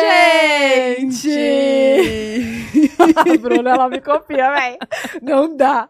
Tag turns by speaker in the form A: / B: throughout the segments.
A: gente! a Bruna, ela me copia, véi. Não dá.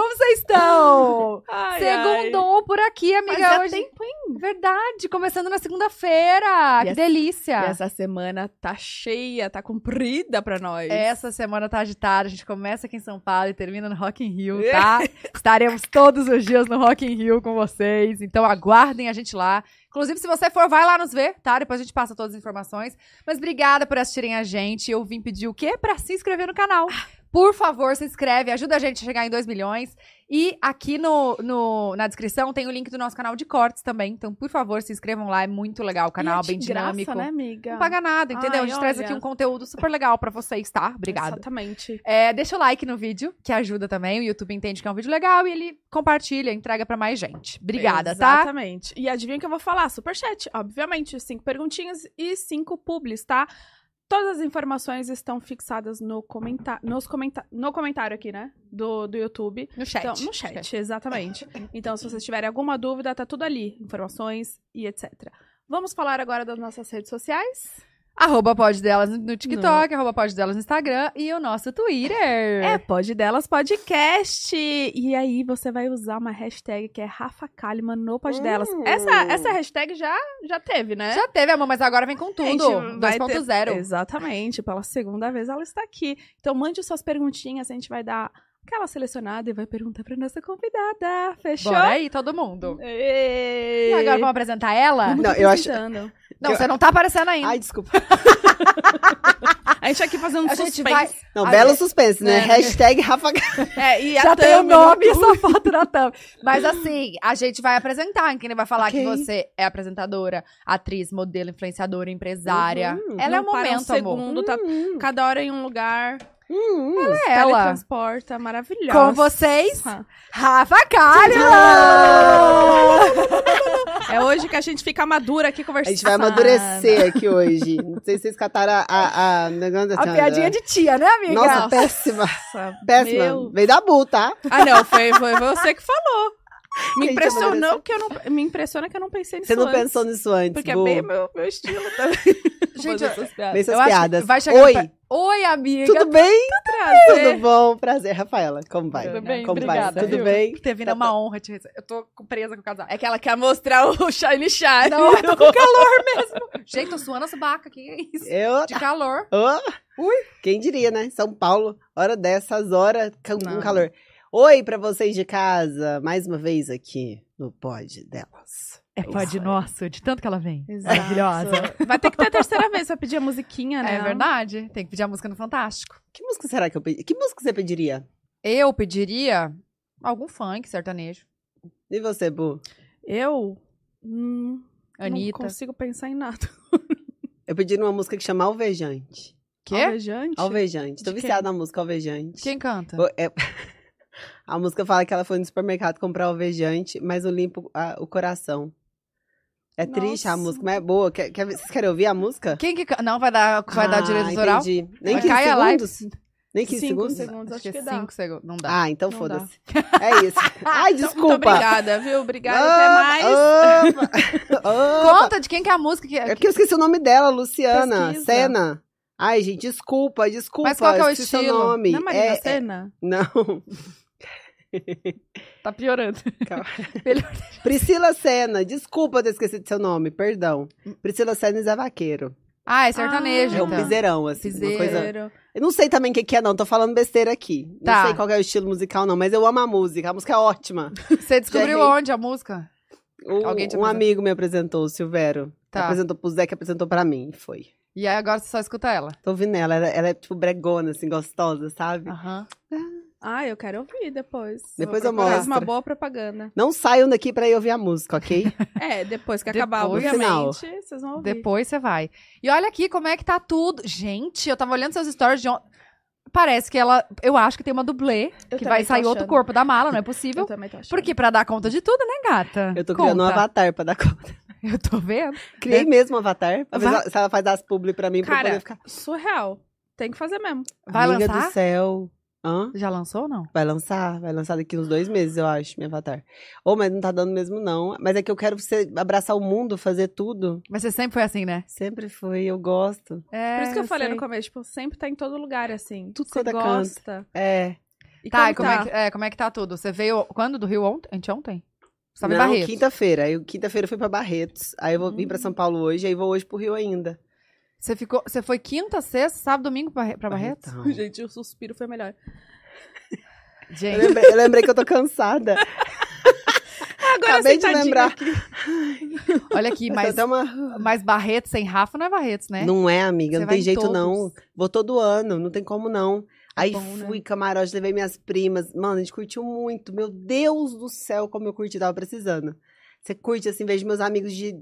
A: Como vocês estão?
B: Ai,
A: Segundou por aqui, amiga.
B: Fazia
A: hoje...
B: tempo, hein?
A: Verdade, começando na segunda-feira. Que
B: essa-
A: delícia.
B: Essa semana tá cheia, tá comprida pra nós.
A: Essa semana tá agitada, a gente começa aqui em São Paulo e termina no Rock in Rio, tá? Estaremos todos os dias no Rock in Rio com vocês, então aguardem a gente lá. Inclusive, se você for, vai lá nos ver, tá? Depois a gente passa todas as informações. Mas obrigada por assistirem a gente. Eu vim pedir o quê? Pra se inscrever no canal. Por favor, se inscreve, ajuda a gente a chegar em 2 milhões. E aqui no, no- na descrição tem o link do nosso canal de cortes também. Então, por favor, se inscrevam lá. É muito legal o canal, bem
B: de graça,
A: dinâmico.
B: né, amiga?
A: Não paga nada, entendeu?
B: Ai,
A: a gente traz
B: olha.
A: aqui um conteúdo super legal pra vocês, tá? Obrigada.
B: Exatamente.
A: É, deixa o like no vídeo, que ajuda também. O YouTube entende que é um vídeo legal e ele compartilha, entrega pra mais gente. Obrigada, tá?
B: Exatamente. E adivinha o que eu vou falar? Superchat, obviamente. Cinco perguntinhas e cinco publis, tá? Todas as informações estão fixadas no, comenta nos comenta no comentário aqui, né? Do, do YouTube.
A: No chat.
B: Então, no chat, exatamente. Então, se vocês tiverem alguma dúvida, tá tudo ali. Informações e etc. Vamos falar agora das nossas redes sociais?
A: Arroba pode delas no TikTok, arroba pode delas no Instagram e o nosso Twitter.
B: É, Pode Delas Podcast. E aí você vai usar uma hashtag que é Rafa Kalimann no Pode Delas.
C: Hum.
B: Essa, essa hashtag já, já teve, né?
A: Já teve, amor, mas agora vem com tudo.
B: Gente, vai ter-
A: 2.0.
B: Exatamente, pela segunda vez ela está aqui. Então mande suas perguntinhas, a gente vai dar aquela selecionada e vai perguntar pra nossa convidada. Fechou?
A: Bora aí, todo mundo.
B: E
A: E agora vamos apresentar ela?
C: Não, eu acho-
A: Não,
C: eu-
A: você não tá aparecendo ainda.
C: Ai, desculpa.
B: A gente aqui fazendo um
A: a
B: suspense.
A: vai...
C: Não,
A: A
C: belo
A: gente-
C: suspense, né?
A: É.
C: Hashtag Rafa
B: É, e
A: Já tem o nome e sua foto na thumb. Mas assim, a gente vai apresentar. Quem vai falar
C: Ok.
A: que você é apresentadora, atriz, modelo, influenciadora, empresária.
C: Uhum.
A: Ela é o
B: para um
A: momento, amor.
B: segundo, tá cada hora em um lugar.
C: Hum, hum.
A: É ela.
B: Teletransporta, maravilhosa.
A: Com vocês,
B: Ah.
A: Rafa Kalimann!
B: É hoje que a gente fica madura aqui
C: A
B: conversando.
C: gente vai amadurecer aqui hoje. Não sei se vocês cataram a, a, a
A: A piadinha de tia, né, amiga?
C: Nossa, péssima.
B: Nossa,
C: Péssima.
B: meu-
C: Veio da Bu, tá?
B: Ah, não, foi, foi você que falou. Me impressionou que eu não. Me impressiona que eu não pensei nisso.
C: Você não
B: antes,
C: pensou nisso antes,
B: Porque
C: Bu.
B: é bem meu, meu estilo também.
A: Gente,
B: essas piadas.
C: Bem essas
A: Eu acho que
C: piadas.
A: vai chegar
C: Oi,
A: per- Oi, amiga.
C: tudo bem?
B: Trazer.
C: Tudo bom? Prazer, Rafaela. Como vai?
A: Tudo bem?
C: Como
A: Obrigada.
C: vai? Tudo
A: viu?
C: bem?
A: Ter vindo é uma honra te receber. Eu tô presa com o casal.
B: É que ela quer mostrar o Shine Shine.
A: Não, eu tô com calor mesmo. Gente, tô suando as bacas. Que é isso?
C: Eu...
A: De calor.
C: Ô,
A: Ui.
C: Quem diria, né? São Paulo, hora dessas horas, com, com
B: Não.
C: calor. Oi pra vocês de casa, mais uma vez aqui no Pod Delas.
A: É pode
C: isso aí.
A: nosso, de tanto que ela vem.
B: Exato.
A: Maravilhosa.
B: Vai ter que ter a terceira vez pra pedir a musiquinha, né?
A: É verdade. Tem que pedir a música no Fantástico.
C: Que música será que eu pedi? Que música você pediria?
A: Eu pediria algum funk sertanejo.
C: E você, Bu?
B: Eu. Hum,
A: Anitta.
B: Não consigo pensar em nada.
C: Eu pediria uma música que chama Alvejante.
A: Quê?
B: Alvejante?
C: Alvejante. Tô viciada na música Alvejante.
A: Quem canta?
C: Bo- é- A música fala que ela foi no supermercado comprar alvejante, mas eu limpo a- o coração. É triste a
B: Nossa.
C: música, mas é boa. Quer, quer vocês querem ouvir a música?
A: Quem que? Não, vai dar, vai dar
C: Ah,
A: direito autoral?
C: Entendi. Nem
A: Vai
C: 15
A: cair a live?
C: segundos? Nem 15
B: Cinco
C: segundos?
B: segundos,
A: Acho que é
B: dá.
A: 5 segundos. Não dá.
C: Ah, então foda-se. É isso. Ai,
B: Então,
C: desculpa.
B: Muito obrigada, viu? Obrigada,
C: Opa,
B: até mais.
C: Opa, opa.
A: Conta de quem que é a música. Que,
C: É porque eu esqueci o nome dela, Luciana.
B: Pesquisa.
C: Sena. Ai, gente, desculpa, desculpa.
A: Mas qual que é o
C: esqueci seu
A: estilo?
C: nome.
B: Não é Marina
C: É- é-
B: Senna?
C: Não.
A: Tá piorando.
C: Calma. Priscila Sena. Desculpa ter esquecido seu nome, perdão. Priscila Sena e Zé Vaqueiro.
A: Ah, é sertanejo,
C: É um
A: então.
C: piseirão, assim.
A: Piseiro.
C: Uma coisa... Eu não sei também o que, que é, não. Tô falando besteira aqui.
A: Tá.
C: Não sei qual é o estilo musical, não. Mas eu amo a música. A música é ótima.
A: Você descobriu
C: Já
A: onde a música?
C: Um
A: apresentou?
C: amigo me apresentou, o Silvério.
A: Tá.
C: Apresentou pro Zé, que apresentou pra mim. Foi.
A: E aí agora você só escuta ela.
C: Tô ouvindo ela. Ela, ela é, tipo, bregona, assim, gostosa, sabe?
A: Aham.
B: Ah, eu quero ouvir depois.
C: Depois eu mostro.
B: Faz uma boa propaganda.
C: Não saiam daqui pra ir ouvir a música, ok?
B: É, depois que
A: Depois,
B: acabar, obviamente, vocês vão ouvir.
A: Depois você vai. E olha aqui como é que tá tudo. Gente, eu tava olhando seus stories de ontem. Parece que ela. Eu acho que tem uma dublê.
B: Eu
A: que vai sair outro
B: achando.
A: corpo da mala, não é
B: Eu
A: possível.
B: também tô achando.
A: Porque pra dar conta de tudo, né, gata?
C: Eu tô criando um
A: Conta.
C: avatar pra dar conta.
A: Eu tô vendo.
C: Criei
A: É.
C: mesmo um avatar. Pra ver se ela- faz as publi pra mim, pra eu
B: Cara,
C: poder ficar...
B: surreal. Tem que fazer mesmo.
A: Vai
C: Amiga
A: lançar?
C: do céu. Hã?
A: Já lançou ou não?
C: Vai lançar, vai lançar daqui uns dois meses, eu acho, minha Avatar. Ô, mas não tá dando mesmo, não. Mas é que eu quero você abraçar o mundo, fazer tudo.
A: Mas você sempre foi assim, né?
C: Sempre foi, eu gosto.
A: É,
B: Por isso que eu falei
A: sei.
B: no começo, tipo, sempre tá em todo lugar, assim.
C: Tudo
B: Você
C: é canto.
B: gosta.
C: É.
B: E
A: Tá, e
B: como
A: como,
B: tá?
A: É que, é, como é que tá tudo? Você veio quando do Rio ontem? Anteontem? Você tava em
C: não,
A: Barretos.
C: quinta-feira. Aí quinta-feira eu fui pra Barretos. Aí eu vou vir pra
A: Hum.
C: São Paulo hoje, aí vou hoje pro Rio ainda.
A: Você, ficou, você foi quinta, sexta, sábado, domingo pra, pra Barretos?
C: Barretão.
B: Gente, o suspiro foi melhor.
C: Eu
A: Gente,
C: lembrei, eu lembrei que eu tô cansada.
B: Agora
C: Acabei de
B: sentadinha
C: lembrar.
B: aqui.
A: olha aqui,
C: Mas uma...
A: mas Barretos sem Rafa não é Barretos, né?
C: Não é, amiga,
A: Você
C: não tem
A: em
C: jeito
A: todos.
C: não. Vou todo ano, não tem como não. Aí
B: bom, né?
C: fui, camarote, levei minhas primas. Mano, a gente curtiu muito. Meu Deus do céu, como eu curti, tava precisando. Você curte, assim, vejo meus amigos de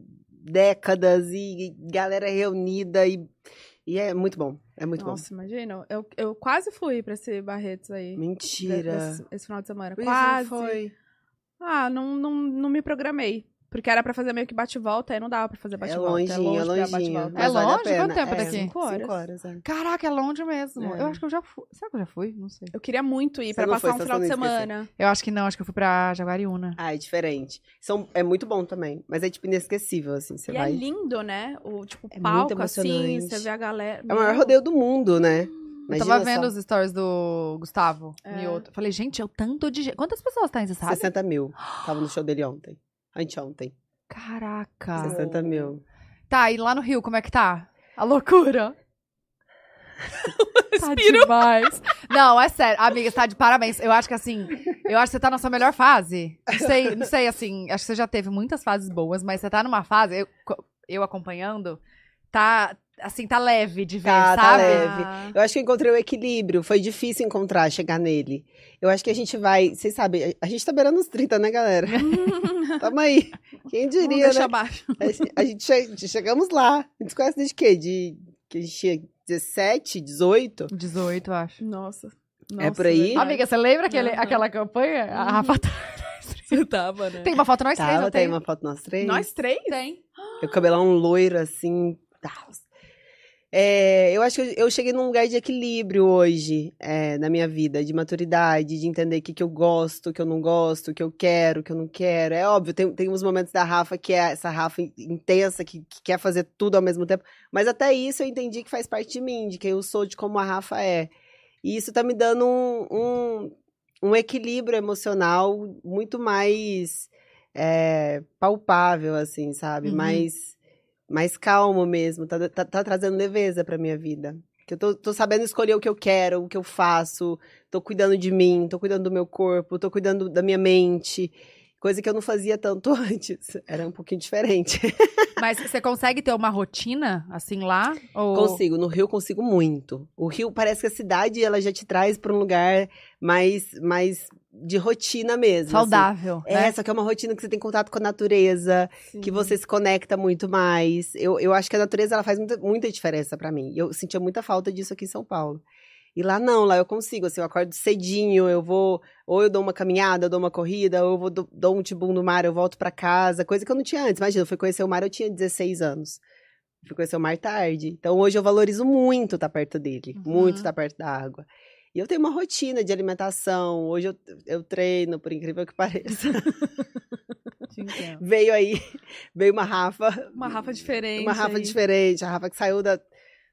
C: décadas e galera reunida e, e é muito bom. É muito
B: Nossa, imagina. Eu, eu quase fui pra esse Barretos aí.
C: bom. Mentira.
B: Esse, esse final de semana.
C: Por
B: Quase.
C: foi.
B: Ah, não, não, não me programei. Porque era pra fazer meio que bate-volta, aí não dava pra fazer
C: É
B: bate-volta.
C: longinho, é
B: longe
C: longinho.
B: bate-volta.
C: mas
A: É
C: vale a
A: longe?
C: pena.
A: Quanto tempo
C: é,
A: daqui?
C: Cinco horas.
B: Cinco
C: horas é.
A: Caraca, é longe mesmo.
C: É.
A: Eu acho que eu já fui. Será que eu já fui? Não sei.
B: Eu queria muito ir
C: Você
B: pra passar
C: foi,
B: um final de semana.
A: Eu acho que não, acho que eu fui pra Jaguariúna.
C: Ah, é diferente. São, é muito bom também. Mas é tipo inesquecível, assim. Você
B: e
C: vai.
B: é lindo, né? O tipo,
C: É
B: palco assim, você vê a galera.
C: É o maior rodeio do mundo, né?
A: Eu
C: Imagina
A: tava vendo
C: só.
A: os stories do Gustavo
B: É.
A: Mioto. Falei, gente, é o tanto de gente. Quantas pessoas você sabe?
C: 60 mil. Tava no show dele ontem. Anteontem.
A: Caraca.
C: 60 mil.
A: Tá, e lá no Rio, como é que tá? A loucura. tá demais. Não, é sério. Amiga, você tá de parabéns. Eu acho que assim, eu acho que você tá na sua melhor fase. Não sei, não sei assim, acho que você já teve muitas fases boas, mas você tá numa fase, eu, eu acompanhando, tá, assim, tá leve de ver,
C: Tá, tá
A: sabe?
C: leve.
B: Ah,
C: Eu acho que eu encontrei o equilíbrio. Foi difícil encontrar, chegar nele. Eu acho que a gente vai. Vocês sabem, a gente tá beirando os 30, né, galera? Tamo aí. Quem
B: Vamos
C: diria,
B: deixar
C: né?
B: abaixo.
C: A gente, a gente che- chegamos lá. A gente conhece desde quê? De que a gente tinha 17, 18?
A: 18, eu acho.
B: Nossa.
C: É por aí?
B: verdade.
A: Amiga, você lembra aquele,
B: Aham.
A: aquela campanha? A
B: Uhum.
A: Rafa tá-
B: Você tava, né?
A: Tem uma foto nós três,
C: Tava,
A: não
C: tem
A: tem?
C: uma foto nós três.
B: Nós três?
A: Tem.
C: Eu cabelão loiro, assim. tal. É, eu acho que eu, eu cheguei num lugar de equilíbrio hoje é, na minha vida, de maturidade, de entender o que, que eu gosto, o que eu não gosto, o que eu quero, o que eu não quero. É óbvio, tem, tem uns momentos da Rafa que é essa Rafa in- intensa, que, que quer fazer tudo ao mesmo tempo. Mas até isso eu entendi que faz parte de mim, de quem eu sou, de como a Rafa é. E isso tá me dando um, um, um equilíbrio emocional muito mais é, palpável, assim, sabe?
A: Uhum.
C: Mais, mais calmo mesmo. Tá, tá, tá trazendo leveza pra minha vida. Que eu tô, tô sabendo escolher o que eu quero, o que eu faço. Tô cuidando de mim, tô cuidando do meu corpo, tô cuidando da minha mente. Coisa que eu não fazia tanto antes. Era um pouquinho diferente.
A: Mas você consegue ter uma rotina, assim, lá? Ou...
C: Consigo, no Rio consigo muito. O Rio parece que a cidade ela já te traz pra um lugar mais, mais de rotina mesmo. assim.
A: Saudável,
C: É,
A: né?
C: só que é uma rotina que você tem contato com a natureza, que você se conecta muito mais. Eu, eu acho que a natureza ela faz muita, muita diferença pra mim. Eu sentia muita falta disso aqui em São Paulo. E lá não, lá eu consigo, assim, eu acordo cedinho, eu vou, ou eu dou uma caminhada, eu dou uma corrida, ou eu vou, dou, dou um tibum no mar, eu volto pra casa, coisa que eu não tinha antes. Imagina, eu fui conhecer o mar, eu tinha 16 anos. Fui conhecer o mar tarde. Então hoje eu valorizo muito estar perto dele,
A: Uhum.
C: muito estar perto da água. E eu tenho uma rotina de alimentação, hoje eu, eu treino, por incrível que pareça.
A: Te entendo.
C: veio aí, veio uma Rafa.
B: Uma Rafa diferente.
C: Uma Rafa
B: aí.
C: diferente, a Rafa que saiu da,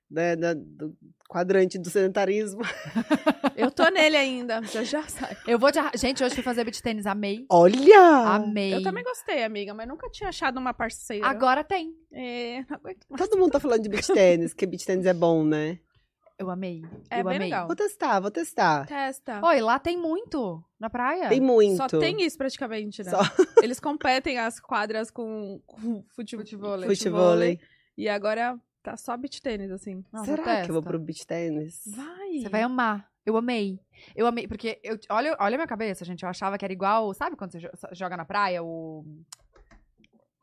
C: da- da- do quadrante do sedentarismo.
B: Eu tô nele ainda. Já já sai.
A: Eu vou Gente, hoje fui fazer beat tênis, amei.
C: Olha!
A: Amei.
B: Eu também gostei, amiga, mas nunca tinha achado uma parceira.
A: Agora tem.
B: É, não aguento mais.
C: Todo mundo tá falando de beach tênis, que beach tênis é bom, né?
A: Eu amei.
B: É
A: eu
B: bem
A: amei.
B: legal.
C: Vou testar, vou testar.
B: Testa.
A: Oi, lá tem muito. Na praia.
C: Tem muito.
B: Só tem isso praticamente, né?
C: Só.
B: Eles competem as quadras com, com fute-
A: Futevôlei.
C: Futevôlei.
B: E agora tá só beach tênis, assim.
A: Nossa,
C: Será
A: testa.
C: que eu vou pro beach tênis?
B: Vai.
A: Você vai amar. Eu amei. Eu amei, porque eu, olha, olha a minha cabeça, gente. Eu achava que era igual. Sabe quando você jo- joga na praia o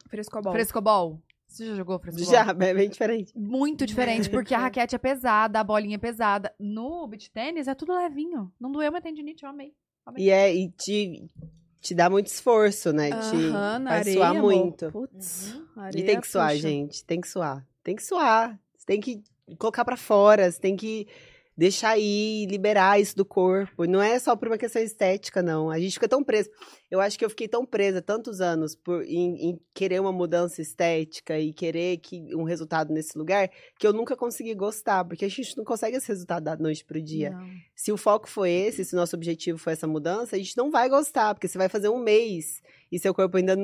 B: Frescobol.
A: frescobol? Você já jogou frescobol?
C: Já, é bem diferente.
A: Muito diferente, porque a raquete é pesada, a bolinha é pesada. No beach tênis é tudo levinho. Não doeu minha tendinite, eu amei.
C: E, é, e te, te dá muito esforço, né? te
B: Aham, na
C: faz
B: areia,
C: suar
B: amor.
C: muito.
B: Putz,
C: E
B: areia
C: tem que suar,
B: puxa.
C: gente. Tem que suar. Tem que suar. Você tem que colocar pra fora. Você tem que deixar ir, liberar isso do corpo. Não é só por uma questão estética, não. A gente fica tão preso. Eu acho que eu fiquei tão presa tantos anos por, em, em querer uma mudança estética e querer que, um resultado nesse lugar que eu nunca consegui gostar, porque a gente não consegue esse resultado da noite pro dia.
A: Não.
C: Se o foco foi esse, se o nosso objetivo foi essa mudança, a gente não vai gostar, porque você vai fazer um mês e seu corpo ainda,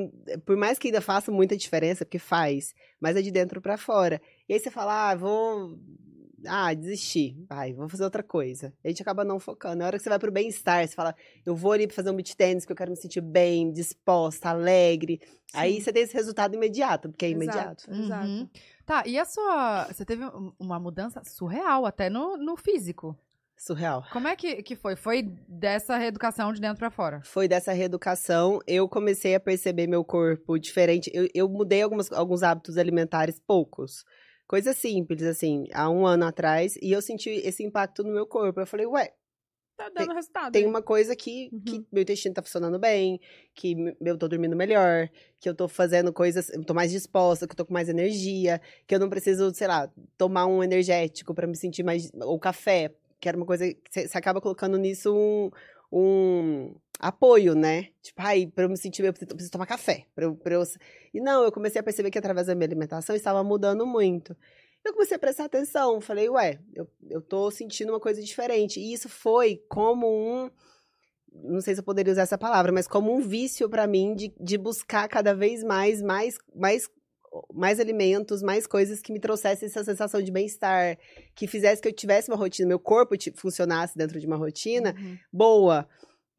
C: por mais que ainda faça muita diferença, porque faz, mas é de dentro pra fora. E aí você fala, ah, vou. Ah, desistir. Vai, vou fazer outra coisa. A gente acaba não focando. Na hora que você vai pro bem-estar, você fala, eu vou ali pra fazer um beat tênis, que eu quero me sentir bem, disposta, alegre. Aí
B: Sim.
C: você tem esse resultado imediato, porque é
B: Exato,
C: imediato.
B: Exato.
A: Uhum. Tá, e a sua. Você teve um- uma mudança surreal até no, no físico.
C: Surreal.
A: Como é que, que foi? Foi dessa reeducação de dentro pra fora?
C: Foi dessa reeducação, eu comecei a perceber meu corpo diferente. Eu, eu mudei algumas, alguns hábitos alimentares, poucos. Coisas simples, assim, há um ano atrás, e eu senti esse impacto no meu corpo. Eu falei, ué,
B: Tá dando resultado.
C: tem
B: hein?
C: uma coisa que,
B: Uhum.
C: que meu intestino tá funcionando bem, que eu tô dormindo melhor, que eu tô fazendo coisas, eu tô mais disposta, que eu tô com mais energia, que eu não preciso, sei lá, tomar um energético pra me sentir mais. Ou café, que era uma coisa você acaba colocando nisso um, um apoio, né? Tipo, ai, pra eu me sentir bem, eu preciso, preciso tomar café. Pra eu, pra eu... E não, eu comecei a perceber que através da minha alimentação estava mudando muito. Eu comecei a prestar atenção, falei, ué, eu, eu tô sentindo uma coisa diferente. E isso foi como um. Não sei se eu poderia usar essa palavra, mas como um vício pra mim de, de buscar cada vez mais, mais, mais, mais alimentos, mais coisas que me trouxessem essa sensação de bem-estar, que fizesse que eu tivesse uma rotina, meu corpo funcionasse dentro de uma rotina
B: Uhum.
C: boa.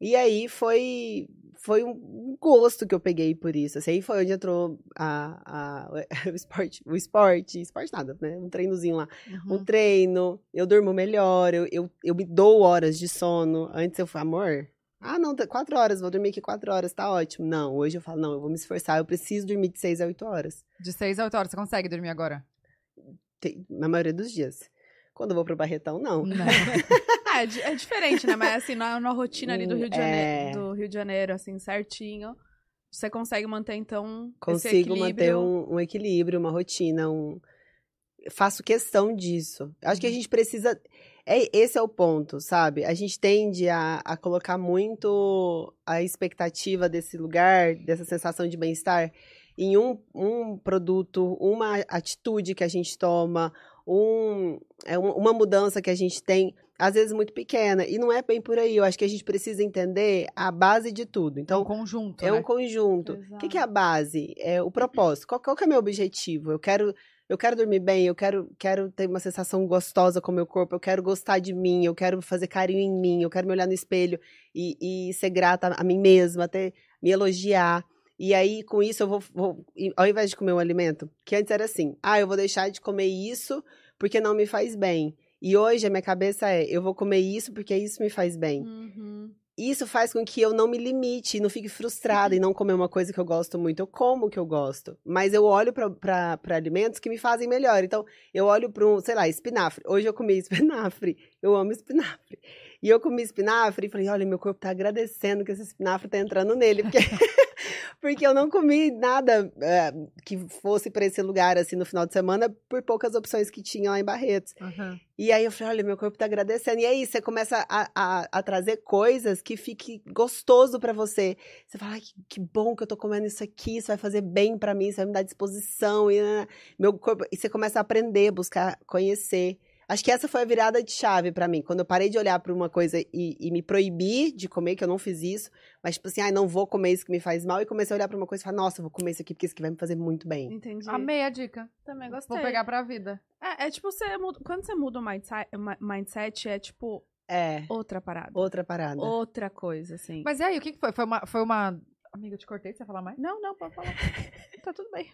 C: E aí foi foi um gosto que eu peguei por isso. Assim, aí foi onde entrou a, a- o esporte, o esporte, esporte nada, né? Um treinozinho lá.
A: Uhum.
C: Um treino, eu durmo melhor, eu, eu, eu me dou horas de sono. Antes eu falei, amor, ah, não, tá- quatro horas, vou dormir aqui quatro horas, tá ótimo. Não, hoje eu falo, não, eu vou me esforçar, eu preciso dormir de seis a oito horas.
A: De 6 a 8 horas, você consegue dormir agora?
C: Tem- na maioria dos dias. Quando eu vou pro Barretão, não.
A: Não.
B: É, di- é diferente, né? Mas assim, na, na rotina ali do Rio de
C: É.
B: Janeiro, do Rio de Janeiro, assim, certinho, você consegue manter, então,
C: Consigo manter um, um equilíbrio, uma rotina, um... Faço questão disso. Acho que a gente precisa... É, esse é o ponto, sabe? A gente tende a, a colocar muito a expectativa desse lugar, dessa sensação de bem-estar, em um, um produto, uma atitude que a gente toma, um, é um- uma mudança que a gente tem, às vezes muito pequena. E não é bem por aí. Eu acho que a gente precisa entender a base de tudo.
A: É
C: Então,
A: um conjunto,
C: é
A: né?
C: um conjunto. O que, é a base? É o propósito. Qual, qual que é o meu objetivo? Eu quero, eu quero dormir bem, eu quero, quero ter uma sensação gostosa com o meu corpo, eu quero gostar de mim, eu quero fazer carinho em mim, eu quero me olhar no espelho e, e ser grata a mim mesma, até me elogiar. E aí, com isso, eu vou, vou- ao invés de comer um alimento, que antes era assim, ah, eu vou deixar de comer isso porque não me faz bem. E hoje a minha cabeça é, eu vou comer isso porque isso me faz bem
B: Uhum.
C: Isso faz com que eu não me limite, não fique frustrada em não comer uma coisa que eu gosto muito. Eu como o que eu gosto, mas eu olho para alimentos que me fazem melhor. Então, eu olho para um, sei lá, espinafre. Hoje eu comi espinafre, eu amo espinafre. E eu comi espinafre e falei, olha, meu corpo tá agradecendo que esse espinafre tá entrando nele, porque, porque eu não comi nada é, que fosse para esse lugar, assim, no final de semana, por poucas opções que tinha lá em Barretos.
A: Uhum.
C: E aí eu falei, olha, meu corpo tá agradecendo. E aí você começa a, a, a trazer coisas que fique gostoso pra você. Você fala, ai, que, que bom que eu tô comendo isso aqui, isso vai fazer bem pra mim, isso vai me dar disposição. E, né, meu corpo... e você começa a aprender, buscar conhecer. Acho que essa foi a virada de chave pra mim. Quando eu parei de olhar pra uma coisa e, e me proibir de comer, que eu não fiz isso, mas tipo assim, ai, não vou comer isso que me faz mal, e comecei a olhar pra uma coisa e falar, nossa, vou comer isso aqui porque isso aqui vai me fazer muito bem.
B: Entendi.
A: Amei a dica.
B: Também gostei.
A: Vou pegar pra vida.
B: É, é tipo, você muda, quando você muda o mindset, mindset, é tipo
C: É,
B: outra parada.
C: outra parada.
B: Outra coisa, assim.
A: Mas e aí, o que que foi? Foi uma... Foi uma... Amiga, eu te cortei, você ia falar mais?
B: Não, não, pode falar. tá tudo bem.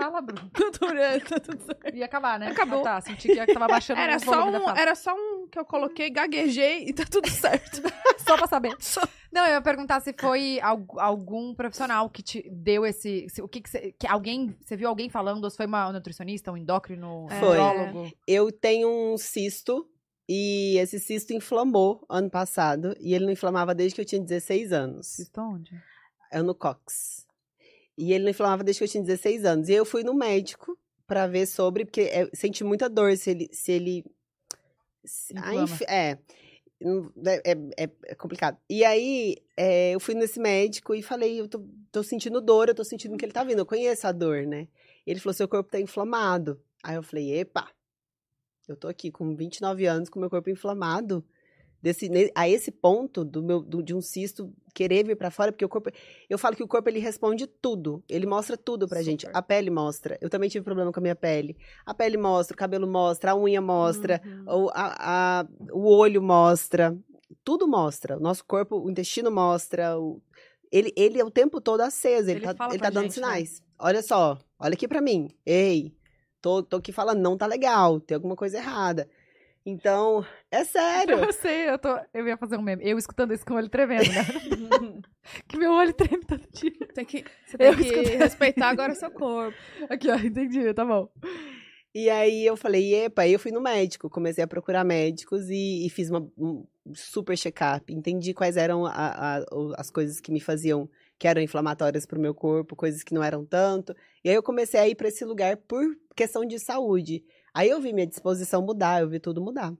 A: Fala, Bruno.
B: Tudo bem, tá tudo certo.
A: Ia acabar, né?
B: Acabou.
A: Ah, tá, senti que tava baixando
B: Era
A: o
B: só, um, era só um que eu coloquei, gaguejei e tá tudo certo.
A: Só pra saber.
B: Só-
A: Não, eu ia perguntar se foi al- algum profissional que te deu esse. se- o que, que, você, que alguém. Você viu alguém falando? Ou se foi uma nutricionista, um endócrino,
B: É.
C: Foi.
A: nutrólogo?
C: Eu tenho um cisto e esse cisto inflamou ano passado e ele não inflamava desde que eu tinha 16 anos.
A: Cisto onde?
C: É no cox. E ele não inflamava desde que eu tinha 16 anos. E eu fui no médico pra ver sobre, porque é, senti muita dor se ele, se ele Se- aí, enf- é, não- é, é- é complicado. E aí, é, eu fui nesse médico e falei, eu tô, tô sentindo dor, eu tô sentindo que ele tá vindo. Eu conheço a dor, né? Ele falou, seu corpo tá inflamado. Aí eu falei, epa, eu tô aqui com 29 anos com meu corpo inflamado. Desse, a esse ponto do meu, do- de um cisto querer vir pra fora, porque o corpo. Eu falo que o corpo ele responde tudo. Ele mostra tudo pra gente.
A: Super.
C: A pele mostra. Eu também tive problema com a minha pele. A pele mostra, o cabelo mostra, a unha mostra,
B: Uhum.
C: o, a- a- o olho mostra. Tudo mostra. O nosso corpo, o intestino mostra. o- ele, ele é o tempo todo aceso. Ele,
A: Ele
C: tá, ele tá dando
A: gente, né?
C: sinais. Olha só, olha aqui pra mim. Ei, tô, tô aqui falando, não tá legal, tem alguma coisa errada. Então, é sério.
A: Eu sei, eu, tô, eu ia fazer um meme. Eu escutando isso com o olho tremendo, né? que meu olho treme todo dia.
B: Tem que, você
A: Eu
B: tem que
A: escutei.
B: respeitar agora seu corpo.
A: Aqui, ó, entendi, tá bom.
C: E aí eu falei, epa, aí eu fui no médico, comecei a procurar médicos e, e fiz uma, um super check-up. Entendi quais eram a- a- o- as coisas que me faziam, que eram inflamatórias pro meu corpo, coisas que não eram tanto. E aí eu comecei a ir para esse lugar por questão de saúde. Aí eu vi minha disposição mudar, eu vi tudo mudar.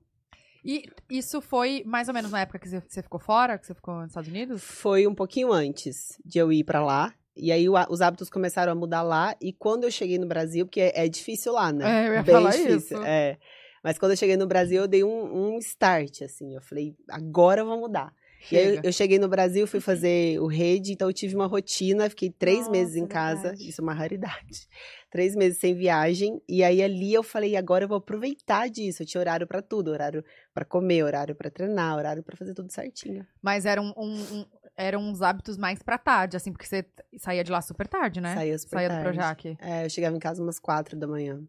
A: E isso foi mais ou menos na época que você- ficou fora, que você ficou nos Estados Unidos?
C: Foi um pouquinho antes de eu ir para lá. E aí os hábitos começaram a mudar lá. E quando eu cheguei no Brasil, porque é, é difícil lá, né?
A: É, eu ia
C: Bem
A: falar
C: difícil,
A: isso.
C: É. Mas quando eu cheguei no Brasil, eu dei um, um start, assim. Eu falei, agora eu vou mudar. E aí eu, eu cheguei no Brasil, fui fazer o rede, então eu tive uma rotina, fiquei três
B: Nossa,
C: meses em casa.
B: verdade.
C: Isso é uma raridade. Três meses sem viagem. E aí ali eu falei, agora eu vou aproveitar disso. Eu tinha horário pra tudo, horário pra comer, horário pra treinar, horário pra fazer tudo certinho.
A: Mas eram, um, um- eram uns hábitos mais pra tarde, assim, porque você saía de lá super tarde, né?
C: Saía super
A: Saía do
C: tarde.
A: Projac.
C: É, eu chegava em casa umas quatro da manhã.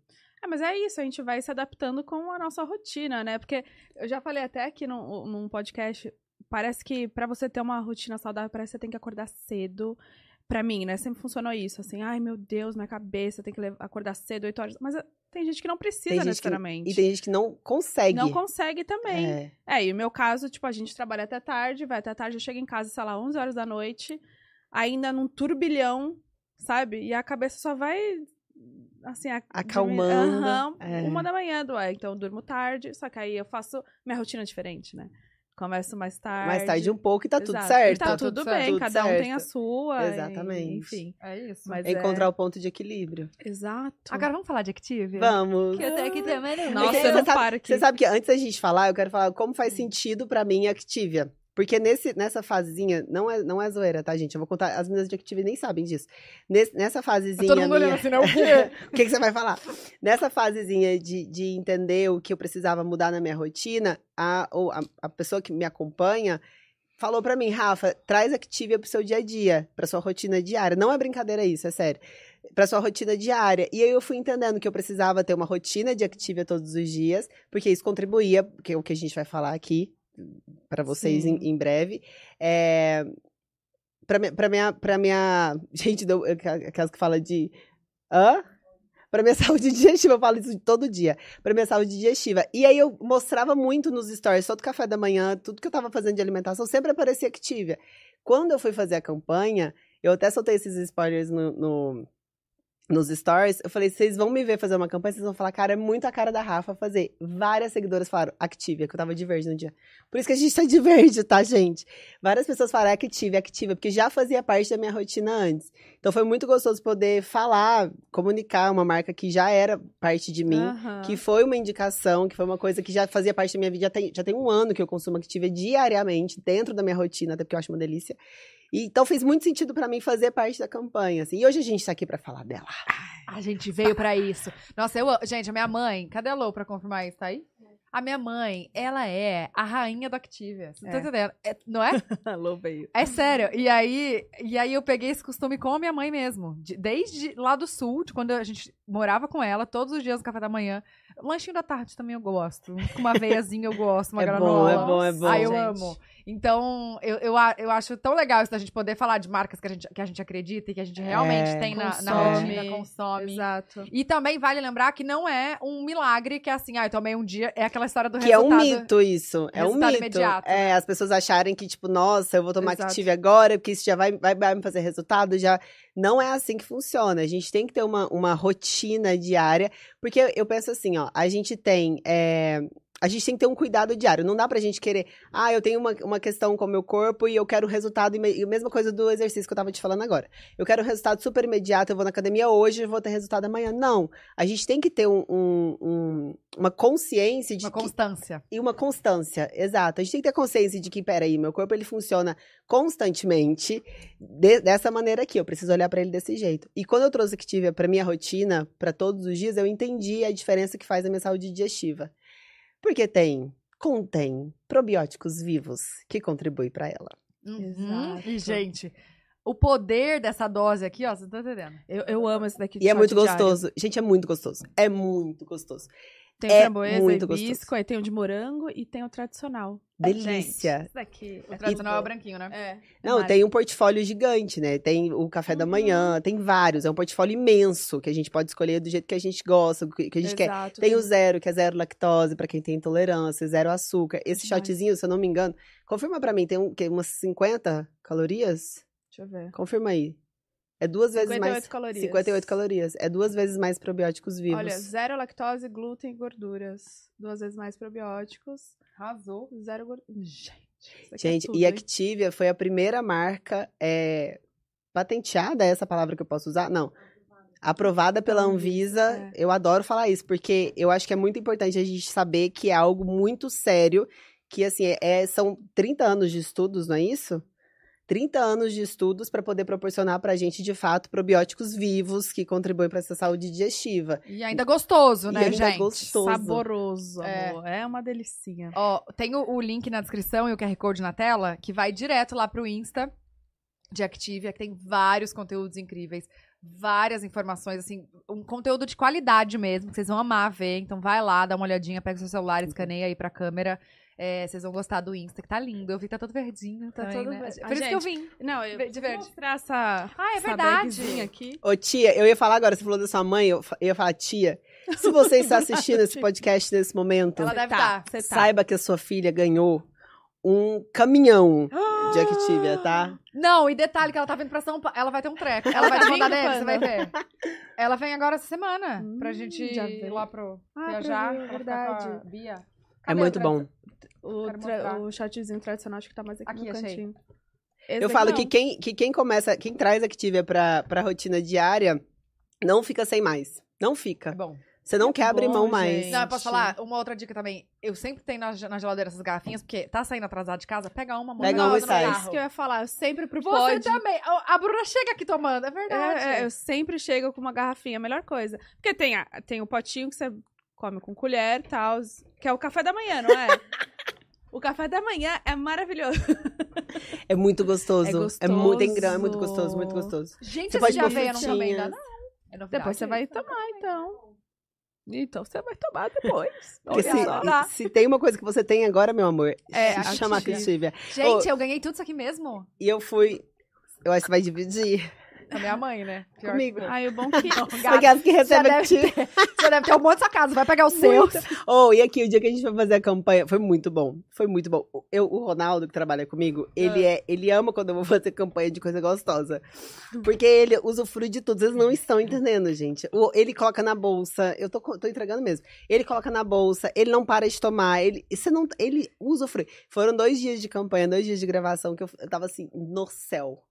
B: É, mas é isso, a gente vai se adaptando com a nossa rotina, né? Porque eu já falei até aqui num, num podcast, parece que pra você ter uma rotina saudável, parece que você tem que acordar cedo. Pra mim, né? Sempre funcionou isso, assim, ai meu Deus, minha cabeça, tem que acordar cedo, 8 horas. Mas eh, tem gente que não precisa
C: gente que-
B: necessariamente.
C: E tem gente que não consegue.
B: Não consegue também.
C: É.
B: É, e o meu caso, tipo, a gente trabalha até tarde, vai até tarde, eu chego em casa, sei lá, 11 horas da noite, ainda num turbilhão, sabe? E a cabeça só vai, assim, a-
C: Acalmando, é.
B: uma da manhã, do é, então eu durmo tarde, só que aí eu faço minha rotina diferente, né? Começo mais tarde.
C: Mais tarde um pouco e tá tudo
B: Exato.
C: certo.
B: E tá
A: Tá
B: tudo,
A: tudo
B: bem,
C: certo.
B: cada um
C: Tudo
B: tem a sua. e-
C: Exatamente.
B: enfim.
A: É isso.
B: Mas
C: É encontrar o ponto de equilíbrio.
B: Exato.
A: Agora vamos falar de Active?
C: Vamos.
A: Que eu tô aqui também.
B: Nossa, eu
C: você
B: não
C: sabe-
B: paro aqui.
C: Você sabe que antes da gente falar, eu quero falar como faz sentido pra mim a Activia. Porque nesse, nessa fasezinha, não é, não é zoeira, tá, gente? Eu vou contar, as meninas de Activia nem sabem disso. Nesse- nessa fasezinha
A: Todo mundo olhando
C: minha...
A: assim, né? O quê?
C: o que, que você vai falar? Nessa fasezinha de, de entender o que eu precisava mudar na minha rotina, a, ou a, a pessoa que me acompanha falou pra mim, Rafa, traz Activia pro seu dia a dia, pra sua rotina diária. Não é brincadeira isso, é sério. Pra sua rotina diária. E aí eu fui entendendo que eu precisava ter uma rotina de Activia todos os dias, porque isso contribuía, que é o que a gente vai falar aqui pra vocês em, em breve. É, pra, minha, pra, minha, pra minha. Gente, deu- aquelas que falam de. Hã? Pra minha saúde digestiva, eu falo isso todo dia. Pra minha saúde digestiva. E aí eu mostrava muito nos stories, todo café da manhã, tudo que eu tava fazendo de alimentação, sempre aparecia Activia. Quando eu fui fazer a campanha, eu até soltei esses spoilers no, no- nos stories, eu falei, vocês vão me ver fazer uma campanha, vocês vão falar, cara, é muito a cara da Rafa fazer. Várias seguidoras falaram, Activia, que eu tava de verde no dia. Por isso que a gente tá de verde, tá, gente? Várias pessoas falaram, Activia, Activia, porque já fazia parte da minha rotina antes. Então foi muito gostoso poder falar, comunicar uma marca que já era parte de mim,
B: Aham.
C: que foi uma indicação, que foi uma coisa que já fazia parte da minha vida. Já tem, já tem um ano que eu consumo Activia diariamente, dentro da minha rotina, até porque eu acho uma delícia. E, então fez muito sentido pra mim fazer parte da campanha. Assim. E hoje a gente tá aqui pra falar dela.
A: A gente veio pra isso. Nossa, eu. Gente, a minha mãe. Cadê a Lou pra confirmar isso? Tá aí? A minha mãe, ela é a rainha do Activia. Você tá
B: É.
A: entendendo? É- não é?
B: Alô, veio.
A: É sério. E aí, e aí eu peguei esse costume com a minha mãe mesmo. De- desde lá do sul, de quando a gente morava com ela, todos os dias no café da manhã. Lanchinho da tarde também eu gosto. Com uma veiazinha eu gosto, uma
C: é bom,
A: granola.
C: é bom, é bom.
A: Ai, eu
B: gente.
A: amo. Então, eu, eu, eu acho tão legal isso da gente poder falar de marcas que a gente, que a gente acredita e que a gente realmente
C: É.
A: tem na, na
B: Consome.
A: rotina, consome.
B: Exato.
A: E também vale lembrar que não é um milagre que é assim, ah, eu tomei um dia, é aquela história do
C: Que é um
A: resultado.
C: mito isso. É um
A: resultado
C: mito.
A: imediato,
C: é,
A: né?
C: as pessoas acharem que, tipo, nossa, eu vou tomar
B: Exato.
C: Activia agora, porque isso já vai, vai, vai me fazer resultado. Já não é assim que funciona. A gente tem que ter uma, uma rotina diária. Porque eu penso assim, ó, a gente tem. é, a gente tem que ter um cuidado diário. Não dá pra gente querer, ah, eu tenho uma, uma questão com o meu corpo e eu quero resultado. E a mesma coisa do exercício que eu tava te falando agora. Eu quero um resultado super imediato, eu vou na academia hoje e vou ter resultado amanhã. Não. A gente tem que ter um- um- um- uma consciência de
A: Uma
C: que
A: constância.
C: e uma constância, exato. A gente tem que ter consciência de que, peraí, meu corpo ele funciona constantemente de- dessa maneira aqui. Eu preciso olhar pra ele desse jeito. E quando eu trouxe Activia pra minha rotina, pra todos os dias, eu entendi a diferença que faz na minha saúde digestiva. Porque tem, contém probióticos vivos que contribuem pra ela.
A: Uhum.
B: Exato.
A: E, gente, o poder dessa dose aqui, ó, vocês estão entendendo?
B: Eu, eu amo esse daqui. de
C: E é muito
B: diário.
C: gostoso. Gente, é muito gostoso. É muito gostoso.
B: Tem
C: É
B: framboesa,
C: muito
B: hibisco, aí tem o de morango e tem o tradicional.
C: Delícia.
B: Gente, esse daqui.
A: O tradicional é o branquinho, né?
B: É.
C: Não,
B: é
C: tem um portfólio gigante, né? Tem o café da manhã, tem vários. É um portfólio imenso que a gente pode escolher do jeito que a gente gosta, que que a gente quer.
B: Exato,
C: Tem o zero, que é zero lactose pra quem tem intolerância, zero açúcar. Esse
B: Demais.
C: shotzinho, se eu não me engano, confirma pra mim, tem um, que, umas 50 calorias?
B: Deixa eu ver.
C: Confirma aí. É duas vezes
B: 58
C: mais.
B: calorias.
C: 58 calorias. É duas vezes mais probióticos vivos.
B: Olha, zero lactose, glúten e gorduras. Duas vezes mais probióticos.
A: Arrasou.
B: Zero gorduras. Gente. isso aqui é
C: Gente,
B: tudo,
C: e
B: hein?
C: Activia foi a primeira marca é, patenteada, é essa palavra que eu posso usar? Não. Aprovada pela
B: Anvisa,
C: Anvisa. Eu adoro falar isso, porque eu acho que é muito importante a gente saber que é algo muito sério, que assim, é- é- são 30 anos de estudos, não é isso? 30 anos de estudos para poder proporcionar pra gente, de fato, probióticos vivos que contribuem para essa saúde digestiva.
A: E ainda gostoso,
C: E
A: né,
C: ainda
A: gente?
C: gostoso.
B: Saboroso,
A: É.
B: amor. É. uma delicinha.
A: Ó, tem o, o link na descrição e o QR Code na tela, que vai direto lá pro Insta de Activia, que tem vários conteúdos incríveis, várias informações, assim, um conteúdo de qualidade mesmo, que vocês vão amar ver. Então vai lá, dá uma olhadinha, pega seu celular, escaneia aí pra câmera. É, vocês vão gostar do Insta, que tá lindo. Eu vi que tá todo verdinho.
B: Tá
A: também,
B: todo
A: né?
B: verde.
A: Por
B: Ah,
A: isso que eu
B: gente,
A: vim.
B: Não, eu
A: De verde.
B: vou mostrar essa,
A: Ah, é
B: essa
A: verdade.
B: aqui.
C: Ô, tia, eu ia falar agora, você falou da sua mãe, eu ia falar, tia, se você está assistindo esse podcast nesse momento,
A: Ela deve
B: tá,
A: tá.
B: você tá.
C: saiba que a sua filha ganhou um caminhão de Activia, tá?
A: Não, e detalhe que ela tá vindo pra São Paulo. Ela vai ter um treco. Ela vai te mandar dele, você vai ver. Ela vem agora essa semana. pra
B: Hum,
A: gente
B: já
A: ir lá pro
B: Ah,
A: viajar.
B: pra ver,
A: pra ficar com a
B: verdade.
A: Bia.
C: É
A: Cadê
C: muito
A: o
C: bom.
B: O, o shotzinho tradicional acho que tá mais aqui,
A: Aqui,
B: no
A: achei.
B: cantinho. Esse
C: Eu falo
B: não.
C: que quem, que quem começa, quem traz Activia pra, pra rotina diária, não fica sem mais. Não
A: É
C: fica.
A: bom.
C: Você não
B: É
C: quer abrir mão mais.
A: Não, eu posso falar uma outra dica também. Eu sempre tenho na, na geladeira essas garrafinhas, porque tá saindo atrasado de casa, pega uma, manda
C: Pega uma e
A: no
C: sai.
B: É
A: carro.
B: isso que eu ia falar. Eu sempre pro
A: Você
B: pod.
A: também. A, a Bruna chega aqui tomando, é verdade.
B: É, é, eu sempre chego com uma garrafinha, a melhor coisa. Porque tem, a- tem o potinho que você come com colher e tal, que é o café da manhã, não é? o café da manhã é maravilhoso.
C: É muito gostoso.
B: É
C: muito tem grão, é
B: gostoso.
C: muito gostoso, muito gostoso.
A: Gente,
C: Você
A: esse
C: pode
A: de
C: pôr
A: aveia não também
C: frutinhas.
A: dá, não. É novidade.
B: Depois você vai tomar, então. Então você vai tomar depois.
C: Se.
B: Tá.
C: se tem uma coisa que você tem agora, meu amor,
A: É,
C: se chama.
B: Activia.
A: Gente, eu ganhei tudo isso aqui mesmo.
C: E eu fui. Eu acho que você vai dividir
A: a minha mãe, né? Pior
C: comigo.
A: que.
B: Ai, o bom que...
C: Aquelas que
A: Você
C: recebe
A: deve, ter, você deve ter um monte de sua casa, vai pegar os seus.
C: Oh, e aqui, o dia que a gente foi fazer a campanha, foi muito bom. Foi muito bom. Eu, o Ronaldo, que trabalha comigo, ele, é, ele ama quando eu vou fazer campanha de coisa gostosa. Porque ele usufrui de tudo. Vocês não estão entendendo, gente. O- ele coloca na bolsa. Eu tô, tô entregando mesmo. Ele coloca na bolsa, ele não para de tomar. Ele, você não, ele usufrui. Foram dois dias de campanha, dois dias de gravação, que eu, eu tava assim, no céu.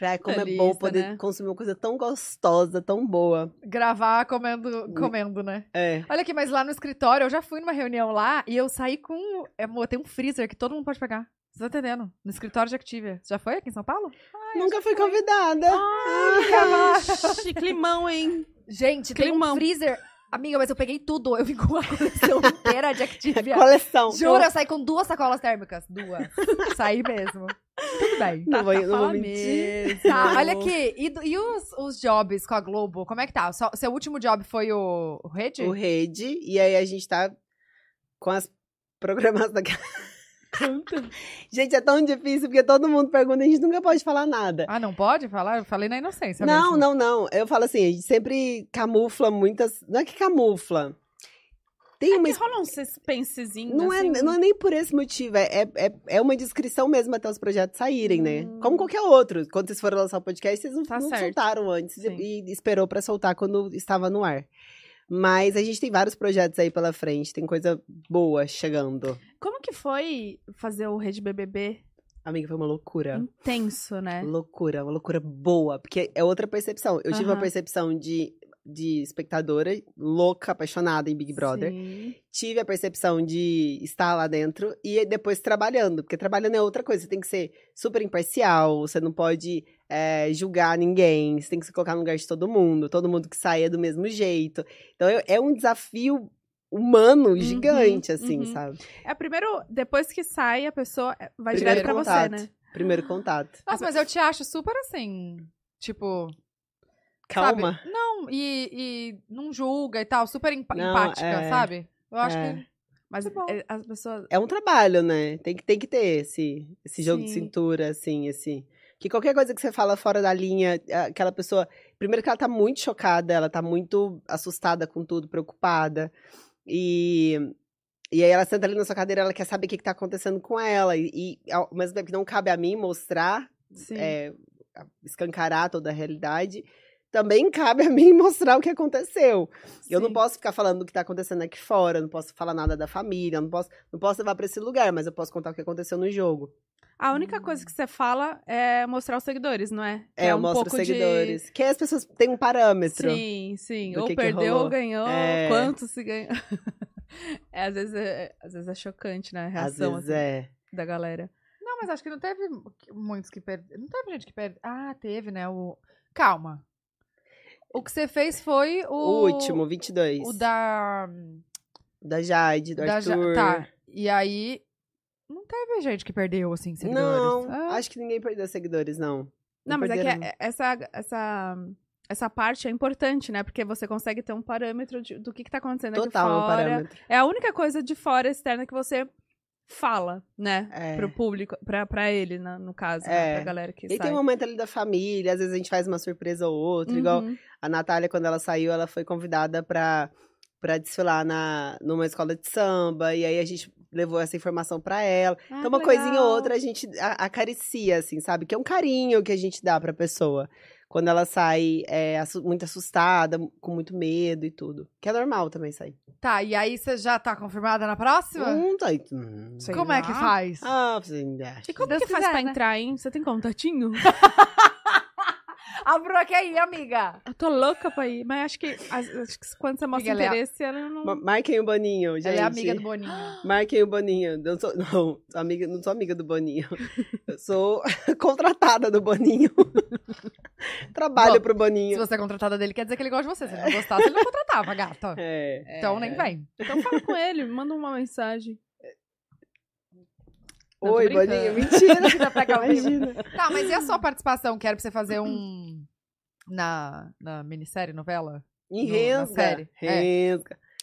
C: Ai, como é bom
B: Delícia,
C: poder
B: né?
C: consumir uma coisa tão gostosa, tão boa.
A: Gravar comendo, comendo, né?
C: É.
A: Olha aqui, mas lá no escritório, eu já fui numa reunião lá e eu saí com. É, amor, tem um freezer que todo mundo pode pegar. Você tá entendendo? No escritório de Activia. Você já foi aqui em São Paulo?
C: Nunca fui convidada.
B: Ixi, climão, hein?
A: Gente, tem
B: Climão.
A: um freezer. Amiga, mas eu peguei tudo. Eu vim com uma coleção inteira de Activia.
C: Coleção.
A: Juro, eu saí com duas sacolas térmicas. Duas. saí mesmo. Tudo bem.
C: Não vou, não vou mentir.
B: mesmo.
A: Tá, olha aqui. E, e os, os jobs com a Globo? Como é que tá? Só- seu último job foi o, o Rede?
C: O Rede, e aí a gente tá com as programações gente, é tão difícil, porque todo mundo pergunta, a gente nunca pode falar nada.
A: Ah, não pode falar? Eu falei na inocência
C: não,
A: mesmo.
C: não, não. Eu falo assim, a gente sempre camufla muitas. Não é que camufla. Tem uma.
B: Que rola um suspensezinho,
C: Não é,
B: assim.
C: não é nem por esse motivo, é, é, é- é uma descrição mesmo até os projetos saírem, né?
B: Hum.
C: Como qualquer outro. Quando vocês foram lançar o podcast, vocês não,
B: Tá
C: não soltaram antes
B: Sim.
C: e, e esperou pra soltar quando estava no ar. Mas a gente tem vários projetos aí pela frente, tem coisa boa chegando.
B: Como que foi fazer o Rede BBB?
C: Amiga, foi uma loucura.
B: Intenso, né?
C: Loucura, uma loucura boa, porque é outra percepção. Eu tive uma percepção de, de espectadora louca, apaixonada em Big Brother.
B: Sim.
C: Tive a percepção de estar lá dentro e depois trabalhando, porque trabalhando é outra coisa. Você tem que ser super imparcial, você não pode é, julgar ninguém, você tem que se colocar no lugar de todo mundo, todo mundo que sai é do mesmo jeito. Então é, é um desafio humano gigante, assim,
B: uhum.
C: sabe?
B: É primeiro, depois que sai, a pessoa é, vai
C: Primeiro
B: direto pra você,
C: contato.
B: né?
C: Primeiro contato.
A: Nossa, mas eu te acho super assim, tipo...
C: Calma.
A: Sabe? Não, e, e não julga e tal, super empa-
C: Não,
A: empática,
C: é.
A: sabe? Eu acho
C: É.
A: que...
B: Mas
A: bom.
B: é, as pessoas.
C: É um trabalho, né? Tem que, tem que ter esse, esse jogo de
B: Sim.
C: cintura, assim, esse. Que qualquer coisa que você fala fora da linha, aquela pessoa. Primeiro que ela tá muito chocada, ela tá muito assustada com tudo, preocupada. E. E aí ela senta ali na sua cadeira, ela quer saber o que, que tá acontecendo com ela. E, e ao mesmo tempo que não cabe a mim mostrar,
B: Sim.
C: é, escancarar toda a realidade, também cabe a mim mostrar o que aconteceu. Eu não
B: Sim.
C: posso ficar falando do que tá acontecendo aqui fora, não posso falar nada da família, não posso, não posso levar pra esse lugar, mas eu posso contar o que aconteceu no jogo.
B: A única coisa que você fala é mostrar os seguidores, não é? Que
C: É, eu
B: um
C: mostro os
B: pouco de-
C: seguidores. Que as pessoas têm um parâmetro.
B: Sim, sim. Ou
C: que que
B: perdeu
C: rolou.
B: ou ganhou.
C: É.
B: Quanto se ganhou. É, às vezes é, às vezes é chocante, né? A
C: Às
B: reação
C: vezes
B: assim,
C: é.
B: da galera.
A: Não, mas acho que não teve muitos que perderam. Não teve gente que perdeu. Ah, teve, né? O... Calma. O que você fez foi o...
C: O último, 22.
A: O da...
C: Da Jade, do
A: da Ja-
C: Arthur.
A: Tá. E aí... Não teve gente que perdeu, assim, seguidores.
C: Não,
A: Ah,
C: acho que ninguém perdeu seguidores, não.
B: Não, mas é que
C: perderam,
B: é- essa, essa, essa parte é importante, né? Porque você consegue ter um parâmetro de- do que, que tá acontecendo
C: Total,
B: aqui
C: um
B: fora.
C: parâmetro.
B: É a única coisa de fora externa que você fala, né?
C: É.
B: Pro público, pra, pra ele, na- no caso,
C: É.
B: né? Pra galera que
C: E
B: sai.
C: tem um momento ali da família, às vezes a gente faz uma surpresa ou outra, igual
B: Uhum.
C: A Natália, quando ela saiu, ela foi convidada pra, pra desfilar na, numa escola de samba. E aí a gente levou essa informação pra ela.
B: Ah,
C: então, uma
B: que
C: coisinha ou
B: legal.
C: outra a gente acaricia, assim, sabe? Que é um carinho que a gente dá pra pessoa. Quando ela sai é, muito assustada, com muito medo e tudo. Que é normal também sair.
A: Tá, e aí você já tá confirmada na próxima?
C: Hum, tá aí. Hum.
A: Como é que
B: lá.
A: faz?
C: Ah, você ainda.
B: E como
A: Deus
B: que faz
A: quiser,
B: pra
A: né?
B: entrar, hein? Você tem contatinho?
A: A Bruna quer ir, amiga.
B: Eu tô louca pra ir, mas acho que, acho que quando você mostra
A: Amiga, ela é
B: interesse, ela não...
C: Ma- Marquem o Boninho, gente.
A: Ela é amiga do Boninho.
C: Marquem o Boninho. Eu sou, não, amiga, não sou amiga do Boninho. Eu sou contratada do Boninho. Trabalho
A: Bom,
C: pro
A: Se
C: Boninho.
A: você é contratada dele, quer dizer que ele gosta de você. Se ele não gostasse, ele não contratava, gata.
C: É.
A: Então nem vem.
B: Então fala com ele, manda uma mensagem. Não,
C: Oi. Boninho. Mentira. Imagina.
A: Tá, mas e a sua participação? Quero pra você fazer um. Na, na minissérie, novela?
C: Em
A: No- na
C: Rensga.
A: série. É.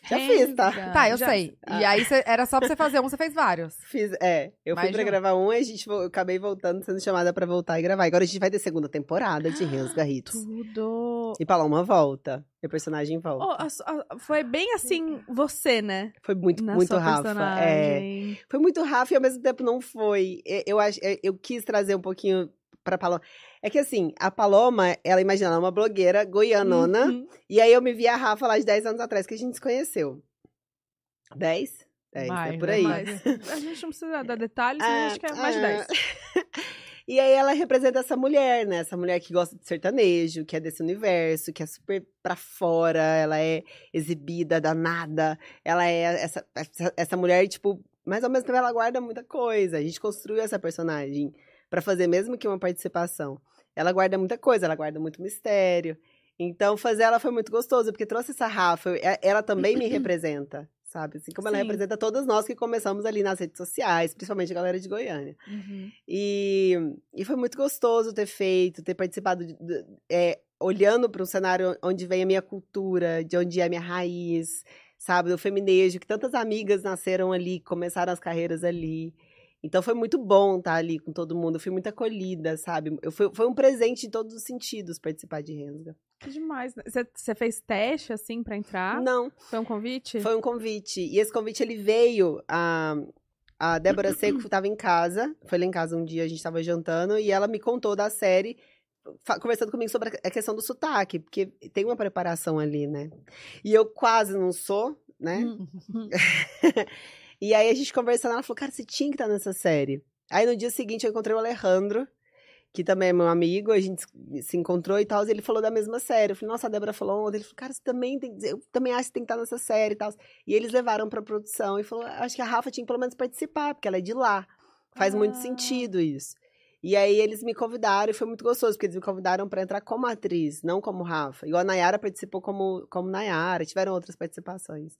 C: Já fiz, tá?
A: Tá, eu
B: Já-
A: sei. E aí cê- era só pra você fazer um, você fez vários.
C: Fiz, é. Eu
A: Mais
C: fui pra
A: um.
C: gravar um e a gente eu acabei voltando, sendo chamada pra voltar e gravar. Agora a gente vai ter segunda temporada de Rensga Hits.
B: Tudo.
C: E Paloma volta. E o personagem volta.
B: Oh, a a- foi bem assim, você, né?
C: Foi muito,
B: Na
C: muito
B: sua
C: Rafa. É. Foi muito Rafa e ao mesmo tempo não foi. Eu, eu, acho- eu- eu quis trazer um pouquinho pra Paloma. É que assim, a Paloma, ela imagina, ela é uma blogueira goianona.
B: Uhum.
C: E aí eu me vi a Rafa lá de 10 anos atrás, que a gente se conheceu. 10? 10,
A: Mais,
C: é por
A: né?
C: aí.
B: Mas a gente não precisa dar detalhes, mas acho que é mais de
C: ah.
B: 10.
C: E aí ela representa essa mulher, né? Essa mulher que gosta de sertanejo, que é desse universo, que é super pra fora, ela é exibida, danada. Ela é essa, essa, essa mulher, tipo, mas ao mesmo tempo ela guarda muita coisa. A gente construiu essa personagem pra fazer mesmo que uma participação. Ela guarda muita coisa, ela guarda muito mistério. Então fazer ela foi muito gostoso, porque trouxe essa Rafa, é- ela também me representa. Sabe? Assim como ela
B: Sim.
C: representa todos nós que começamos ali nas redes sociais, principalmente a galera de Goiânia.
B: Uhum.
C: E, e foi muito gostoso ter feito, ter participado, de- de- é, olhando para um cenário onde vem a minha cultura, de onde é a minha raiz, sabe? Do feminejo, que tantas amigas nasceram ali, começaram as carreiras ali. Então foi muito bom estar ali com todo mundo, eu fui muito acolhida, sabe? Eu fui, foi um presente em todos os sentidos participar de Rensga.
B: Que demais. né? Você, fez teste, assim, pra entrar?
C: Não,
B: Foi um convite?
C: Foi um convite. E esse convite ele veio. A, a Débora Seco estava em casa. Foi lá em casa um dia, a gente estava jantando. E ela me contou da série. conversando comigo sobre a questão do sotaque, porque tem uma preparação ali, né? E eu quase não sou, né? E aí a gente conversando, ela falou, cara, você tinha que estar nessa série. Aí no dia seguinte eu encontrei o Alejandro, que também é meu amigo, a gente se encontrou e tal, e ele falou da mesma série. Eu falei, nossa, a Débora falou ontem. Ele falou, cara, você também tem, eu também acho que tem que estar nessa série e tal. E eles levaram pra produção e falou, acho que a Rafa tinha que pelo menos participar, porque ela é de lá. Faz muito
B: Ah.
C: sentido isso. E aí eles me convidaram e foi muito gostoso, porque eles me convidaram pra entrar como atriz, não como Rafa. E a Nayara participou como, como Nayara, tiveram outras participações.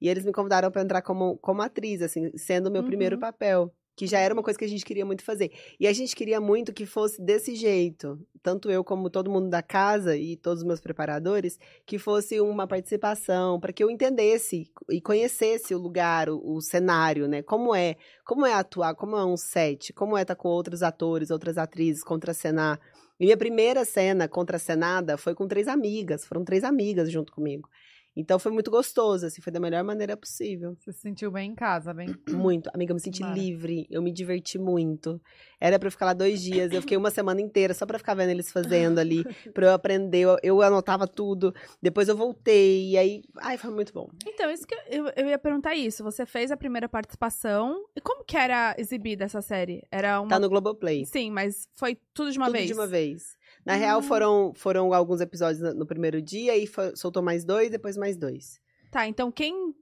C: E eles me convidaram pra entrar como, como atriz, assim, sendo o meu
B: Uhum.
C: primeiro papel. Que já era uma coisa que a gente queria muito fazer. E a gente queria muito que fosse desse jeito. Tanto eu como todo mundo da casa e todos os meus preparadores, que fosse uma participação, para que eu entendesse e conhecesse o lugar, o, o cenário, né? Como é, como é atuar, como é um set, como é estar com outros atores, outras atrizes, contracenar. E minha primeira cena contracenada foi com três amigas, foram três amigas junto comigo. Então foi muito gostoso, assim, foi da melhor maneira possível.
A: Você se sentiu bem em casa, bem.
C: Muito. Amiga, eu me senti
A: Mara.
C: livre, eu me diverti muito. Era pra eu ficar lá dois dias, eu fiquei uma semana inteira só pra ficar vendo eles fazendo ali, pra eu aprender. Eu, eu anotava tudo, depois eu voltei, e aí. Ai, foi muito bom.
B: Então, isso que eu, eu ia perguntar isso. Você fez a primeira participação. E como que era exibida essa série? Era uma.
C: Tá no Globoplay.
B: Sim, mas foi tudo de uma
C: tudo
B: vez.
C: de uma vez. Na
B: Ah.
C: real, foram, foram alguns episódios no, no primeiro dia, e fo- soltou mais dois, depois mais dois.
B: Tá, então quem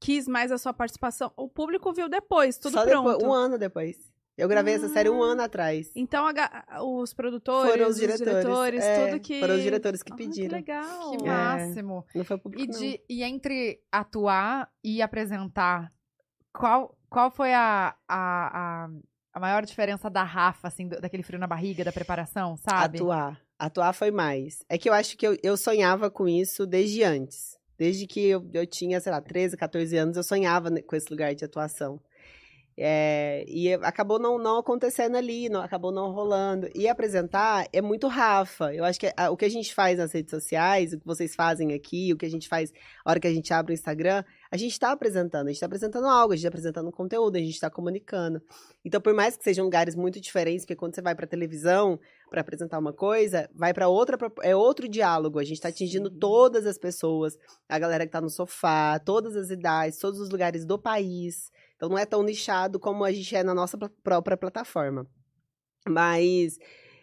B: quis mais a sua participação? O público viu depois, tudo
C: Só
B: pronto.
C: depois, um ano depois. Eu gravei essa série um
B: Ah.
C: ano atrás.
B: Então a os produtores,
C: Foram os diretores. é,
B: tudo que.
C: Foram os diretores que
B: Ah,
C: pediram.
B: Que legal.
A: Que
C: É.
A: máximo.
C: Não foi o público,
A: E,
C: não.
A: de, e entre atuar e apresentar, qual, qual foi a, a, a, a maior diferença da Rafa, assim, daquele frio na barriga, da preparação, sabe?
C: Atuar. Atuar foi mais. É que eu acho que eu, eu sonhava com isso desde antes. Desde que eu, eu tinha, sei lá, 13, 14 anos, eu sonhava ne- com esse lugar de atuação. É, e acabou não, não acontecendo ali, não, acabou não rolando. E apresentar é muito Rafa. Eu acho que a- o que a gente faz nas redes sociais, o que vocês fazem aqui, o que a gente faz a hora que a gente abre o Instagram, a gente está apresentando. A gente está apresentando algo, a gente está apresentando um conteúdo, a gente está comunicando. Então, por mais que sejam lugares muito diferentes, porque quando você vai para televisão para apresentar uma coisa, vai para outra, é outro diálogo. A gente está atingindo
A: Sim.
C: todas as pessoas, a galera que está no sofá, todas as idades, todos os lugares do país. Então, não é tão nichado como a gente é na nossa própria plataforma. Mas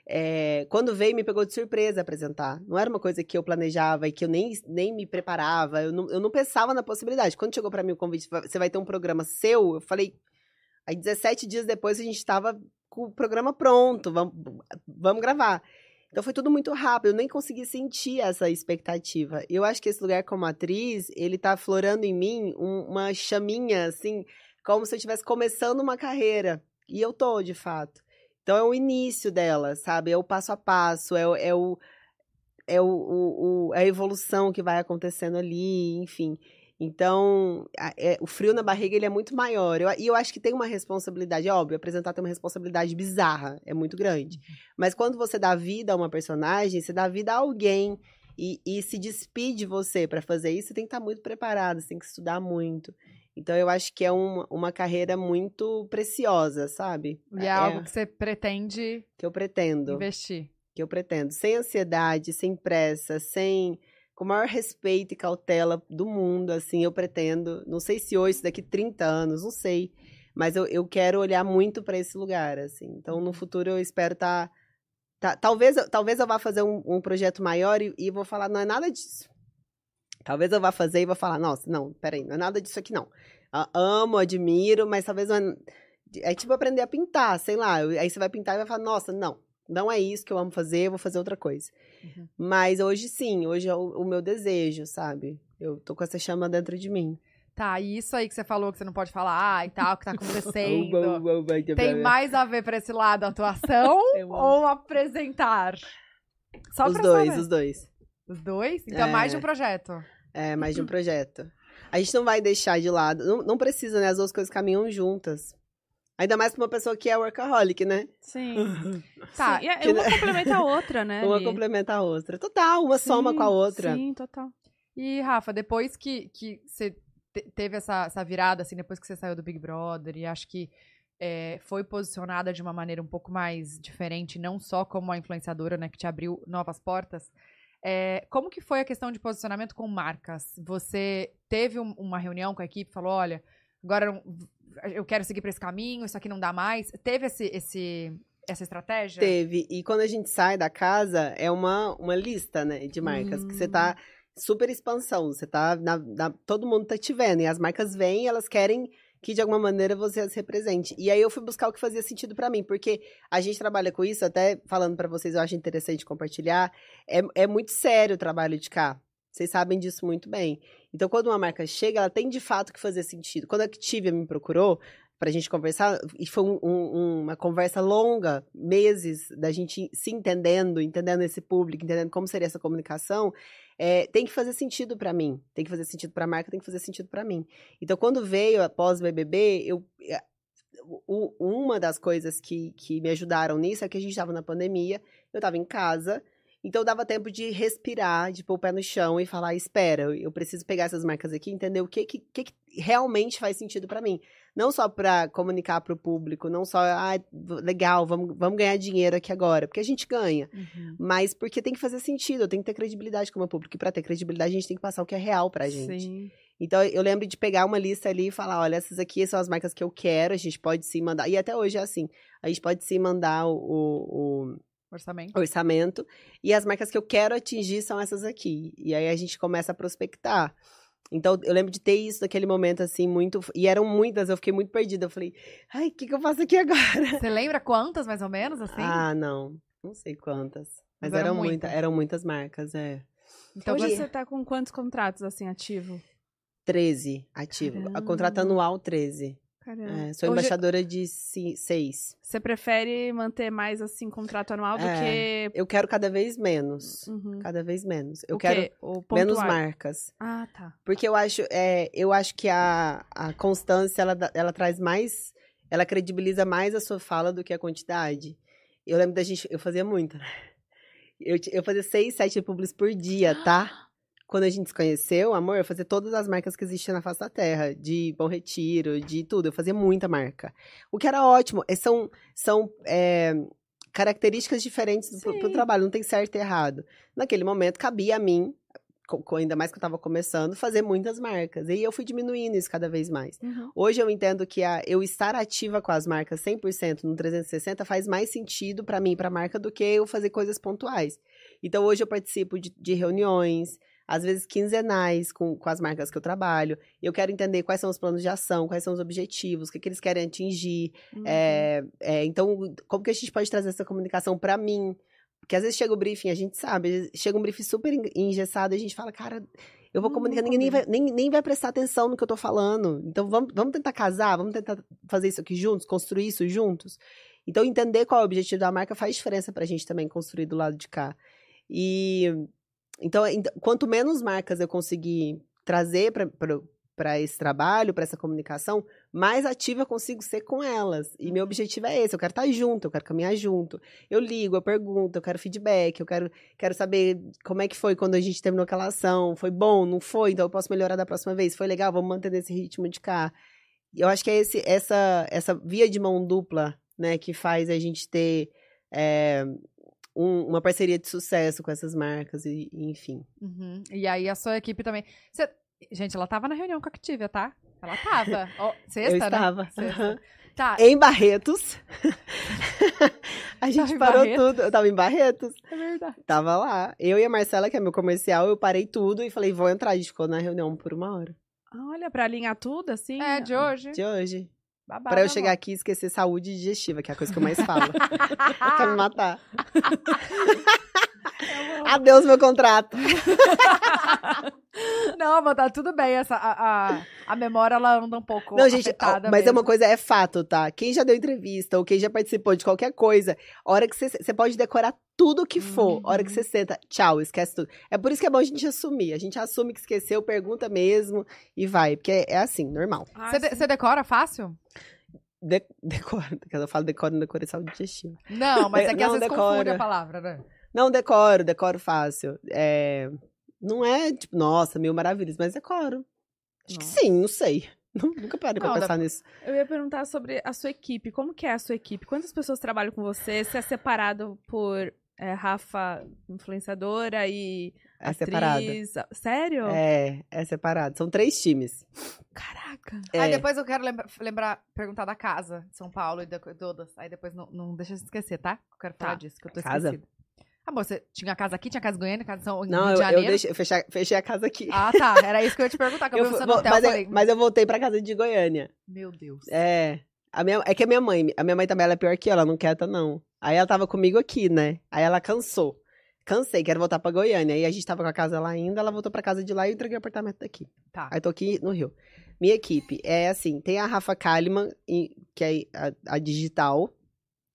C: é, quando veio, me pegou de surpresa apresentar. Não era uma coisa que eu planejava e que eu nem, nem me preparava. Eu não, eu não pensava na possibilidade. Quando chegou para mim o convite, você vai ter um programa seu, eu falei. Aí, 17 dias depois, a gente estava com o programa pronto, vamos, vamos gravar. Então foi tudo muito rápido, eu nem consegui sentir essa expectativa. Eu acho que esse lugar como atriz, ele tá florando em mim um- uma chaminha, assim, como se eu estivesse começando uma carreira. E eu tô, de fato. Então é o início dela, sabe? É o passo a passo, é, o- é o. É o, o- o- a evolução que vai acontecendo ali, enfim. Então, a- é- o frio na barriga ele é muito maior. Eu- e eu acho que tem uma responsabilidade, é óbvio, apresentar tem uma responsabilidade bizarra, é muito grande. Mas quando você dá vida a uma personagem, você dá vida a alguém e, e se despide de você para fazer isso, você tem que estar muito preparado, você tem que estudar muito. Então, eu acho que é uma, uma carreira muito preciosa, sabe?
A: E é algo que você pretende
C: que eu pretendo
A: investir.
C: que eu pretendo. Sem ansiedade, sem pressa, sem. Com o maior respeito e cautela do mundo, assim, eu pretendo. Não sei se hoje, daqui 30 anos, não sei. Mas eu, eu quero olhar muito para esse lugar, assim. Então, no futuro, eu espero estar. Tá, talvez, eu- talvez eu vá fazer um, um projeto maior e, e vou falar, não é nada disso. Talvez eu vá fazer e vou falar, nossa, não, peraí, não é nada disso aqui, não. Ah, amo, admiro, mas talvez não é. É tipo aprender a pintar, sei lá. Aí você vai pintar e vai falar, nossa, não, não é isso que eu amo fazer, eu vou fazer outra coisa.
A: Uhum.
C: Mas hoje sim, hoje é o, o meu desejo, sabe? Eu tô com essa chama dentro de mim.
A: Tá, e isso aí que você falou que você não pode falar e tal, que tá acontecendo. Tem
C: Tem
A: mais a ver pra esse lado atuação
C: Eu
A: ou apresentar? Só
C: Os dois,
A: saber.
C: os dois.
A: Os dois? Então,
C: É.
A: mais de um projeto.
C: É, mais de um projeto. A gente não vai deixar de lado. Não, não precisa, né? As duas coisas caminham juntas. Ainda mais pra uma pessoa que é workaholic, né?
B: Sim.
A: Tá,
B: Sim, e- uma complementa a outra, né?
C: Uma complementa a outra. Total, uma soma
B: Sim,
C: com a outra.
B: Sim, total.
A: E, Rafa, depois que, que você te- teve essa, essa virada, assim, depois que você saiu do Big Brother, e acho que é, foi posicionada de uma maneira um pouco mais diferente, não só como a influenciadora, né, que te abriu novas portas. É, como que foi a questão de posicionamento com marcas? Você teve um- uma reunião com a equipe, falou, olha, agora eu quero seguir para esse caminho, isso aqui não dá mais. Teve esse, esse, essa estratégia?
C: Teve. E quando a gente sai da casa, é uma, uma lista, né, de marcas. Que você tá super expansão. Você tá. Na, na- todo mundo tá te vendo. E as marcas vêm elas querem que de alguma maneira você as represente. E aí eu fui buscar o que fazia sentido pra mim, porque a gente trabalha com isso, até falando pra vocês, eu acho interessante compartilhar. É, é muito sério o trabalho de cá. Vocês sabem disso muito bem. Então, quando uma marca chega, ela tem de fato que fazer sentido. Quando a Activia me procurou pra gente conversar, e foi um- um- uma conversa longa, meses, da gente se entendendo, entendendo esse público, entendendo como seria essa comunicação, é, tem que fazer sentido pra mim. Tem que fazer sentido pra marca, tem que fazer sentido pra mim. Então, quando veio após o BBB, eu, é, uma das coisas que, que me ajudaram nisso é que a gente estava na pandemia, eu estava em casa, então dava tempo de respirar, de pôr o pé no chão e falar: espera, eu- preciso pegar essas marcas aqui e entender o que, que, que realmente faz sentido pra mim. Não só pra comunicar pro público, não só, ah, legal, vamos, vamos ganhar dinheiro aqui agora, porque a gente ganha,
A: Uhum.
C: mas porque tem que fazer sentido, eu tenho que ter credibilidade como público, e pra ter credibilidade a gente tem que passar o que é real pra gente.
A: Sim.
C: Então, eu lembro de pegar uma lista ali e falar: olha, essas aqui são as marcas que eu quero, a gente pode sim mandar. E até hoje é assim: a gente pode sim mandar o, o-
A: Orçamento.
C: orçamento, e as marcas que eu quero atingir são essas aqui. E aí a gente começa a prospectar. Então, eu lembro de ter isso naquele momento, assim, muito. E eram muitas, eu fiquei muito perdida. Eu falei: ai, o que, que eu faço aqui agora?
A: Você lembra quantas, mais ou menos, assim?
C: Ah, não. Não sei quantas. Mas,
A: Mas eram
C: eram,
A: muitas.
C: muitas, eram muitas marcas, é.
A: então,
B: Hoje
A: você...
B: tá com quantos contratos, assim, ativo?
C: 13 ativo. A
B: Caramba.
C: contrato anual 13.
B: Caramba.
C: É, sou
B: Hoje-
C: embaixadora de 6.
B: Você prefere manter mais, assim, contrato anual do
C: É.
B: que...
C: Eu quero cada vez menos.
B: Uhum.
C: Cada vez menos. Eu
B: o
C: quero menos marcas.
B: Ah, tá.
C: Porque eu acho, é, eu acho que a, a constância, ela, ela traz mais. Ela credibiliza mais a sua fala do que a quantidade. Eu lembro da gente. Eu fazia muito. né? Eu, eu fazia seis, sete publis por dia, tá? Quando a gente se conheceu, amor, eu fazia todas as marcas que existiam na face da terra. De Bom Retiro, de tudo. Eu fazia muita marca. O que era ótimo. é, São, são é, características diferentes pro, pro trabalho. Não tem certo e errado. Naquele momento, cabia a mim, ainda mais que eu estava começando, fazer muitas marcas. E eu fui diminuindo isso cada vez mais.
B: Uhum.
C: Hoje eu entendo que a, eu estar ativa com as marcas 100% no 360 faz mais sentido para mim para a marca do que eu fazer coisas pontuais. Então hoje eu participo de, de reuniões, às vezes quinzenais com, com as marcas que eu trabalho. Eu quero entender quais são os planos de ação, quais são os objetivos, o que, que eles querem atingir.
B: Uhum.
C: É, é, então, como que a gente pode trazer essa comunicação para mim? Porque às vezes chega o briefing, a gente sabe, chega um briefing super en- engessado e a gente fala, cara, eu vou comunicar, ninguém nem vai, nem, nem vai prestar atenção no que eu tô falando. Então vamos, vamos tentar casar, vamos tentar fazer isso aqui juntos, construir isso juntos. Então entender qual é o objetivo da marca faz diferença pra gente também construir do lado de cá. E então, ent- quanto menos marcas eu conseguir trazer para esse trabalho, para essa comunicação, mais ativa eu consigo ser com elas. E meu objetivo é esse, eu quero estar junto, eu quero caminhar junto. Eu ligo, eu pergunto, eu quero feedback, eu quero, quero saber como é que foi quando a gente terminou aquela ação. Foi bom, não foi? Então eu posso melhorar da próxima vez. Foi legal, vamos manter nesse ritmo de cá. Eu acho que é esse, essa, essa via de mão dupla, né, que faz a gente ter é, um- uma parceria de sucesso com essas marcas, e, e enfim.
A: Uhum. E aí a sua equipe também. Você- Gente, ela tava na reunião com a Activia, tá? Ela tava. Ó, sexta,
C: eu
A: né?
C: estava.
A: Sexta. Tá,
C: Em Barretos. a gente parou
A: Barretos?
C: tudo. Eu tava em Barretos.
A: é verdade.
C: Tava lá. Eu e a Marcela, que é meu comercial, eu parei tudo e falei, vou entrar. A gente ficou na reunião por uma hora.
B: Olha, pra alinhar tudo, assim.
A: É, de hoje.
C: De hoje.
A: Babado,
C: Pra eu chegar aqui e esquecer saúde digestiva, que é a coisa que eu mais falo. Quer me matar. Adeus, meu contrato.
A: Não, mas tá tudo bem. Essa, a, a, a memória, ela anda um pouco
C: Não, gente, ó, mas é uma
A: mesmo.
C: coisa, é fato, tá? Quem já deu entrevista ou quem já participou de qualquer coisa, a hora que você, você pode decorar tudo que for, a hora que
A: Uhum.
C: você senta, tchau, esquece tudo. É por isso que é bom a gente assumir. A gente assume que esqueceu, pergunta mesmo e vai, porque é, é assim, normal.
B: Ah,
A: Você, de-
B: sim.
A: você decora fácil?
C: De, decora, eu falo decoro, não decorei saúde digestiva.
A: Não, mas é que às
C: Não,
A: vezes confunde
C: decora.
A: a palavra, né?
C: Não, decoro, decoro fácil. É, não é, tipo, nossa, mil maravilhas, mas decoro. Acho que
B: Nossa.
C: sim, não sei. Nunca parei pra
B: Não, dá-
C: pensar nisso.
B: Eu ia perguntar sobre a sua equipe. Como que é a sua equipe? Quantas pessoas trabalham com você? Você é separado por é, Rafa, influenciadora e
C: É
B: atriz? Sério?
C: É, é separado. São três times.
B: Caraca.
C: É.
A: Aí depois eu quero lembra- lembrar, perguntar da casa de São Paulo e da todas. Aí depois não, não deixa de esquecer, tá? Eu quero falar
B: Tá.
A: disso, que eu tô
C: Casa?
A: esquecida. Amor, você tinha casa aqui, tinha casa em Goiânia, casa em São
C: Não,
A: Rio
C: eu,
A: de
C: eu,
A: Janeiro?
C: deixei, eu fechei, fechei a casa aqui.
A: Ah, tá. Era isso que eu ia te perguntar, que eu,
C: Eu
A: vi
C: fu-
A: você no hotel.
C: mas,
A: falei,
C: eu, mas eu voltei pra casa de Goiânia.
A: Meu Deus.
C: É. A minha, é que a minha mãe, a minha mãe também ela é pior que eu, ela não quieta, não. Aí ela tava comigo aqui, né? Aí ela cansou. Cansei, quero voltar pra Goiânia. Aí a gente tava com a casa lá ainda, ela voltou pra casa de lá e eu entreguei o apartamento daqui.
A: Tá.
C: Aí tô aqui no Rio. Minha equipe é assim: tem a Rafa Kalimann, que é a, a digital,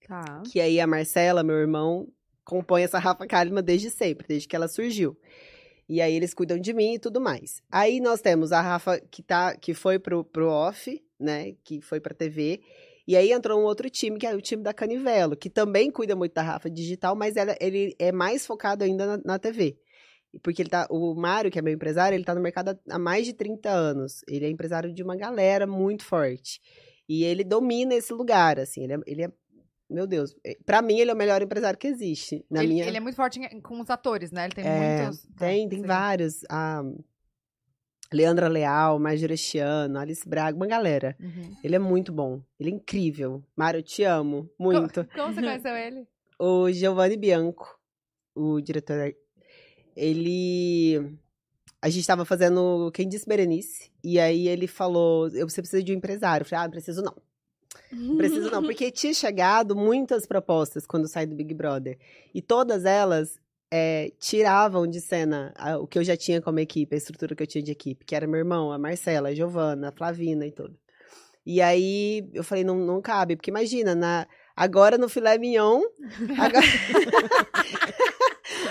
B: Tá.
C: que aí a Marcela, meu irmão, compõe essa Rafa Kalimann desde sempre, desde que ela surgiu. E aí eles cuidam de mim e tudo mais. Aí nós temos a Rafa que, tá, que foi pro, pro off, né? Que foi pra TV. E aí entrou um outro time, que é o time da Canivelo, que também cuida muito da Rafa digital, mas ela- ele é mais focado ainda na, na TV. Porque ele tá, o Mário, que é meu empresário, ele tá no mercado há- mais de 30 anos. Ele é empresário de uma galera muito forte. E ele domina esse lugar, assim. Ele é, ele é meu Deus, é- pra mim ele é o melhor empresário que existe. Na
A: ele,
C: minha...
A: ele é muito forte em- com os atores, né? Ele tem
C: É,
A: muitos. Tá,
C: Tem, tem
A: sei.
C: vários. A Leandra Leal, Marjorie Chiano, Alice Braga, uma galera.
A: Uhum.
C: Ele é muito bom. Ele é incrível. Mário, eu te amo. Muito.
A: Como você conheceu ele?
C: O Giovanni Bianco, o diretor, ele. A gente tava fazendo Quem Disse Berenice. E aí ele falou: eu, Você precisa de um empresário. Eu falei: Ah, não preciso não. Preciso não. Porque tinha chegado muitas propostas quando saí do Big Brother. E todas elas é, tiravam de cena a- o que eu já tinha como equipe, a estrutura que eu tinha de equipe, que era meu irmão, a Marcela, a Giovana, a Flavina e tudo. E aí eu falei, não, não cabe, porque imagina, na, agora no filé mignon, agora...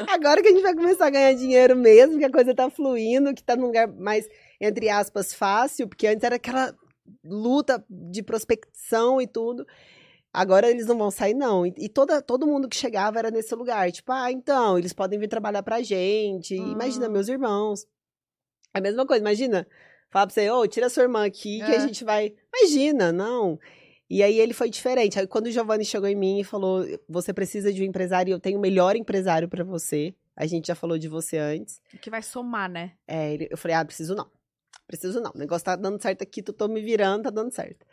C: agora que a gente vai começar a ganhar dinheiro mesmo, que a coisa tá fluindo, que tá num lugar mais, entre aspas, fácil, porque antes era aquela luta de prospecção e tudo. Agora eles não vão sair, não. E, e toda, todo mundo que chegava era nesse lugar. Tipo, ah, então, eles podem vir trabalhar pra gente. Imagina,
A: Ah.
C: meus irmãos. É a mesma coisa, imagina. Falar pra você, ô, tira sua irmã aqui que
A: É.
C: a gente vai. Imagina, não. E aí ele foi diferente. Aí quando o Giovanni chegou em mim e falou: você precisa de um empresário, e eu tenho o melhor empresário pra você. A gente já falou de você antes.
B: Que vai somar, né?
C: É, eu falei, ah, preciso não. Preciso não. O negócio tá dando certo aqui, tu tô me virando, tá dando certo.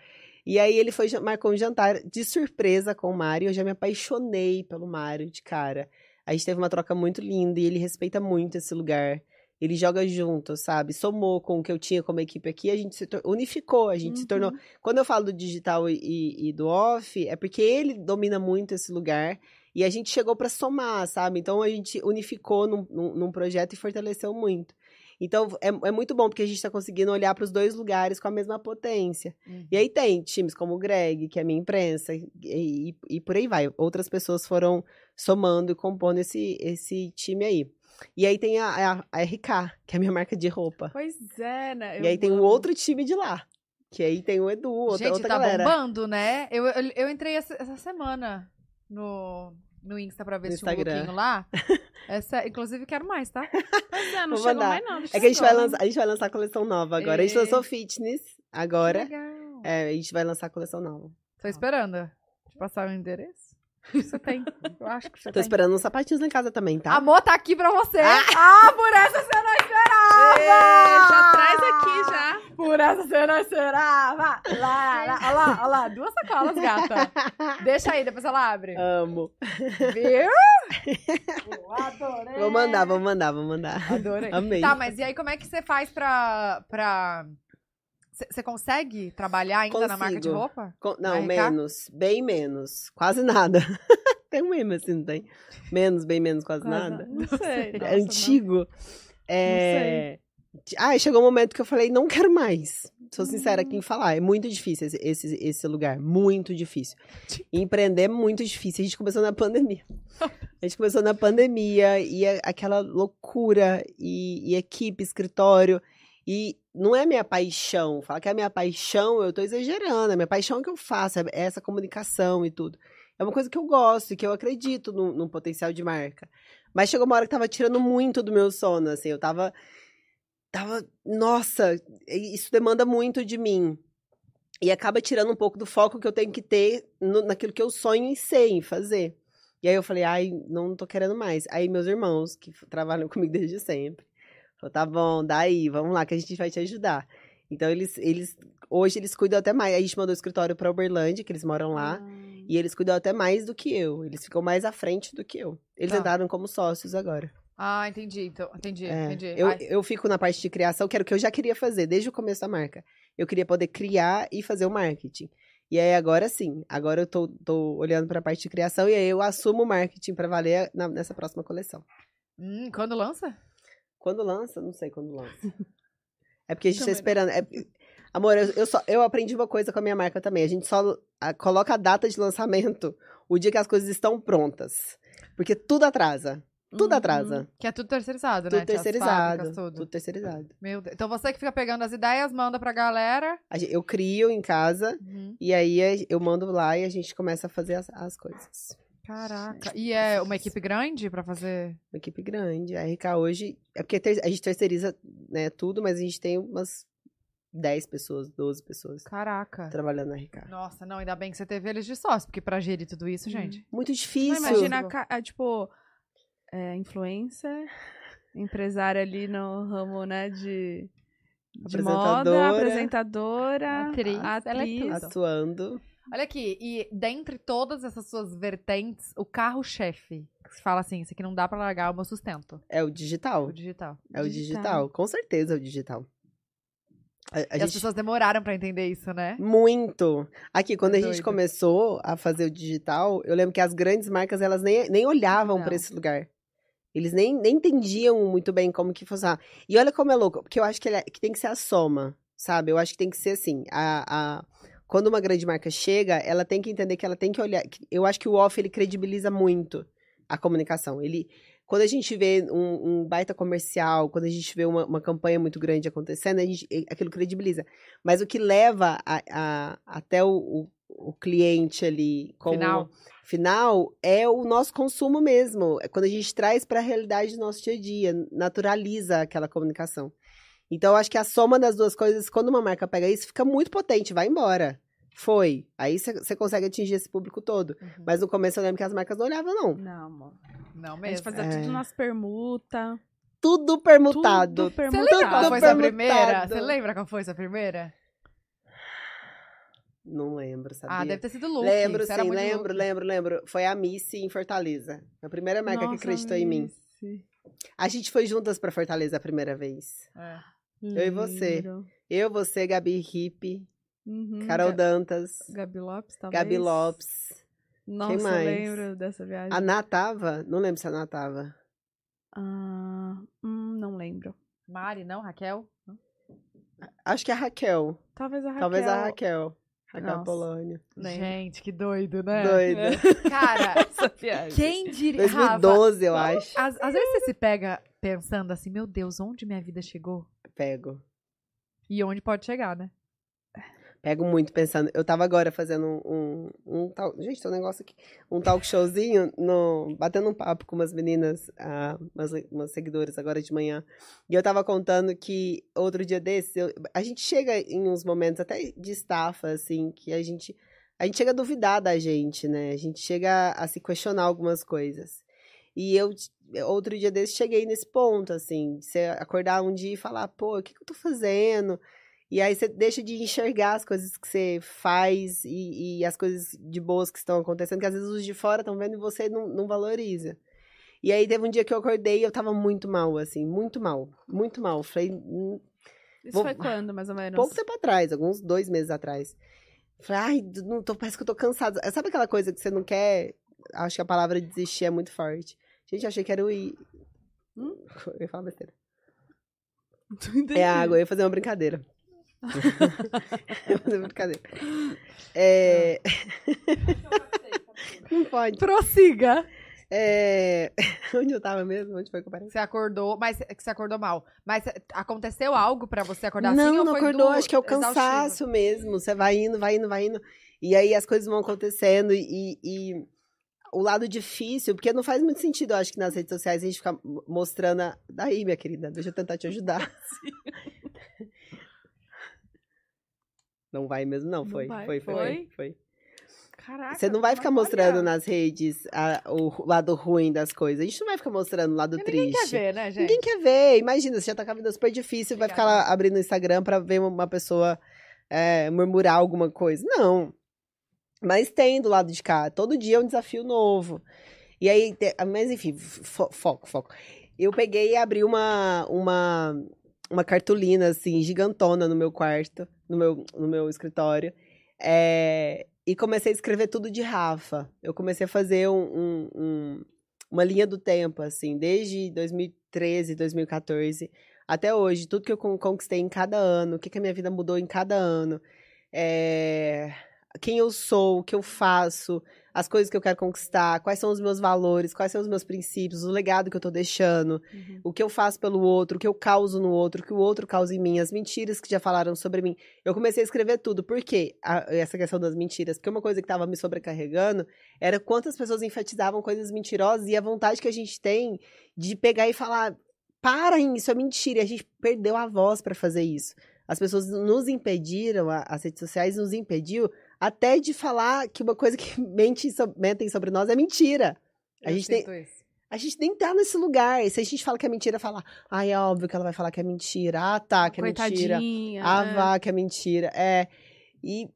C: E aí ele foi, marcou um jantar de surpresa com o Mário. Eu já me apaixonei pelo Mário de cara. A gente teve uma troca muito linda e ele respeita muito esse lugar. Ele joga junto, sabe? Somou com o que eu tinha como equipe aqui, a gente se unificou, a gente se tornou.
B: Uhum.
C: Quando eu falo do digital e, e- e do off, é porque ele domina muito esse lugar e a gente chegou para somar, sabe? Então a gente unificou num, num- num projeto e fortaleceu muito. Então é, é muito bom porque a gente está conseguindo olhar para os dois lugares com a mesma potência.
A: Uhum.
C: E aí tem times como o Greg, que é minha imprensa, e, e- e por aí vai. Outras pessoas foram somando e compondo esse, esse time aí. E aí tem a, a- a RK, que é a minha marca de roupa.
B: Pois é, né?
C: e aí tem um outro time de lá. Que aí tem o Edu, outra,
A: Gente,
C: outra
A: tá
C: galera.
A: bombando, né? Eu, eu, eu entrei essa, essa semana no, no Insta pra ver
C: No
A: se tinha um lookinho lá. Essa, inclusive, quero mais, tá?
B: Pois é, não
C: Vou mandar.
B: mais nada.
C: É que a gente, vai lançar, a gente vai lançar a coleção nova agora. A gente
A: E-
C: lançou fitness agora.
A: Legal.
C: É, a gente vai lançar a coleção nova.
A: Tô esperando. Te passar o endereço. Você tem. Eu acho que você
C: Tô
A: tem.
C: esperando uns sapatinhos lá em casa também, tá?
A: Amor, tá aqui pra você. Ah, por essa você não esperava!
B: Ê, já traz aqui, já.
A: Por essa você não esperava! Lá, lá, olha lá, olha lá. Duas sacolas, gata. Deixa aí, depois ela abre.
C: Amo.
A: Viu? Eu adorei.
C: Vou mandar, vou mandar, vou mandar.
A: Adorei.
C: Amei.
A: Tá, mas e aí como é que você faz pra... pra... Você consegue trabalhar ainda na marca de
C: Consigo.
A: roupa?
C: Com- Não, menos. Bem menos. Quase nada. tem um meme assim, não tem? Menos, bem menos, quase, nada.
B: Não sei.
C: É
B: nossa,
C: antigo. É... Ah, chegou um momento que eu falei, não quero mais. Sou sincera aqui em falar. É muito difícil esse, esse, esse lugar. Muito difícil. Empreender é muito difícil. A gente começou na pandemia. A gente começou na pandemia e é aquela loucura e, e equipe, escritório. E não é minha paixão. Falar que é minha paixão, eu tô exagerando. É minha paixão que eu faço, é essa comunicação e tudo. É uma coisa que eu gosto e que eu acredito no, no potencial de marca. Mas chegou uma hora que tava tirando muito do meu sono, assim. Eu tava tava, nossa, isso demanda muito de mim. E acaba tirando um pouco do foco que eu tenho que ter no, naquilo que eu sonho em ser, em fazer. E aí eu falei, ai, não tô querendo mais. Aí meus irmãos, que trabalham comigo desde sempre, falaram, tá bom, daí, vamos lá que a gente vai te ajudar. Então eles, eles hoje eles cuidam até mais. A gente mandou o escritório para Uberlândia, que eles moram lá,
B: Ah.
C: e eles cuidam até mais do que eu. Eles ficam mais à frente do que eu. Eles
A: Tá.
C: entraram como sócios agora.
A: Ah, entendi. Então, entendi,
C: É,
A: entendi.
C: Eu,
A: Ai,
C: eu fico na parte de criação, que era o que eu já queria fazer desde o começo da marca. Eu queria poder criar e fazer o marketing. E aí agora sim, agora eu tô, tô olhando para a parte de criação e aí eu assumo o marketing para valer na- nessa próxima coleção.
A: hum, quando lança?
C: Quando lança? Não sei quando lança. É porque a gente tá
B: Também não.
C: esperando. é- Amor, eu, eu só, eu aprendi uma coisa com a minha marca também. A gente só ah, coloca a data de lançamento o dia que as coisas estão prontas. Porque tudo atrasa. Tudo
B: Uhum.
C: atrasa.
A: Que é tudo terceirizado,
C: Tudo
A: né?
C: Terceirizado.
A: fábricas,
C: Tudo.
A: tudo.
C: terceirizado.
A: Meu Deus. Então você que fica pegando as ideias, manda pra galera.
C: A Eu crio em casa
A: Uhum.
C: e aí eu mando lá e a gente começa a fazer as, as coisas.
A: Caraca. E é uma equipe grande pra fazer?
C: Uma equipe grande. A RK hoje. É porque a gente terceiriza né, tudo, mas a gente tem umas 10 pessoas, 12 pessoas
A: Caraca.
C: trabalhando na RK.
A: Nossa, não, ainda bem que você teve eles de sócio, porque pra gerir tudo isso, gente.
C: Muito
B: Não,
C: difícil.
B: imagina, a a, tipo, é, influencer, empresária ali no ramo, né, de, de moda,
C: Apresentadora.
B: apresentadora,
A: Atriz, ela é
B: atriz.
C: Atuando.
A: Olha aqui, e dentre todas essas suas vertentes, o carro-chefe, que se fala assim, isso aqui não dá pra largar o meu sustento,
C: É o digital.
A: o digital.
C: É o
B: Digital.
C: digital. Com certeza é o digital. A, a
A: e as
C: gente-
A: pessoas demoraram pra entender isso, né?
C: Muito. Aqui, quando
A: É
C: a gente
A: doido.
C: começou a fazer o digital, eu lembro que as grandes marcas, elas nem, nem olhavam para esse lugar. Eles nem, nem entendiam muito bem como que funcionava. E olha como é louco, porque eu acho que, ele é- que tem que ser a soma, sabe? Eu acho que tem que ser assim, a, a- quando uma grande marca chega, ela tem que entender que ela tem que olhar... Eu acho que o off, ele credibiliza muito a comunicação. Ele... Quando a gente vê um, um baita comercial, quando a gente vê uma, uma campanha muito grande acontecendo, a gente, aquilo credibiliza. Mas o que leva a- a- até o, o- o cliente ali como
A: Final.
C: final é o nosso consumo mesmo. É quando a gente traz para a realidade do nosso dia a dia, naturaliza aquela comunicação. Então, eu acho que a soma das duas coisas, quando uma marca pega isso, fica muito potente, vai embora. Foi. Aí você consegue atingir esse público todo.
A: Uhum.
C: Mas no começo eu lembro que as marcas não olhavam, não.
B: Não, amor.
A: Não
B: A gente
A: mesmo.
B: fazia
C: É.
B: tudo nas permutas.
C: Tudo permutado.
B: Tudo
A: Você
B: permutado.
A: lembra qual foi
C: permutado.
A: primeira? Você lembra qual foi sua primeira?
C: Não lembro, sabia?
A: Ah, deve ter sido Luke.
C: Lembro,
A: Você
C: sim, lembro,
A: Luke.
C: lembro, lembro. Foi a Missy em Fortaleza. A primeira marca que
B: Nossa,
C: acreditou em mim.
B: Missy.
C: A gente foi juntas pra Fortaleza a primeira vez.
A: É.
C: Eu e você.
B: Lembro.
C: Eu, você, Gabi Hippe,
B: Uhum.
C: Carol Dantas,
B: Gabi Lopes, talvez.
C: Gabi Lopes.
B: Nossa,
C: mais?
B: lembro dessa viagem.
C: A Ná tava? Não lembro se a Ná tava.
B: Ah, hum, não lembro.
A: Mari, não? Raquel?
C: Acho que a Raquel.
B: Talvez a Raquel.
C: Talvez a Raquel. Raquel
B: Nossa. Lembro.
A: Gente, que doido, né?
C: Doida.
A: Cara,
B: Essa viagem.
A: quem diria... Rafa,
C: 2012, eu acho.
A: às, às vezes você se pega pensando assim, meu Deus, onde minha vida chegou?
C: Pego.
A: E onde pode chegar, né?
C: Pego muito pensando. Eu tava agora fazendo um, um, um tal. Gente, tem um negócio aqui. Um talk showzinho, no, batendo um papo com umas meninas, ah, umas, umas seguidoras agora de manhã. E eu tava contando que outro dia desse, eu- a gente chega em uns momentos até de estafa, assim, que a gente. A gente chega a duvidar da gente, né? A gente chega a se questionar algumas coisas. E eu, outro dia desse, cheguei nesse ponto, assim, de você acordar um dia e falar, pô, o que, que eu tô fazendo? E aí você deixa de enxergar as coisas que você faz e, e as coisas de boas que estão acontecendo, que às vezes os de fora estão vendo e você não, não valoriza. E aí teve um dia que eu acordei e eu tava muito mal, assim, muito mal, muito mal. Falei, hum,
B: Isso
C: Vou-
B: foi quando, mais ou menos?
C: pouco tempo atrás, alguns dois meses atrás. Falei, ai, não tô, parece que eu tô cansada. Sabe aquela coisa que você não quer? Acho que a palavra desistir é muito forte. Gente, achei que era o i. Hum? Eu ia falar besteira. É água, eu ia fazer uma brincadeira. eu ia fazer uma brincadeira. É... não pode.
A: Prossiga!
C: É... Onde eu tava mesmo? Onde foi que eu parei?
A: Você acordou, mas que você acordou mal. Mas aconteceu algo pra você acordar
C: não,
A: assim?
C: não
A: foi
C: acordou,
A: do
C: acho que é o
A: exaustivo?
C: cansaço mesmo. Você vai indo, vai indo, vai indo. E aí as coisas vão acontecendo e, e o lado difícil, porque não faz muito sentido, eu acho que nas redes sociais a gente ficar mostrando. A... Daí, minha querida, deixa eu tentar te ajudar. Não vai mesmo, não.
B: Não
C: Foi,
B: vai?
C: foi, foi,
B: Foi?
C: foi.
B: Caraca.
C: Você não vai ficar mostrando nas redes a- o lado ruim das coisas. A gente não vai ficar mostrando o lado
A: Porque
C: triste.
A: ninguém quer ver, né, gente?
C: Ninguém quer ver. Imagina, você já tá com a vida super difícil, vai ficar lá abrindo o Instagram pra ver uma pessoa é, murmurar alguma coisa. Não. Mas tem do lado de cá. Todo dia é um desafio novo. E aí, te- mas enfim, fo- foco, foco. Eu peguei e abri uma, uma, uma cartolina, assim, gigantona no meu quarto, no meu, no meu escritório. É, e comecei a escrever tudo de Rafa. Eu comecei a fazer um- um- um, uma linha do tempo, assim, desde 2013, 2014 até hoje, tudo que eu con- conquistei em cada ano, o que, que a minha vida mudou em cada ano, é, quem eu sou, o que eu faço, as coisas que eu quero conquistar, quais são os meus valores, quais são os meus princípios, o legado que eu tô deixando,
B: Uhum.
C: o que eu faço pelo outro, o que eu causo no outro, o que o outro causa em mim, as mentiras que já falaram sobre mim. Eu comecei a escrever tudo. Por quê? A- essa questão das mentiras. Porque uma coisa que estava me sobrecarregando era quantas pessoas enfatizavam coisas mentirosas e a vontade que a gente tem de pegar e falar: parem, isso é mentira. E a gente perdeu a voz para fazer isso. As pessoas nos impediram, as redes sociais nos impediu até de falar que uma coisa que mente, so- mentem sobre nós é mentira. A
A: Eu
C: gente tem-
A: isso.
C: A gente nem tá nesse lugar. E se a gente fala que é mentira, fala, ai, é óbvio que ela vai falar que é mentira. Ah, tá, que é mentira.
B: Coitadinha.
C: Ah,
B: é.
C: vá, que é mentira. É. E,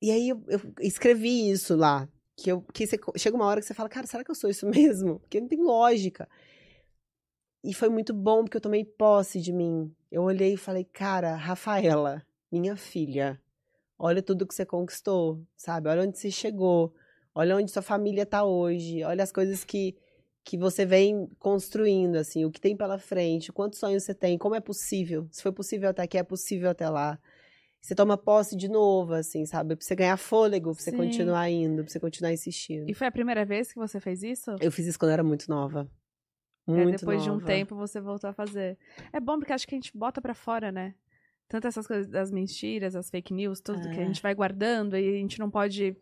C: e aí eu, eu escrevi isso lá. Que, eu, que você- chega uma hora que você fala, cara, será que eu sou isso mesmo? Porque não tem lógica. E foi muito bom, porque eu tomei posse de mim. Eu olhei e falei, cara, Rafaela, minha filha, olha tudo que você conquistou, sabe? Olha onde você chegou. Olha onde sua família tá hoje. Olha as coisas que, que você vem construindo, assim, o que tem pela frente, quantos sonhos você tem, como é possível. Se foi possível até aqui, é possível até lá. Você toma posse de novo, assim, sabe? Pra você ganhar fôlego, pra você
B: Sim.
C: continuar indo, pra você continuar insistindo.
B: E foi a primeira vez que você fez isso?
C: Eu fiz isso quando eu era muito nova.
B: É,
C: Muito
B: depois de um
C: nova.
B: tempo você voltou a fazer. É bom porque acho que a gente bota pra fora, né? Tanto essas coisas das mentiras, as fake news, tudo que a
C: É.
B: gente vai guardando e a gente não pode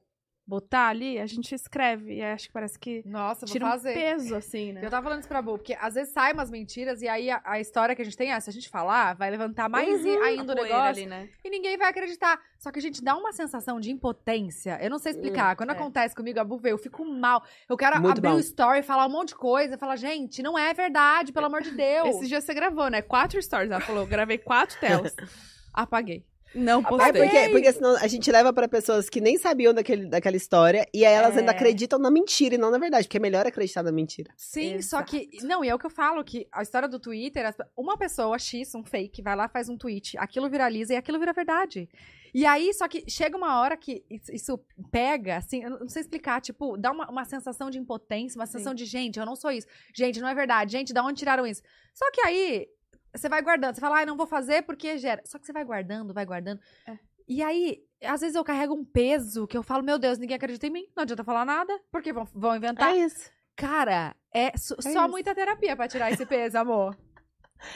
B: botar ali, a gente escreve. E acho que parece que
A: Nossa,
B: tira um peso, assim, né?
A: Eu tava falando isso pra Bu, porque às vezes saem umas mentiras e aí a, a história que a gente tem é, se a gente falar, vai levantar mais
B: Uhum,
A: ainda o negócio
B: ali, né?
A: e ninguém vai acreditar. Só que a gente dá uma sensação de impotência. Eu não sei explicar. Quando
B: é.
A: acontece comigo, a Bu vê, eu fico mal. Eu quero
C: Muito
A: abrir
C: mal.
A: o story, falar um monte de coisa, falar, gente, não é verdade, pelo amor de Deus.
B: Esse dia você gravou, né? Quatro stories. Ela falou, gravei quatro telas. Apaguei. Não
C: É
B: postei.
C: porque, porque senão a gente leva pra pessoas que nem sabiam daquele, daquela história e aí elas
A: É.
C: ainda acreditam na mentira e não na verdade, porque é melhor acreditar na mentira.
A: Sim, só
B: Exato.
A: que. Não, e é o que eu falo, que a história do Twitter, uma pessoa X, um fake, vai lá, faz um tweet, aquilo viraliza e aquilo vira verdade. E aí, só que chega uma hora que isso- pega, assim, eu não sei explicar, tipo, dá uma, uma sensação de impotência, uma sensação de, gente, eu não sou isso. Gente, não é verdade. Gente, da onde tiraram isso? Só que aí, você vai guardando, você fala, ai, não vou fazer porque gera. Só que você vai guardando, vai guardando.
B: É.
A: E aí, às vezes eu carrego um peso que eu falo, meu Deus, ninguém acredita em mim, não adianta falar nada, porque vão, vão inventar.
C: É isso.
A: Cara, é, so-
C: É
A: só
C: isso.
A: muita terapia pra tirar esse peso, amor.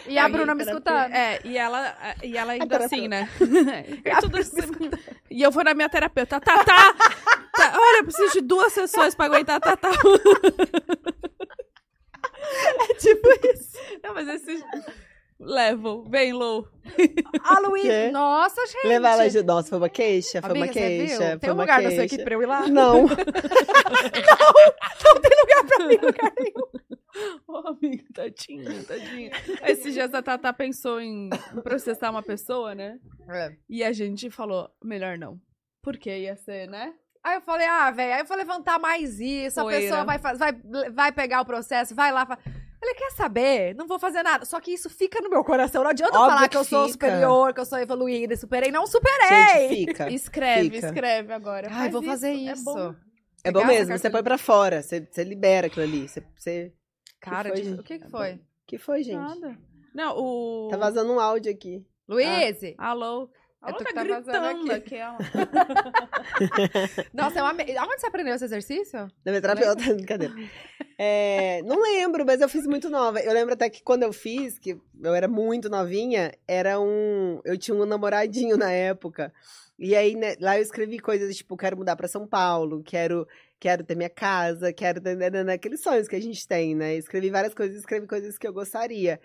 A: E a Bruna me escutando.
B: É, e ela, e ela ainda assim, né? Tudo assim. E eu vou na minha terapeuta. Tá, tá, tá. Olha, eu preciso de duas sessões pra aguentar, tá, tá. É tipo isso. Não, mas esse level, bem low.
A: A Luísa, nossa, gente.
C: Levar ela de. Nossa, foi uma queixa, foi
A: Amiga,
C: uma queixa. Foi
A: Tem um
C: uma
A: lugar
C: queixa.
A: da sua equipe pra eu ir lá?
C: Não.
B: Ô, amiga, tadinha, tadinha. Esses dias a Tata pensou em processar uma pessoa, né?
A: É.
B: E a gente falou, melhor não. Porque ia ser, né?
A: Aí eu falei, ah, velho, aí eu vou levantar mais isso, a
B: Poeira.
A: pessoa vai, vai, vai pegar o processo, vai lá. fa- Ele quer saber, não vou fazer nada. Só que isso fica no meu coração. Não adianta
C: Óbvio
A: falar que,
C: que
A: eu sou
C: fica.
A: superior, que eu sou evoluída e superei. Não superei!
C: Gente, fica.
B: Escreve,
C: Fica.
B: escreve agora.
A: Ai,
B: Faz
A: vou fazer
B: É
A: isso.
B: bom.
C: É bom
A: Pegar essa
C: mesmo, você põe pra fora, você, você libera aquilo ali. Você, você-
A: Cara,
C: foi,
A: de- o que que
C: É
A: foi?
C: que foi, gente?
B: Nada. Não, o.
C: Tá vazando um áudio aqui.
A: Luíse!
B: Alô?
A: É
B: Alô,
A: tu
B: tá
A: tá vazando
B: gritando
A: aqui.
B: ó.
A: Nossa, eu amei. Aonde você aprendeu esse exercício?
C: Da minha terapeuta, brincadeira. É, não lembro, mas eu fiz muito nova. Eu lembro até que quando eu fiz, que eu era muito novinha, era um. Eu tinha um namoradinho na época. E aí, né, lá eu escrevi coisas tipo, quero mudar pra São Paulo, quero quero ter minha casa, quero ter aqueles sonhos que a gente tem, né? Escrevi várias coisas, escrevi coisas que eu gostaria.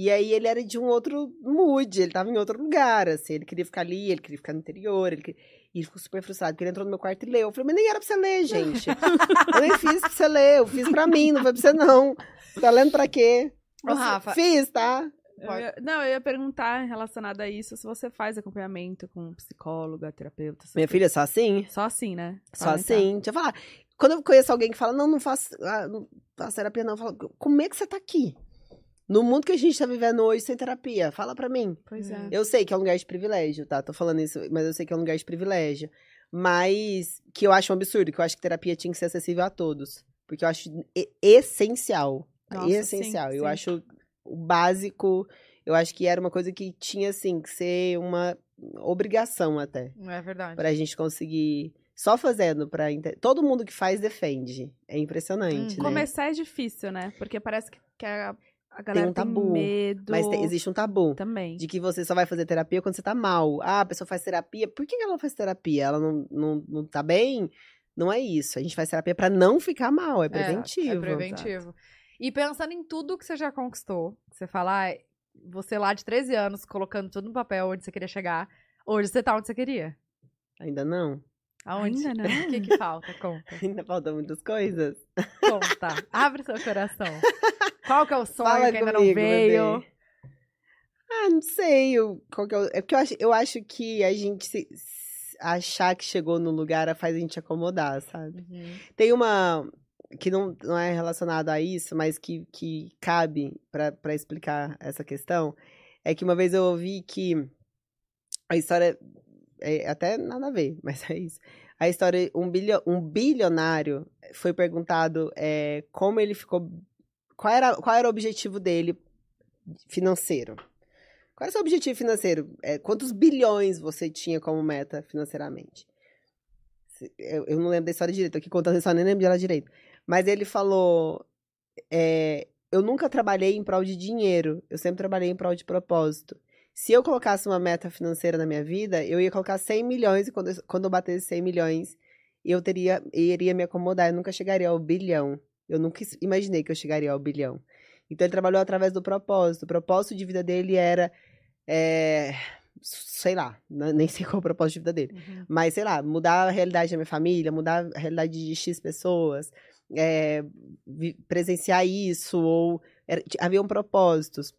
C: E aí ele era de um outro mood, ele tava em outro lugar, assim, ele queria ficar ali, ele queria ficar no interior, ele queria... E ele ficou super frustrado, porque ele entrou no meu quarto e leu. Eu falei, mas nem era pra você ler, gente. eu nem fiz pra você ler, eu fiz pra mim, não foi pra você não. Você tá lendo pra quê?
A: Ô, Rafa.
C: Fiz, tá?
B: Eu ia- não, eu ia perguntar relacionado a isso, se você faz acompanhamento com psicóloga, terapeuta.
C: Minha
B: coisas.
C: filha, só assim?
B: Só assim, né?
C: Só
B: então.
C: assim. Deixa eu falar. Quando eu conheço alguém que fala, não, não faço, ah, não faço terapia, não. Eu falo, como é que você tá aqui? No mundo que a gente tá vivendo hoje sem terapia, fala pra mim.
B: Pois é.
C: Eu sei que é um lugar de privilégio, tá? Tô falando isso, mas eu sei que é um lugar de privilégio. Mas que eu acho um absurdo, que eu acho que terapia tinha que ser acessível a todos. Porque eu acho essencial.
B: Nossa,
C: essencial.
B: sim,
C: eu
B: sim.
C: acho o básico. Eu acho que era uma coisa que tinha, assim, que ser uma obrigação até.
A: Não é verdade.
C: Pra gente conseguir. Só fazendo pra. ente- Todo mundo que faz defende. É impressionante,
A: Hum,
C: né?
B: Começar é difícil, né? Porque parece que, que a, a galera
C: um tabu,
B: medo.
C: Mas te- existe um tabu.
B: Também.
C: De que você só vai fazer terapia quando você tá mal. Ah, a pessoa faz terapia. Por que ela não faz terapia? Ela não, não, não tá bem? Não é isso. A gente faz terapia pra não ficar mal. É preventivo.
A: É, preventivo. E pensando em tudo que você já conquistou, você fala, ah, você lá de 13 anos, colocando tudo no papel onde você queria chegar, hoje você tá onde você queria.
C: Ainda não.
A: Aonde?
B: Ainda não?
A: O que, que falta? Conta.
C: Ainda faltam muitas coisas.
A: Conta. Abre seu coração. Qual que é o sonho
C: Fala
A: que ainda
C: comigo,
A: não veio?
C: bebê. Ah, não sei. Eu, qual que é, o- é porque eu acho, eu acho que a gente se- achar que chegou no lugar faz a gente acomodar, sabe?
A: Uhum.
C: Tem uma que não, não é relacionada a isso, mas que, que cabe pra pra explicar essa questão. É que uma vez eu ouvi que a história. É até nada a ver, mas é isso. A história, um, bilio, um bilionário foi perguntado é, como ele ficou. Qual era, qual era o objetivo dele financeiro? Qual era o seu objetivo financeiro? É, quantos bilhões você tinha como meta financeiramente? Eu, eu não lembro da história direito, aqui contando a história, nem lembro dela direito. Mas ele falou: é, Eu nunca trabalhei em prol de dinheiro, eu sempre trabalhei em prol de propósito. Se eu colocasse uma meta financeira na minha vida, eu ia colocar 100 milhões e quando, eu- quando eu batesse 100 milhões, eu teria, iria me acomodar, eu nunca chegaria ao bilhão. Eu nunca imaginei que eu chegaria ao bilhão. Então ele trabalhou através do propósito. O propósito de vida dele era, é, sei lá, nem sei qual é o propósito de vida dele.
A: Uhum.
C: Mas, sei lá, mudar a realidade da minha família, mudar a realidade de X pessoas, é, presenciar isso, ou era, haviam propósitos.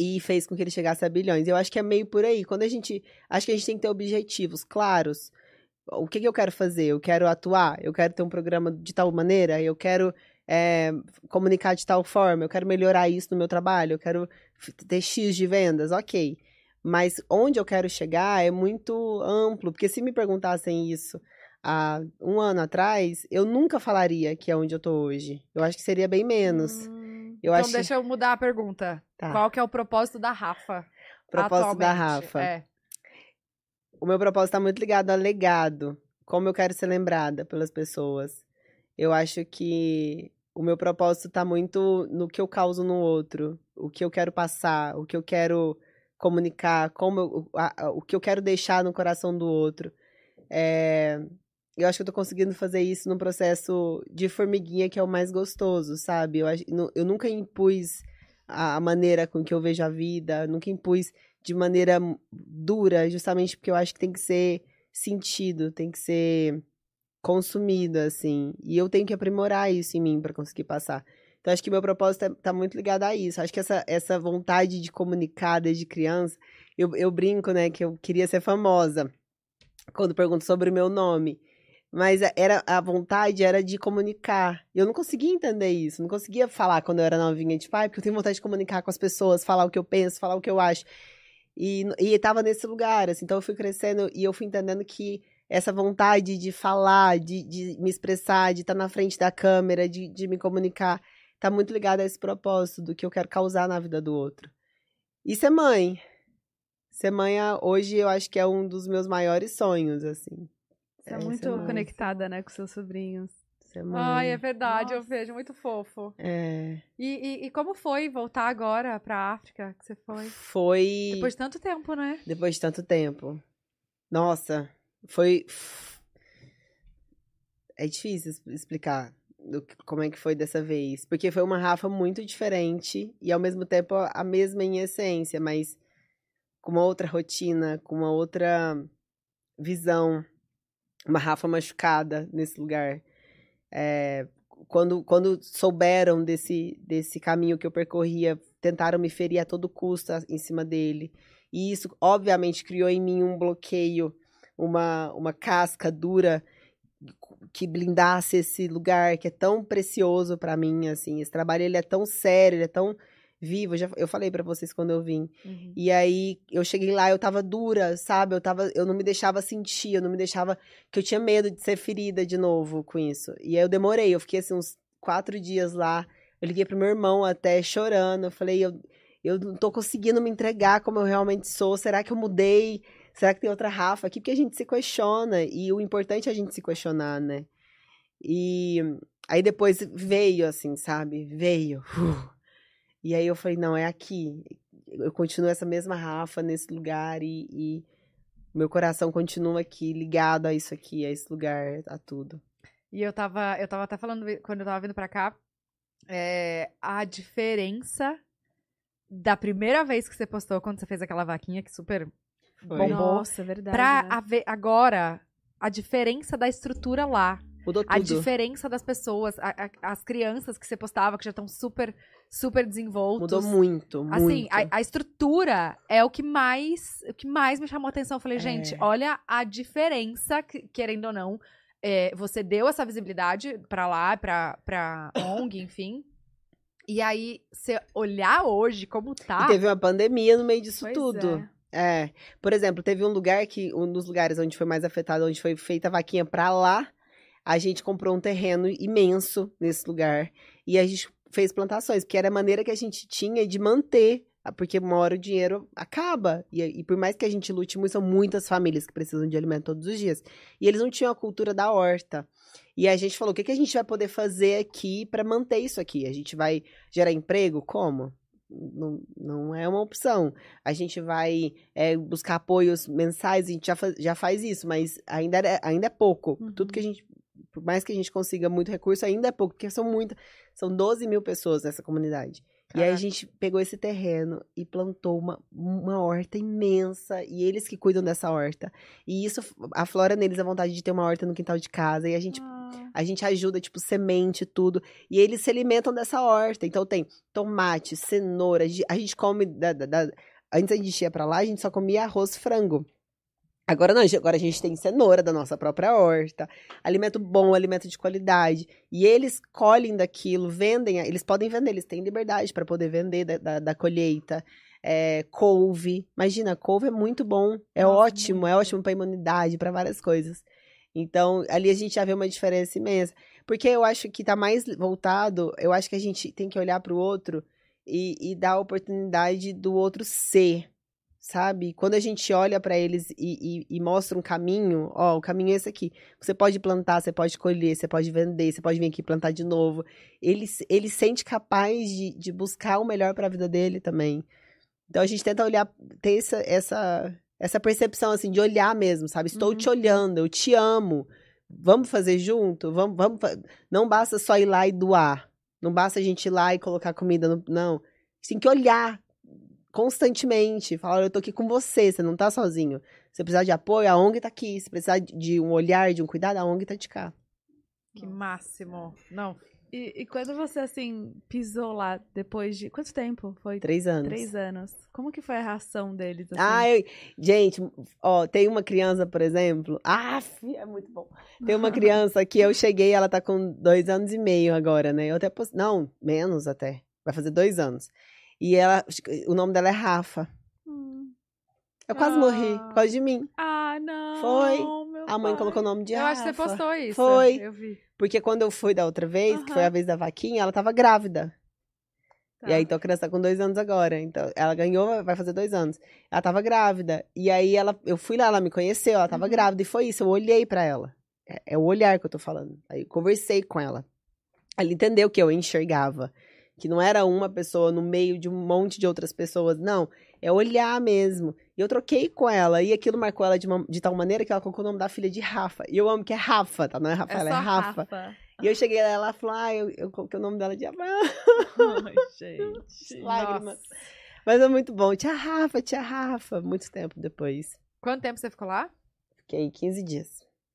C: E fez com que ele chegasse a bilhões. Eu acho que é meio por aí. Quando a gente. Acho que a gente tem que ter objetivos claros. O que, que eu quero fazer? Eu quero atuar? Eu quero ter um programa de tal maneira? Eu quero é, comunicar de tal forma? Eu quero melhorar isso no meu trabalho? Eu quero ter X de vendas? Ok. Mas onde eu quero chegar é muito amplo, porque se me perguntassem isso há um ano atrás, eu nunca falaria que é onde eu tô hoje. Eu acho que seria bem menos.
A: Hum,
C: Eu
A: então
C: acho
A: deixa eu mudar a pergunta.
C: Tá.
A: Qual que é o propósito da Rafa?
C: propósito da? Rafa.
A: É.
C: O meu propósito tá muito ligado a legado, como eu quero ser lembrada pelas pessoas. Eu acho que o meu propósito tá muito no que eu causo no outro, o que eu quero passar, o que eu quero comunicar, como eu- a- a- o que eu quero deixar no coração do outro. É, eu acho que eu tô conseguindo fazer isso num processo de formiguinha que é o mais gostoso, sabe? Eu, eu nunca impus a, a maneira com que eu vejo a vida, nunca impus de maneira dura, justamente porque eu acho que tem que ser sentido, tem que ser consumido, assim. E eu tenho que aprimorar isso em mim para conseguir passar. Então, acho que meu propósito é- tá muito ligado a isso. Acho que essa, essa vontade de comunicar desde criança, eu, eu brinco, né, que eu queria ser famosa quando pergunto sobre o meu nome. Mas a- era, a vontade era de comunicar. Eu não conseguia entender isso. Não conseguia falar quando eu era novinha, tipo, ah, porque eu tenho vontade de comunicar com as pessoas, falar o que eu penso, falar o que eu acho. E, e tava nesse lugar, assim. Então eu fui crescendo e eu fui entendendo que essa vontade de falar, de, de me expressar, de estar na frente da câmera, de, de me comunicar, tá muito ligada a esse propósito do que eu quero causar na vida do outro. E ser mãe. Ser mãe, ah, hoje, eu acho que é um dos meus maiores sonhos, assim.
B: Você é,
C: É,
B: muito conectada, né, com seus sobrinhos.
C: Ser mãe.
A: Ai, é verdade, eu
B: Nossa.
A: vejo, muito fofo.
C: É,
A: E, e, e como foi voltar agora pra África que você foi?
C: foi
A: Depois de tanto tempo, né?
C: depois de tanto tempo. Nossa, foi é difícil explicar do que- como é que foi dessa vez. Porque foi uma Rafa muito diferente e ao mesmo tempo a mesma em essência, mas com uma outra rotina, com uma outra visão. Uma Rafa machucada nesse lugar. É, quando, quando souberam desse, desse caminho que eu percorria, tentaram me ferir a todo custo em cima dele. E isso, obviamente, criou em mim um bloqueio, uma, uma casca dura que blindasse esse lugar que é tão precioso pra mim, assim. Esse trabalho, ele é tão sério, ele é tão vivo. Eu, já, eu falei pra vocês quando eu vim.
A: Uhum.
C: E aí, eu cheguei lá, eu tava dura, sabe? Eu, tava, eu não me deixava sentir, eu não me deixava... Que eu tinha medo de ser ferida de novo com isso. E aí, eu demorei, eu fiquei, assim, uns quatro dias lá. Eu liguei pro meu irmão até, chorando. Eu falei, eu, eu não tô conseguindo me entregar como eu realmente sou. Será que eu mudei? Será que tem outra Rafa aqui? Porque a gente se questiona. E o importante é a gente se questionar, né? E aí depois veio, assim, sabe? Veio. Uh. E aí eu falei, não, é aqui. Eu continuo essa mesma Rafa nesse lugar e, e meu coração continua aqui, ligado a isso aqui, a esse lugar, a tudo.
A: E eu tava, eu tava até falando quando eu tava vindo pra cá, é, a diferença da primeira vez que você postou, quando você fez aquela vaquinha que super
C: Foi.
A: bombou,
B: Nossa, é verdade.
A: pra
B: né?
A: a agora, a diferença da estrutura lá,
C: Mudou
A: a
C: tudo.
A: diferença das pessoas, a- a- as crianças que você postava, que já estão super, super desenvoltos.
C: Mudou muito, muito.
A: Assim, a, a estrutura é o que mais o que mais me chamou a atenção. Eu falei,
C: É.
A: gente, olha a diferença, que- querendo ou não. é, você deu essa visibilidade pra lá, pra, pra ONG, enfim. E aí, você olhar hoje como tá.
C: E teve uma pandemia no meio disso
B: Pois
C: tudo.
B: é.
C: É. Por exemplo, teve um lugar que, um dos lugares onde foi mais afetado, onde foi feita a vaquinha pra lá, a gente comprou um terreno imenso nesse lugar. E a gente fez plantações, porque era a maneira que a gente tinha de manter. Porque uma hora o dinheiro acaba. E, e por mais que a gente lute muito, são muitas famílias que precisam de alimento todos os dias. E eles não tinham a cultura da horta. E a gente falou: o que, que a gente vai poder fazer aqui para manter isso aqui? A gente vai gerar emprego? Como? Não, não é uma opção. A gente vai é, buscar apoios mensais, a gente já, fa- já faz isso, mas ainda é, ainda é pouco.
B: Uhum.
C: Tudo que a gente. Por mais que a gente consiga muito recurso, ainda é pouco, porque são muitas. São 12 mil pessoas nessa comunidade. E aí a
A: Caraca.
C: gente pegou esse terreno e plantou uma, uma horta imensa. E eles que cuidam dessa horta. E isso aflora neles a vontade de ter uma horta no quintal de casa. E a gente
B: Ah,
C: a gente ajuda, tipo, semente, tudo. E eles se alimentam dessa horta. Então tem tomate, cenoura. a gente- come. Da, da- da- Antes a gente ia pra lá, a gente só comia arroz frango. Agora não, agora a gente tem cenoura da nossa própria horta, alimento bom, alimento de qualidade. E eles colhem daquilo, vendem, eles podem vender, eles têm liberdade para poder vender da, da, da colheita. É, couve, imagina, couve é muito bom, é
B: Nossa,
C: ótimo, é ótimo para imunidade, para várias coisas. Então, ali a gente já vê uma diferença imensa. Porque eu acho que tá mais voltado, eu acho que a gente tem que olhar pro outro e, e dar a oportunidade do outro ser, sabe? Quando a gente olha pra eles e, e- e mostra um caminho, ó, o caminho é esse aqui. Você pode plantar, você pode colher, você pode vender, você pode vir aqui plantar de novo. Ele, se- ele sente capaz de, de buscar o melhor pra vida dele também. Então a gente tenta olhar, ter essa, essa, essa percepção, assim, de olhar mesmo, sabe? Estou
B: Uhum.
C: te olhando, eu te amo. Vamos fazer junto? Vamos, vamos. Não basta só ir lá e doar. Não basta a gente ir lá e colocar comida no. Não. Tem que olhar constantemente. Falar, "Olha, eu tô aqui com você, você não tá sozinho. Se precisar de apoio, a ONG tá aqui. Se precisar de- de um olhar, de um cuidado, a ONG tá de cá.
A: Que máximo. Não,
B: E, e quando você, assim, pisou lá depois de. Quanto tempo? Foi
C: Três anos.
B: três anos. Como que foi a reação deles? Assim?
C: Ah, eu- gente, ó, tem uma criança, por exemplo. Ah, é muito bom. Tem uma criança que eu cheguei, ela tá com dois anos e meio agora, né? Eu até post... Não, menos até. Vai fazer dois anos. E ela, o nome dela é Rafa.
B: Hum.
C: Eu quase
B: Ah.
C: morri por causa de mim.
B: Ah, não.
C: Foi.
B: meu
C: A mãe
B: pai.
C: colocou o nome de
A: eu
C: Rafa.
A: acho que você postou isso.
C: Foi.
A: Eu vi.
C: Porque quando eu fui da outra vez, que foi a vez da vaquinha, ela tava grávida.
B: Tá.
C: E aí, então a criança tá com dois anos agora. Então, ela ganhou, vai fazer dois anos. Ela tava grávida. E aí, ela, eu fui lá, ela me conheceu, ela tava
B: Uhum.
C: grávida. E foi isso, eu olhei pra ela. É, é o olhar que eu tô falando. Aí, eu conversei com ela. Ela entendeu que eu enxergava. Que não era uma pessoa no meio de um monte de outras pessoas, não. É olhar mesmo. E eu troquei com ela, e aquilo marcou ela de, uma- de tal maneira que ela colocou o nome da filha de Rafa. E eu amo que é Rafa, tá? Não é Rafaela, é,
B: só
C: Rafa. E eu cheguei lá, ela falou, ah, eu, eu coloquei o nome dela de Abraão.
A: Ai, gente.
C: Lágrimas.
A: Nossa.
C: Mas é muito bom. Tia Rafa, tia Rafa. Muito tempo depois.
A: Quanto tempo você ficou lá?
C: Fiquei 15 dias.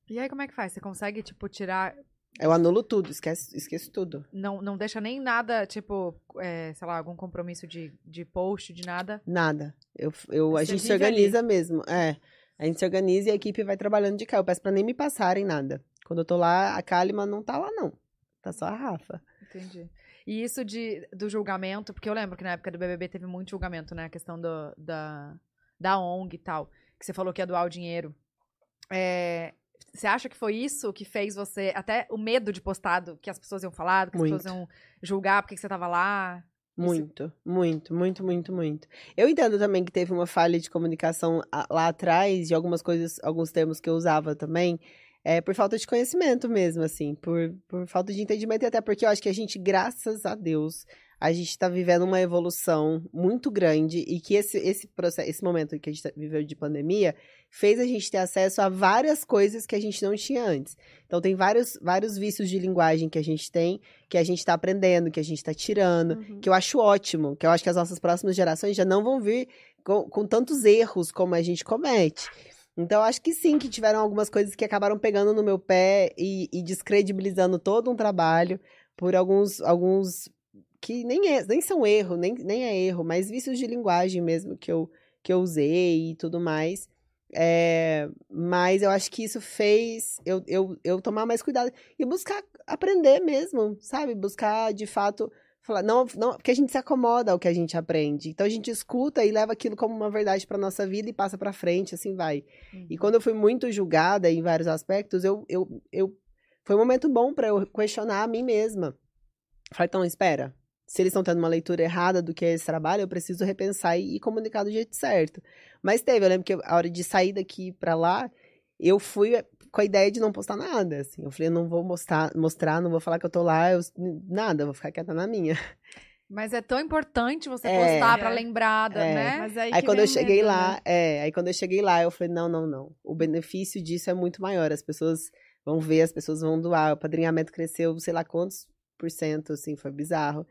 A: E aí, como é que faz? Você consegue, tipo, tirar.
C: Eu anulo tudo, esquece, esqueço tudo.
A: Não, não deixa nem nada, tipo, é, sei lá, algum compromisso de, de post, de nada?
C: Nada. Eu, eu, a gente se
A: vive ali.
C: organiza mesmo. É. A gente se organiza e a equipe vai trabalhando de cá. Eu peço pra nem me passarem nada. Quando eu tô lá, a Kalima não tá lá, não. Tá só a Rafa.
A: Entendi. E isso de, do julgamento, porque eu lembro que na época do BBB teve muito julgamento, né? A questão do, da, da ONG e tal. Que você falou que ia doar o dinheiro. É, você acha que foi isso que fez você. Até o medo de postar, do que as pessoas iam falar, que as
C: Muito.
A: pessoas iam julgar porque que você tava lá?
C: Muito, muito, muito, muito, muito. Eu entendo também que teve uma falha de comunicação a- lá atrás, de algumas coisas, alguns termos que eu usava também, é, por falta de conhecimento mesmo, assim, por, por falta de entendimento, e até porque eu acho que a gente, graças a Deus, a gente está vivendo uma evolução muito grande e que esse, esse processo, esse momento que a gente tá- viveu de pandemia fez a gente ter acesso a várias coisas que a gente não tinha antes. Então, tem vários, vários vícios de linguagem que a gente tem, que a gente está aprendendo, que a gente está tirando
B: Uhum.
C: que eu acho ótimo, que eu acho que as nossas próximas gerações já não vão vir com, com tantos erros como a gente comete. Então, acho que sim, que tiveram algumas coisas que acabaram pegando no meu pé e, e descredibilizando todo um trabalho por alguns, alguns que nem, é, nem são erro, nem, nem é erro, mas vícios de linguagem mesmo que eu, que eu usei e tudo mais. É, mas eu acho que isso fez eu, eu, eu tomar mais cuidado e buscar aprender mesmo, sabe? Buscar de fato falar, não, não, porque a gente se acomoda ao que a gente aprende. Então a gente escuta e leva aquilo como uma verdade para nossa vida e passa para frente, assim vai. E quando eu fui muito julgada em vários aspectos, eu, eu, eu foi um momento bom para eu questionar a mim mesma. Falei, então, espera. Se eles estão tendo uma leitura errada do que é esse trabalho, eu preciso repensar e, e comunicar do jeito certo. Mas teve, eu lembro que a hora de sair daqui para lá, eu fui com a ideia de não postar nada, assim. Eu falei, eu não vou mostrar, mostrar, não vou falar que eu tô lá, eu, nada, eu vou ficar quieta na minha.
A: Mas é tão importante você
C: É.
A: postar pra
B: É.
A: lembrada,
C: É.
A: né?
B: Mas aí,
C: Aí quando eu cheguei
B: medo,
C: lá,
B: né?
C: é, aí quando eu cheguei lá, eu falei, não, não, não. O benefício disso é muito maior. As pessoas vão ver, as pessoas vão doar. O padrinhamento cresceu, sei lá quantos por cento, assim, foi bizarro.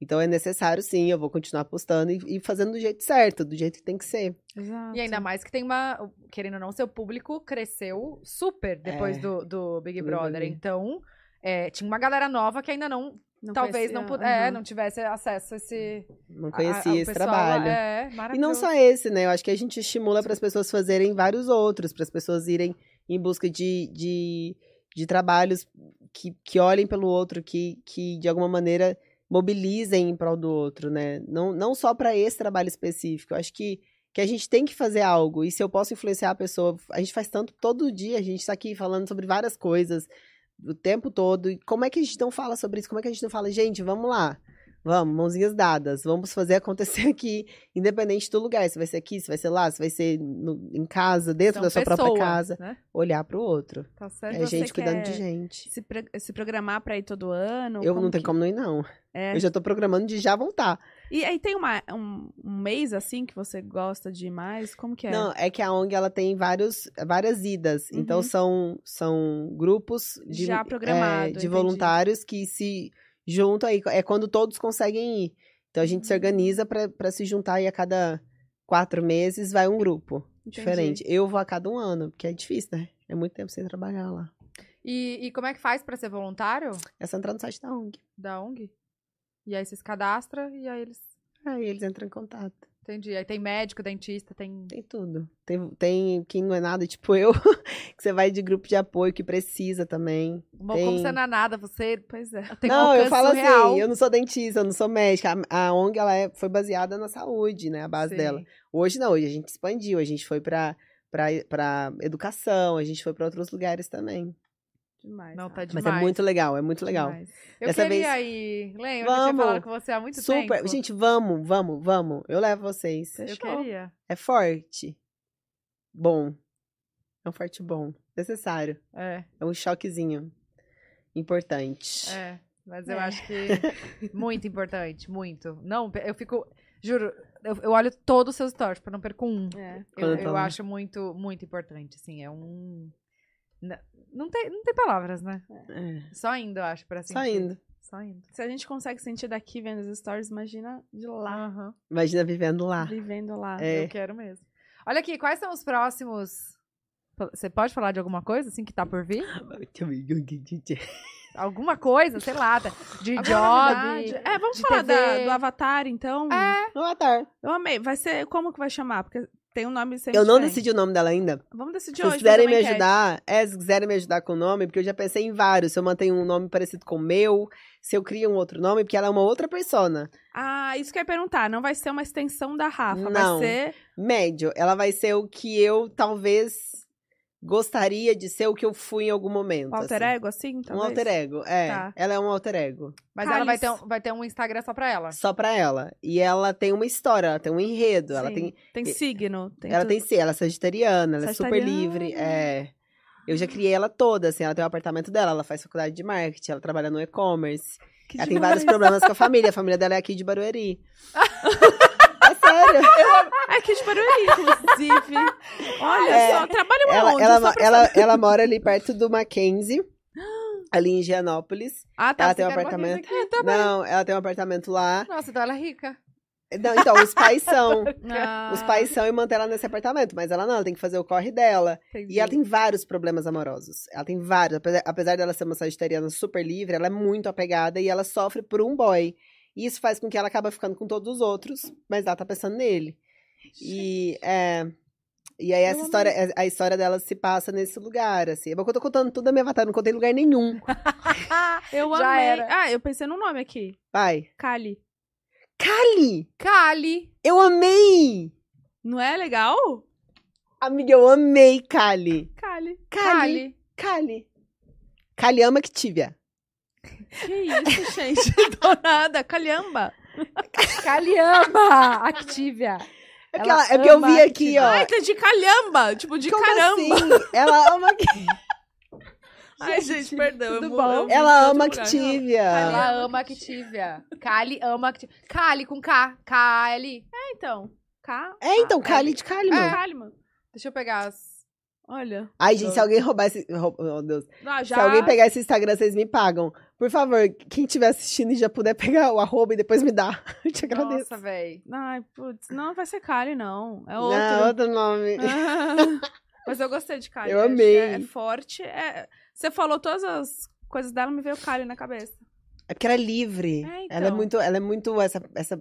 C: Então é necessário, sim, eu vou continuar postando e, e fazendo do jeito certo, do jeito que tem que ser.
B: Exato.
A: E ainda mais que tem uma. Querendo ou não, seu público cresceu super depois
C: É.
A: do, do Big Brother. Então, é, tinha uma galera nova que ainda não.
B: Não
A: talvez
B: conhecia,
A: não, puder, é,
B: aham.
A: não tivesse acesso a esse.
C: Não
A: a-
C: conhecia
A: a- o
C: esse
A: pessoal,
C: trabalho.
A: É,
C: E não só esse, né? Eu acho que a gente estimula para as pessoas fazerem vários outros, para as pessoas irem em busca de, de, de trabalhos que, que olhem pelo outro, que, que de alguma maneira mobilizem em prol do outro, né? Não, não só para esse trabalho específico. Eu acho que, que a gente tem que fazer algo. E se eu posso influenciar a pessoa, a gente faz tanto todo dia, a gente está aqui falando sobre várias coisas o tempo todo. E como é que a gente não fala sobre isso? Como é que a gente não fala, gente, vamos lá. Vamos, mãozinhas dadas, vamos fazer acontecer aqui, independente do lugar. Se vai ser aqui, se vai ser lá, se vai ser no- em casa, dentro da sua própria casa.
A: Né?
C: Olhar pro outro.
A: Tá certo.
C: É gente cuidando de gente.
B: Se, se programar pra ir todo ano?
C: Eu não tenho
B: que-
C: como não ir, não.
B: É.
C: Eu já tô programando de já voltar.
B: E aí tem uma, um, um mês, assim, que você gosta de mais? Como que é?
C: Não, é que a ONG ela tem vários, várias idas. Então
B: Uhum.
C: são, são grupos de,
B: Já
C: é,
B: programado,
C: de
B: entendi.
C: voluntários que se juntam aí. É quando todos conseguem ir. Então a gente se
B: Hum.
C: organiza pra se juntar e a cada quatro meses vai um grupo
B: Entendi.
C: diferente. Eu vou a cada um ano, porque é difícil, né? É muito tempo sem trabalhar lá.
A: E, e como é que faz pra ser voluntário
C: É só entrar no site da ONG.
A: da ONG? E aí você se cadastra e aí eles.
C: Aí eles entram em contato.
A: Entendi. Aí tem médico, dentista, tem.
C: Tem tudo. Tem, tem quem não é nada, tipo eu, que você vai de grupo de apoio que precisa também.
A: Bom,
C: Tem-
A: como você não é nada, você
B: Pois é.
A: tem
C: não, eu falo
A: surreal.
C: assim, eu não sou dentista, eu não sou médica. A, a ONG ela é- foi baseada na saúde, né? A base
A: Sim.
C: dela. Hoje não, hoje a gente expandiu, a gente foi pra, pra educação, a gente foi pra outros lugares também.
B: Demais.
A: Não, tá
B: Rafa.
C: Mas
A: Demais.
C: é muito legal, é muito legal.
B: Demais.
A: Eu
C: Dessa
A: queria ir. Lembra? Eu tinha
C: Vamos.
A: falado com você há muito
C: Super.
A: tempo.
C: Gente, vamos, vamos, vamos. Eu levo vocês.
A: eu queria.
C: É forte. Bom. É um forte bom. Necessário.
A: É,
C: É um choquezinho. Importante.
A: é. Mas eu
B: É.
A: acho que muito importante, muito. Não, eu fico, juro, eu, eu olho todos os seus stories, pra não perco um.
B: É.
A: Eu, eu acho muito, muito importante, assim, é um... Não tem, não tem palavras, né?
C: É,
A: Só indo, eu acho, pra sentir.
C: Só indo.
A: Só indo.
B: Se a gente consegue sentir daqui vendo os stories, imagina de lá,
A: Aham.
C: Imagina vivendo lá.
B: vivendo lá.
C: É.
A: Eu quero mesmo. Olha aqui, quais são os próximos... Você pode falar de alguma coisa, assim, que tá por vir? Alguma coisa, sei lá, de
B: Alguma
A: job.
B: novidade? É, vamos
A: de
B: falar da- do Avatar, então.
A: É,
C: Boa tarde.
B: Eu amei. Vai ser. Como que vai chamar? Porque tem um nome sempre.
C: Eu não
B: diferente.
C: decidi o nome dela ainda.
B: Vamos decidir
C: Se
B: hoje.
C: quiserem
B: fazer
C: me
B: enquete.
C: ajudar, é, se quiserem me ajudar com o nome, porque eu já pensei em vários. Se eu mantenho um nome parecido com o meu, se eu crio um outro nome, porque ela é uma outra persona.
B: Ah, isso que eu ia perguntar. Não vai ser uma extensão da Rafa.
C: Não.
B: Vai ser.
C: Médio. Ela vai ser o que eu talvez gostaria de ser o que eu fui em algum momento.
B: Um alter
C: assim.
B: ego, assim?
C: Um
B: talvez?
C: alter ego, é.
B: Tá.
C: Ela é um alter ego.
A: mas ela vai ter, um, vai ter um Instagram só pra ela.
C: Só pra ela. E ela tem uma história, ela tem um enredo. Ela
B: Sim.
C: tem.
B: Tem signo. Tem
C: ela
B: tudo.
C: tem ela é sagitariana, ela é super livre. É. Eu já criei ela toda, assim, ela tem o apartamento dela, ela faz faculdade de marketing, ela trabalha no e-commerce.
B: Que
C: Ela tem
B: demais.
C: vários problemas com a família, a família dela é aqui de Barueri. é sério.
B: É aqui de Barueri, inclusive. Olha
C: É.
B: só, trabalha
C: Ela,
B: onde?
C: ela, ela, ela mora ali perto do Mackenzie, ali em Gianópolis.
B: Ah, tá.
C: ela tem um
B: uma
C: apartamento.
B: coisa aqui.
C: Não, ela tem um apartamento lá.
A: Nossa, então ela é rica.
C: Não, então, os pais são.
B: Ah,
C: Os pais são e mantêm ela nesse apartamento, mas ela não, ela tem que fazer o corre dela.
B: entendi.
C: E ela tem vários problemas amorosos. Ela tem vários. Apesar, apesar dela ser uma sagitariana super livre, ela é muito apegada e ela sofre por um boy. E isso faz com que ela acaba ficando com todos os outros, mas ela tá pensando nele. E é. E aí essa história, a história dela se passa nesse lugar, assim. É bom que eu tô contando tudo da minha avatar, não contei lugar nenhum.
B: Eu
A: Já
B: amei.
A: era.
B: Ah, eu pensei no nome aqui.
C: Vai.
B: Kali.
C: Kali!
A: Kali.
C: Eu amei!
B: Não é legal?
C: Amiga, eu amei Kali.
B: Kali.
C: Kali. Kali. Kali ama Activia.
B: Que isso, gente? Do nada. Calhamba.
A: Kali ama Activia.
C: É, que
A: Ela
C: é porque eu vi aqui, ó.
B: Ah, entendi. Calhamba. Tipo, de
C: Como
B: caramba.
C: assim? Ela ama.
B: Ai, gente, perdão. eu
A: tudo
B: mu-
A: bom?
B: eu
C: Ela
B: de
C: ama. Activia.
A: Ela ama Activia. Kali ama Activia. Kali com K. K-L.
B: É, então. K.
C: É, então,
B: Ah,
C: Kali de Kali, mano.
B: É. Kalimann.
A: Deixa eu pegar as...
B: Olha.
C: Ai, gente, se alguém roubar esse. Oh, Deus.
B: Ah, já...
C: Se alguém pegar esse Instagram, vocês me pagam. Por favor, quem estiver assistindo e já puder pegar o arroba e depois me dá. Eu te agradeço.
A: Nossa, véi.
B: Ai, putz. Não vai ser Kali, não. É outro.
C: Não, outro nome.
B: Ah, Mas eu gostei de Kali.
C: Eu amei.
B: É forte. É... Você falou todas as coisas dela, me veio Kali na cabeça.
C: É porque ela é livre.
B: É, então.
C: Ela é muito, ela é muito essa, essa.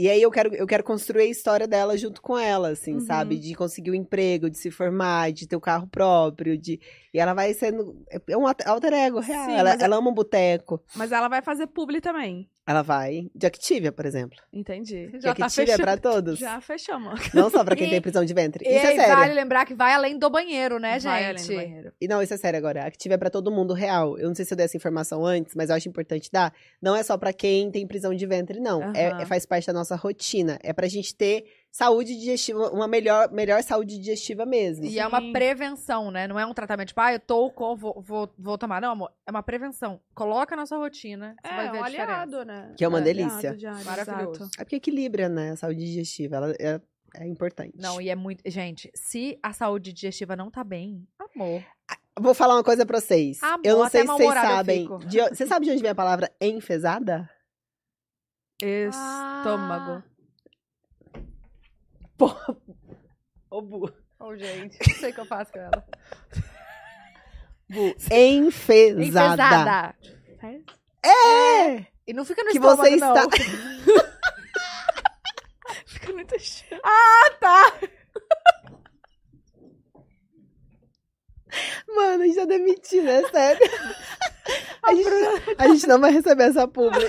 C: E aí eu quero, eu quero construir a história dela junto com ela, assim,
B: Uhum.
C: sabe? De conseguir o emprego, de se formar, de ter o carro próprio, de. E ela vai sendo. É um alter ego real.
B: Sim,
C: ela,
B: é-
C: ela ama um boteco.
B: Mas ela vai fazer publi também.
C: Ela vai. De Activia, por exemplo.
B: Entendi.
A: Já
C: de
A: tá
C: Activia é
A: fechando.
C: pra todos.
B: Já fechamos.
C: Não só pra quem
A: E-
C: tem prisão de ventre.
A: E
C: Isso é sério.
A: vale lembrar que vai além do banheiro, né,
B: Vai além do
A: gente?
B: banheiro.
C: E não, isso é sério agora. Active é pra todo mundo real. Eu não sei se eu dei essa informação antes, mas eu acho importante dar. Não é só pra quem tem prisão de ventre, não. É,
B: Aham.
C: é- faz parte da nossa rotina. É pra gente ter saúde digestiva, uma melhor, melhor saúde digestiva mesmo.
A: E é uma
B: Sim.
A: prevenção, né? Não é um tratamento tipo, ah, eu tô com, vou, vou, vou tomar. Não, amor. É uma prevenção. Coloca na sua rotina. Você vai
B: É,
A: ver
B: um
A: a diferença.
B: aliado, né?
C: Que é uma
B: Um
C: delícia.
B: aliado
A: Maravilhoso.
B: exato.
C: É porque equilibra, né? A saúde digestiva. Ela é, é importante.
A: Não, e é muito. Gente, se a saúde digestiva não tá bem, amor.
C: Vou falar uma coisa pra vocês.
A: Amor,
C: eu não
A: até
C: sei se vocês sabem. de Você sabe de onde vem a palavra enfesada?
B: Estômago.
C: Ô, Bu.
A: Ô, gente, não sei o que eu faço com ela.
C: Bu. Enfesada.
A: Enfesada.
C: É!
A: E não fica no
C: Que
A: estômago,
C: você está-
B: Fica muito chato.
C: Mano, a gente já demitiu, né? Sério. A gente, a gente não vai receber essa publi.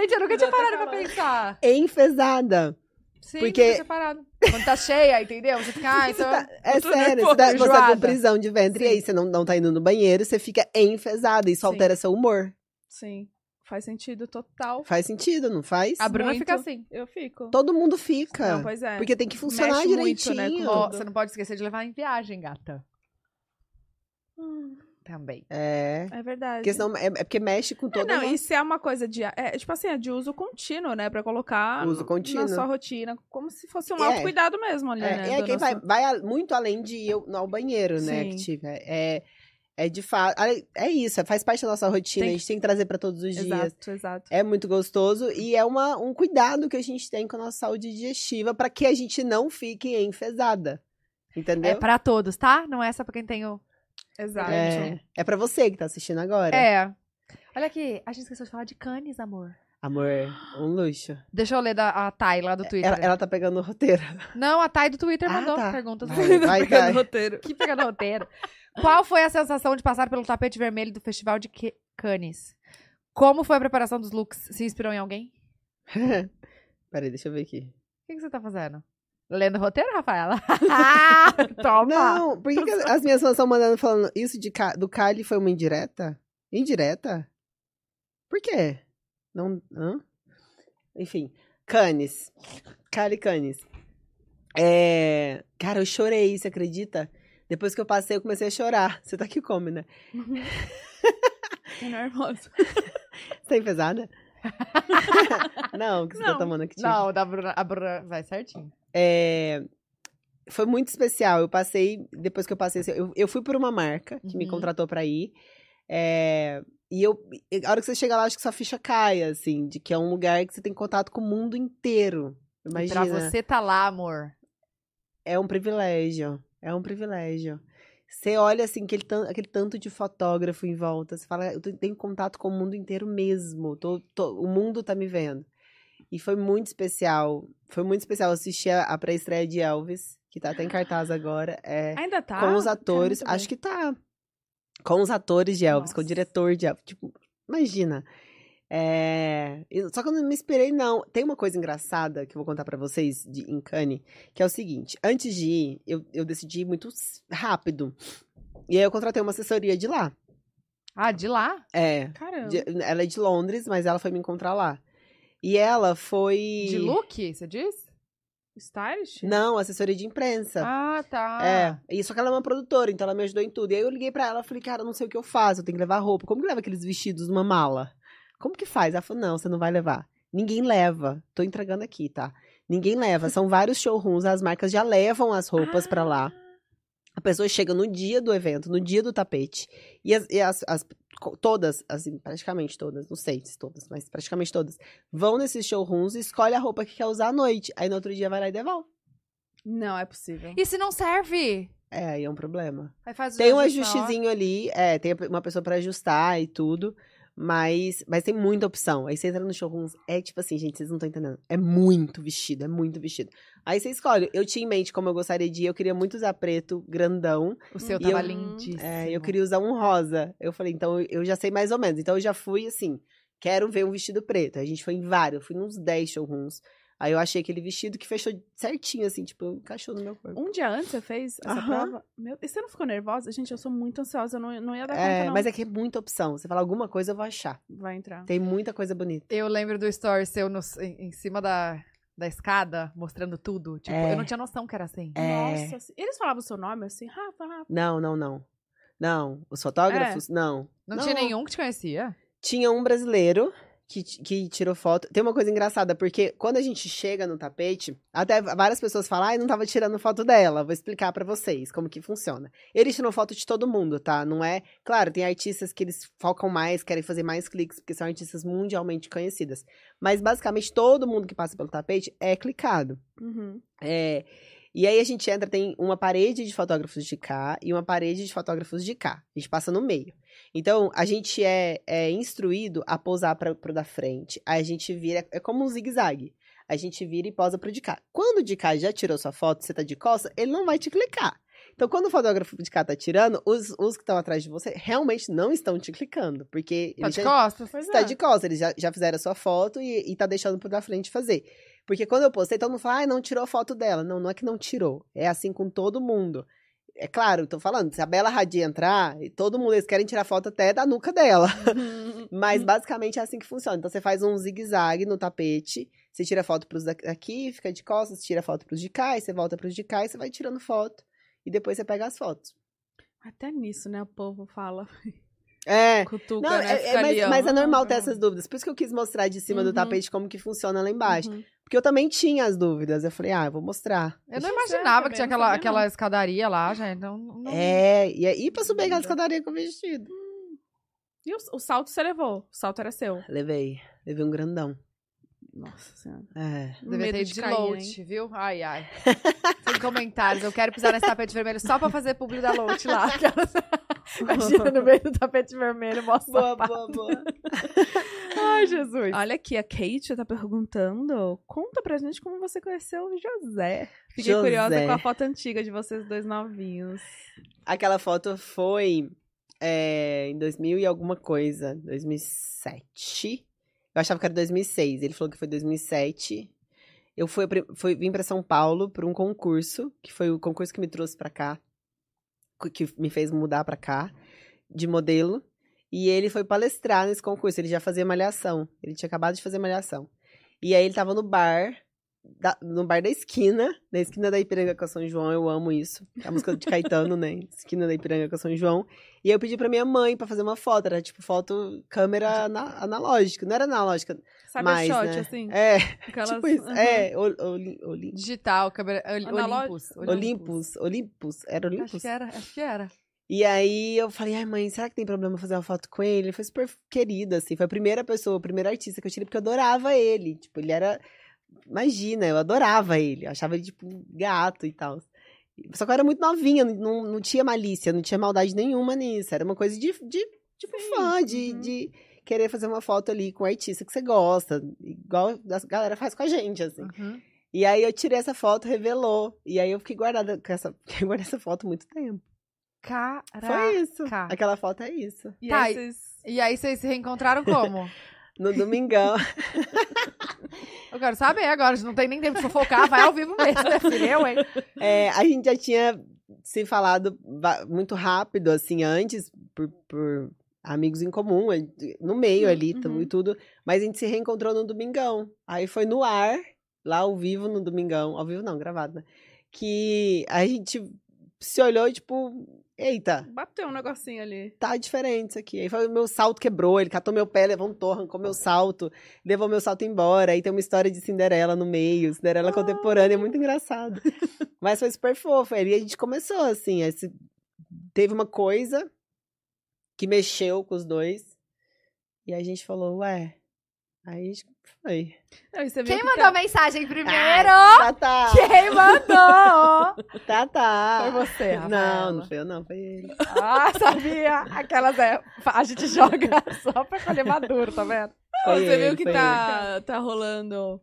A: Gente, eu nunca tinha
B: tá
A: parado pra pensar.
C: Enfesada.
A: Sim,
C: Porque-
A: nunca tinha parado. Quando tá cheia, entendeu? Você fica, ah, então...
C: Tá- é sério, você tá, você tá com prisão de ventre e aí você não, não tá indo no banheiro, você fica enfesada. Isso
B: Sim.
C: altera seu humor.
B: Sim. Faz sentido total.
C: Faz sentido, não faz?
A: A Bruna
B: Muito.
A: fica assim.
B: Eu fico.
C: Todo mundo fica.
B: Não, pois é.
C: Porque tem que funcionar
B: Mexe muito,
C: direitinho.
B: né, com
A: você não pode esquecer de levar em viagem, gata. Também.
C: É.
B: É verdade.
C: Porque senão, é, é porque mexe com
B: É,
C: todo
B: não,
C: mundo.
B: e se é uma coisa de. É, tipo assim, é de uso contínuo, né? Pra colocar
C: Uso contínuo.
B: na sua rotina, como se fosse um
C: É.
B: autocuidado mesmo ali,
C: É,
B: né?
C: é quem vai,
B: nosso-
C: vai a- muito além de ir ao- banheiro, né?
B: Sim.
C: Que tiver. É, é de fato. É isso, faz parte da nossa rotina,
B: Tem
C: a gente tem que trazer pra todos os dias.
B: Exato, exato.
C: É muito gostoso e é uma, um cuidado que a gente tem com a nossa saúde digestiva pra que a gente não fique enfesada. Entendeu?
A: É pra todos, tá? Não é só pra quem tem o.
B: Exato.
C: É, é pra você que tá assistindo agora.
A: É. Olha aqui, a gente esqueceu de falar de canes, amor.
C: Amor, um luxo.
A: Deixa eu ler da, a Thay lá do Twitter.
C: Ela, ela tá pegando o roteiro.
A: Não, a Thay do Twitter
C: Ah,
A: mandou
C: tá.
A: perguntas.
C: Vai, vai,
B: Pegando roteiro.
A: Que pegando roteiro. Qual foi a sensação de passar pelo tapete vermelho do Festival de Cannes? Como foi a preparação dos looks? Se inspirou em alguém?
C: Peraí, deixa eu ver aqui.
A: O que, que você tá fazendo? Lendo roteiro, Rafaela? Toma!
C: Não, por que, que as minhas fãs estão mandando falando isso de, do Kylie foi uma indireta? Indireta? Por quê? Não. Hã? Enfim, Cannes. Kylie Cannes. É. Cara, eu chorei, você acredita? Depois que eu passei, eu comecei a chorar. Você tá aqui como, né?
B: Tô nervosa.
C: Você tá pesada? Não, que você tá
B: Não.
C: tomando aqui.
A: Não, da Bruna, a Bruna vai certinho.
C: É, foi muito especial. Eu passei, depois que eu passei, eu, eu fui por uma marca que me
A: Uhum.
C: contratou pra ir. É, e eu, e a hora que você chega lá, acho que sua ficha cai, assim, de que é um lugar que você tem contato com o mundo inteiro.
A: E
C: Imagina.
A: pra você tá lá, amor.
C: É um privilégio. É um privilégio. Você olha assim, aquele, aquele tanto de fotógrafo em volta. Você fala, eu te- tenho contato com o mundo inteiro mesmo. Tô- tô- o mundo tá me vendo. E foi muito especial. Foi muito especial assistir a, a pré-estreia de Elvis, que tá até em cartaz agora. É,
B: Ainda tá?
C: com os atores.
B: Muito
C: Acho que tá. Com os atores de Elvis, com o
B: Nossa.
C: diretor de Elvis. Tipo, imagina. É, Só que eu não me esperei, não. Tem uma coisa engraçada que eu vou contar pra vocês de, em Cannes, que é o seguinte. Antes de ir, eu, eu decidi ir muito rápido. E aí eu contratei uma assessoria de lá.
A: Ah, de lá?
C: É.
B: Caramba.
C: de- ela é de Londres, mas ela foi me encontrar lá. E ela foi...
A: De look, você diz?
B: Stylist?
C: Não, assessoria de imprensa.
A: Ah, tá.
C: É, e só que ela é uma produtora, então ela me ajudou em tudo. E aí eu liguei pra ela, falei, cara, não sei o que eu faço, eu tenho que levar roupa. Como que leva aqueles vestidos numa mala? Como que faz? Ela falou, não, você não vai levar. Ninguém leva. Tô entregando aqui, tá? Ninguém leva. São vários showrooms, as marcas já levam as roupas pra lá. A pessoa chega no dia do evento, no dia do tapete. E as, e as- as- todas, assim, praticamente todas, não sei se todas, mas praticamente todas, vão nesses showrooms e escolhe a roupa que quer usar à noite. Aí no outro dia vai lá e devolve.
B: Não, é possível.
A: E se não serve?
C: É, aí é um problema.
A: Aí faz o
C: Tem um ajustezinho ali, é, tem uma pessoa pra ajustar e tudo, mas, mas tem muita opção. Aí você entra no showroom, é tipo assim, gente, vocês não estão entendendo. É muito vestido, é muito vestido. Aí você escolhe. Eu tinha em mente como eu gostaria de ir, eu queria muito usar preto, grandão.
A: O seu tava
C: eu-
A: lindíssimo.
C: É, eu queria usar um rosa. Eu falei, então eu- eu já sei mais ou menos. Então eu já fui assim, quero ver um vestido preto. Aí a gente foi em vários, eu fui nos 10 showrooms. Aí eu achei aquele vestido que fechou certinho, assim, tipo, encaixou no meu corpo.
B: Um dia antes você fez essa
C: Aham.
B: prova? Meu, e você não ficou nervosa? Gente, eu sou muito ansiosa, eu não, não ia dar
C: É,
B: conta, não.
C: mas é que é muita opção. Você fala alguma coisa, eu vou achar.
B: Vai entrar.
C: Tem muita coisa bonita.
A: Eu lembro do story seu no- em, em cima da, da escada, mostrando tudo. Tipo,
C: É.
A: eu não tinha noção que era assim.
C: É.
B: Nossa, eles falavam o seu nome assim, Rafa, Rafa.
C: Não, não, não. Não, os fotógrafos, não.
A: Não, tinha nenhum que te conhecia?
C: Tinha um brasileiro que, que tirou foto. Tem uma coisa engraçada, porque quando a gente chega no tapete, até várias pessoas falam, ai, não tava tirando foto dela. Vou explicar pra vocês como que funciona. Eles tiram foto de todo mundo, tá? Não é. Claro, tem artistas que eles focam mais, querem fazer mais cliques, porque são artistas mundialmente conhecidas. Mas basicamente todo mundo que passa pelo tapete é clicado.
B: Uhum.
C: É, e aí a gente entra, tem uma parede de fotógrafos de cá e uma parede de fotógrafos de cá. A gente passa no meio. Então, a gente é, é instruído a posar para pro da frente. Aí a gente vira, é como um zigue-zague. A gente vira e posa pro de cá. Quando o de cá já tirou sua foto, você tá de costa, ele não vai te clicar. Então, quando o fotógrafo de cá tá tirando, os, os que estão atrás de você realmente não estão te clicando. Porque
A: Tá de
C: já,
A: costas?
B: Pois
C: está
B: é.
C: de costas, eles já, já fizeram a sua foto e, e tá deixando pro da frente fazer. Porque quando eu postei, todo mundo fala, ai, não tirou foto dela. Não, não é que não tirou. É assim com todo mundo. É claro, tô falando, se a Bela Hadid entrar, e todo mundo, eles querem tirar foto até da nuca dela. Mas basicamente é assim que funciona. Então você faz um zigue-zague no tapete, você tira foto pros daqui, fica de costas, tira foto pros de cá, e você volta pros de cá e você vai tirando foto. E depois você pega as fotos.
B: Até nisso, né? O povo fala.
C: É.
B: Cutuca,
C: Não,
B: né?
C: é, é, mas, mas é normal ter
B: Ah,
C: essas dúvidas. Por isso que eu quis mostrar de cima do
B: Uhum.
C: tapete como que funciona lá embaixo.
B: uhum.
C: Porque eu também tinha as dúvidas. Eu falei, ah, eu vou mostrar.
A: Eu não
B: é
A: imaginava que tinha aquela, aquela escadaria lá, gente. Não, não...
C: É, e aí pra subir aquela escadaria com o vestido.
B: E o, o salto você levou? O salto era seu.
C: Levei. Levei um grandão.
B: Nossa senhora.
C: É.
A: Devia ter
B: de
A: de
B: cair,
A: Loach, viu? Ai, ai. Sem comentários. Eu quero pisar nesse tapete vermelho só pra fazer publi da Loach lá. Imagina no meio do tapete vermelho, mostra.
C: Boa, boa, boa.
A: Ai, Jesus.
B: Olha aqui, a Kate tá perguntando. Conta pra gente como você conheceu o José. Fiquei
C: José.
B: curiosa com a foto antiga de vocês dois novinhos.
C: Aquela foto foi é, em 2000 e alguma coisa. 2007. Eu achava que era 2006. Ele falou que foi 2007. Eu fui, fui vim pra São Paulo pra um concurso, que foi o concurso que me trouxe pra cá, que me fez mudar pra cá, de modelo. E ele foi palestrar nesse concurso. Ele já fazia malhação. Ele tinha acabado de fazer malhação. E aí ele tava no bar, da- no bar da esquina, na esquina da Ipiranga com a São João. Eu amo isso. É a música de Caetano, né? Esquina da Ipiranga com a São João. E aí eu pedi pra minha mãe pra fazer uma foto. Era tipo foto câmera ana- analógica. Não era analógica. mais,
B: Cybershot,
C: né?
B: assim.
C: É,
B: Aquelas...
C: tipo isso.
B: Aham.
C: É, Ol- Oli- Oli-
A: Digital, câmera. Ol-
B: Analógico.
A: Olympus.
C: Olympus. Olympus. Era Olympus?
A: Acho que era, acho que era.
C: E aí eu falei, ai mãe, será que tem problema fazer uma foto com ele? Ele foi super querido, assim. Foi a primeira pessoa, o primeiro artista que eu tirei, porque eu adorava ele. Tipo, ele era. Imagina, eu adorava ele. Eu achava ele, tipo, gato e tal. Só que eu era muito novinha, não, não tinha malícia, não tinha maldade nenhuma nisso. Era uma coisa de, de tipo, fã, de,
B: uhum.
C: de querer fazer uma foto ali com o artista que você gosta. Igual a galera faz com a gente, assim.
A: Uhum.
C: E aí eu tirei essa foto, revelou. E aí eu fiquei guardada com essa. Guardando essa foto há muito tempo.
A: Caraca.
C: Foi isso. Aquela foto é isso.
B: E
A: Tá,
B: aí
A: e-
B: vocês...
A: E aí vocês se reencontraram como?
C: No domingão.
A: Eu quero saber agora, a gente não tem nem tempo de fofocar, vai ao vivo mesmo, né, filho? Eu, hein?
C: É, a gente já tinha se falado muito rápido, assim, antes, por, por amigos em comum, no meio ali
B: uhum.
C: e tudo. Mas a gente se reencontrou no domingão. Aí foi no ar, lá ao vivo no domingão. Ao vivo não, gravado, né? Que a gente se olhou e, tipo, eita,
B: Bateu um negocinho ali.
C: tá diferente isso aqui. Aí foi o meu salto quebrou, ele catou meu pé, levantou, arrancou meu salto, levou meu salto embora. Aí tem uma história de Cinderela no meio, Cinderela contemporânea, é muito engraçado. Mas foi super fofo. Aí a gente começou assim, aí se- teve uma coisa que mexeu com os dois. E a gente falou, ué. Aí a gente foi.
B: Não, você viu
A: Quem
B: que
A: mandou
B: tá-
A: a mensagem primeiro?
C: Tá, tá.
A: Quem mandou?
C: Tá, tá.
A: Foi você, Rafaela.
C: Não, não foi eu, não, foi ele.
A: Ah, sabia? Aquelas é. A gente joga só pra colher maduro, tá vendo?
C: Foi
B: Você
C: ele,
B: viu que tá, tá rolando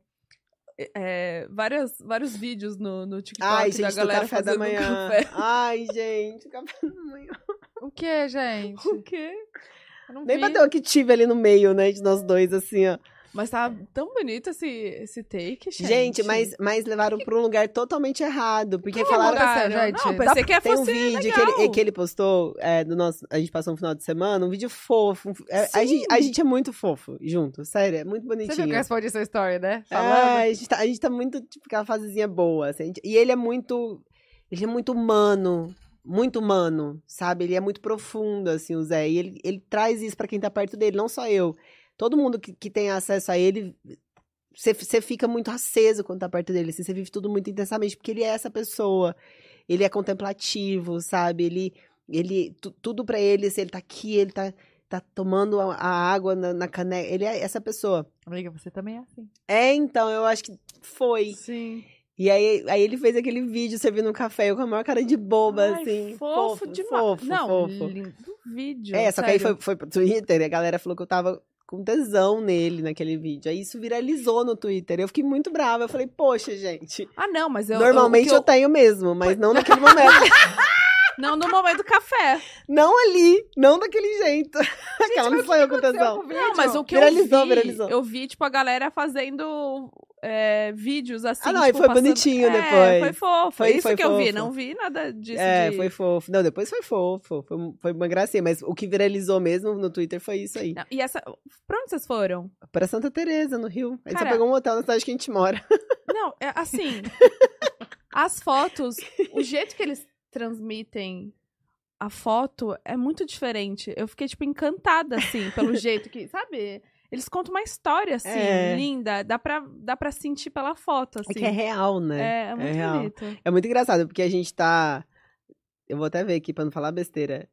B: é, várias, vários vídeos no, no TikTok
C: Ai,
B: da
C: gente, do
B: galera
C: café da
B: fazendo
C: manhã.
B: café.
C: Ai, gente, café da manhã.
A: O que, gente?
B: O quê?
A: Eu não
C: Nem
A: vi.
C: bateu que tive ali no meio, né, de nós dois, assim, ó.
B: Mas tá tão bonito esse, esse take, gente.
C: Gente, mas, mas levaram pra um lugar totalmente errado. Porque
A: Que
C: falaram.
A: lugar?
B: Cara,
A: gente?
B: Não, pensei que
C: Tem um vídeo que ele, que ele postou é, do nosso. A gente passou um final de semana, um vídeo fofo. um- é, a, gente, a gente é muito fofo junto, sério, é muito
A: Você viu que
C: bonitinho.
A: respondi sua story, né?
C: É,
A: Falando.
C: a, gente tá, a gente tá muito, tipo, aquela fasezinha boa. assim, gente- e ele é muito. Ele é muito humano. Muito humano, sabe? Ele é muito profundo, assim, o Zé. E ele, ele traz isso pra quem tá perto dele, não só eu. Todo mundo que, que tem acesso a ele, você fica muito aceso quando tá perto dele. Assim, você vive tudo muito intensamente, porque ele é essa pessoa. Ele é contemplativo, sabe? Ele. ele tu- tudo pra ele, se ele tá aqui, ele tá, tá tomando a, a água na, na caneca. Ele é essa pessoa.
A: Amiga, você também é assim.
C: É, então, eu acho que foi.
B: Sim.
C: E aí, aí ele fez aquele vídeo servindo um café, eu com a maior cara de boba,
B: Ai,
C: assim.
B: Fofo, demais.
C: Fofo,
B: Não,
C: fofo.
B: lindo vídeo.
C: É, só que aí foi,
B: sério.
C: foi pro Twitter e a galera falou que eu tava com tesão nele naquele vídeo. Aí isso viralizou no Twitter. Eu fiquei muito brava. Eu falei, poxa, gente.
B: Ah, não, mas eu.
C: normalmente
B: eu,
C: eu,
B: que
C: tenho mesmo, mas não naquele momento.
B: Não no momento do café.
C: não ali, não daquele jeito. Aquela não foi com tesão.
B: Não, mas o que
C: Viralizou,
B: eu vi,
C: viralizou.
B: eu vi, tipo, a galera fazendo é, vídeos assim,
C: Ah, não, e
B: tipo,
C: foi
B: passando-
C: bonitinho
B: é,
C: depois.
B: foi fofo,
C: Foi-
B: isso
C: foi
B: que eu vi,
C: fofo.
B: não vi nada disso
C: É,
B: de...
C: foi fofo. Não, depois foi fofo. Foi, foi uma gracinha. Mas o que viralizou mesmo no Twitter foi isso aí.
B: Não, e essa... Pra onde vocês foram?
C: Pra Santa Teresa, no Rio. A gente
B: Cara-
C: só pegou um hotel na cidade que a gente mora.
B: Não, é assim, as fotos, o jeito que eles transmitem a foto é muito diferente. Eu fiquei, tipo, encantada, assim, pelo jeito que, sabe? Eles contam uma história, assim,
C: É.
B: linda. Dá pra, dá pra sentir pela foto, assim.
C: É que é real, né?
B: É, é muito
C: real.
B: bonito.
C: É muito engraçado, porque a gente tá. Eu vou até ver aqui pra não falar besteira.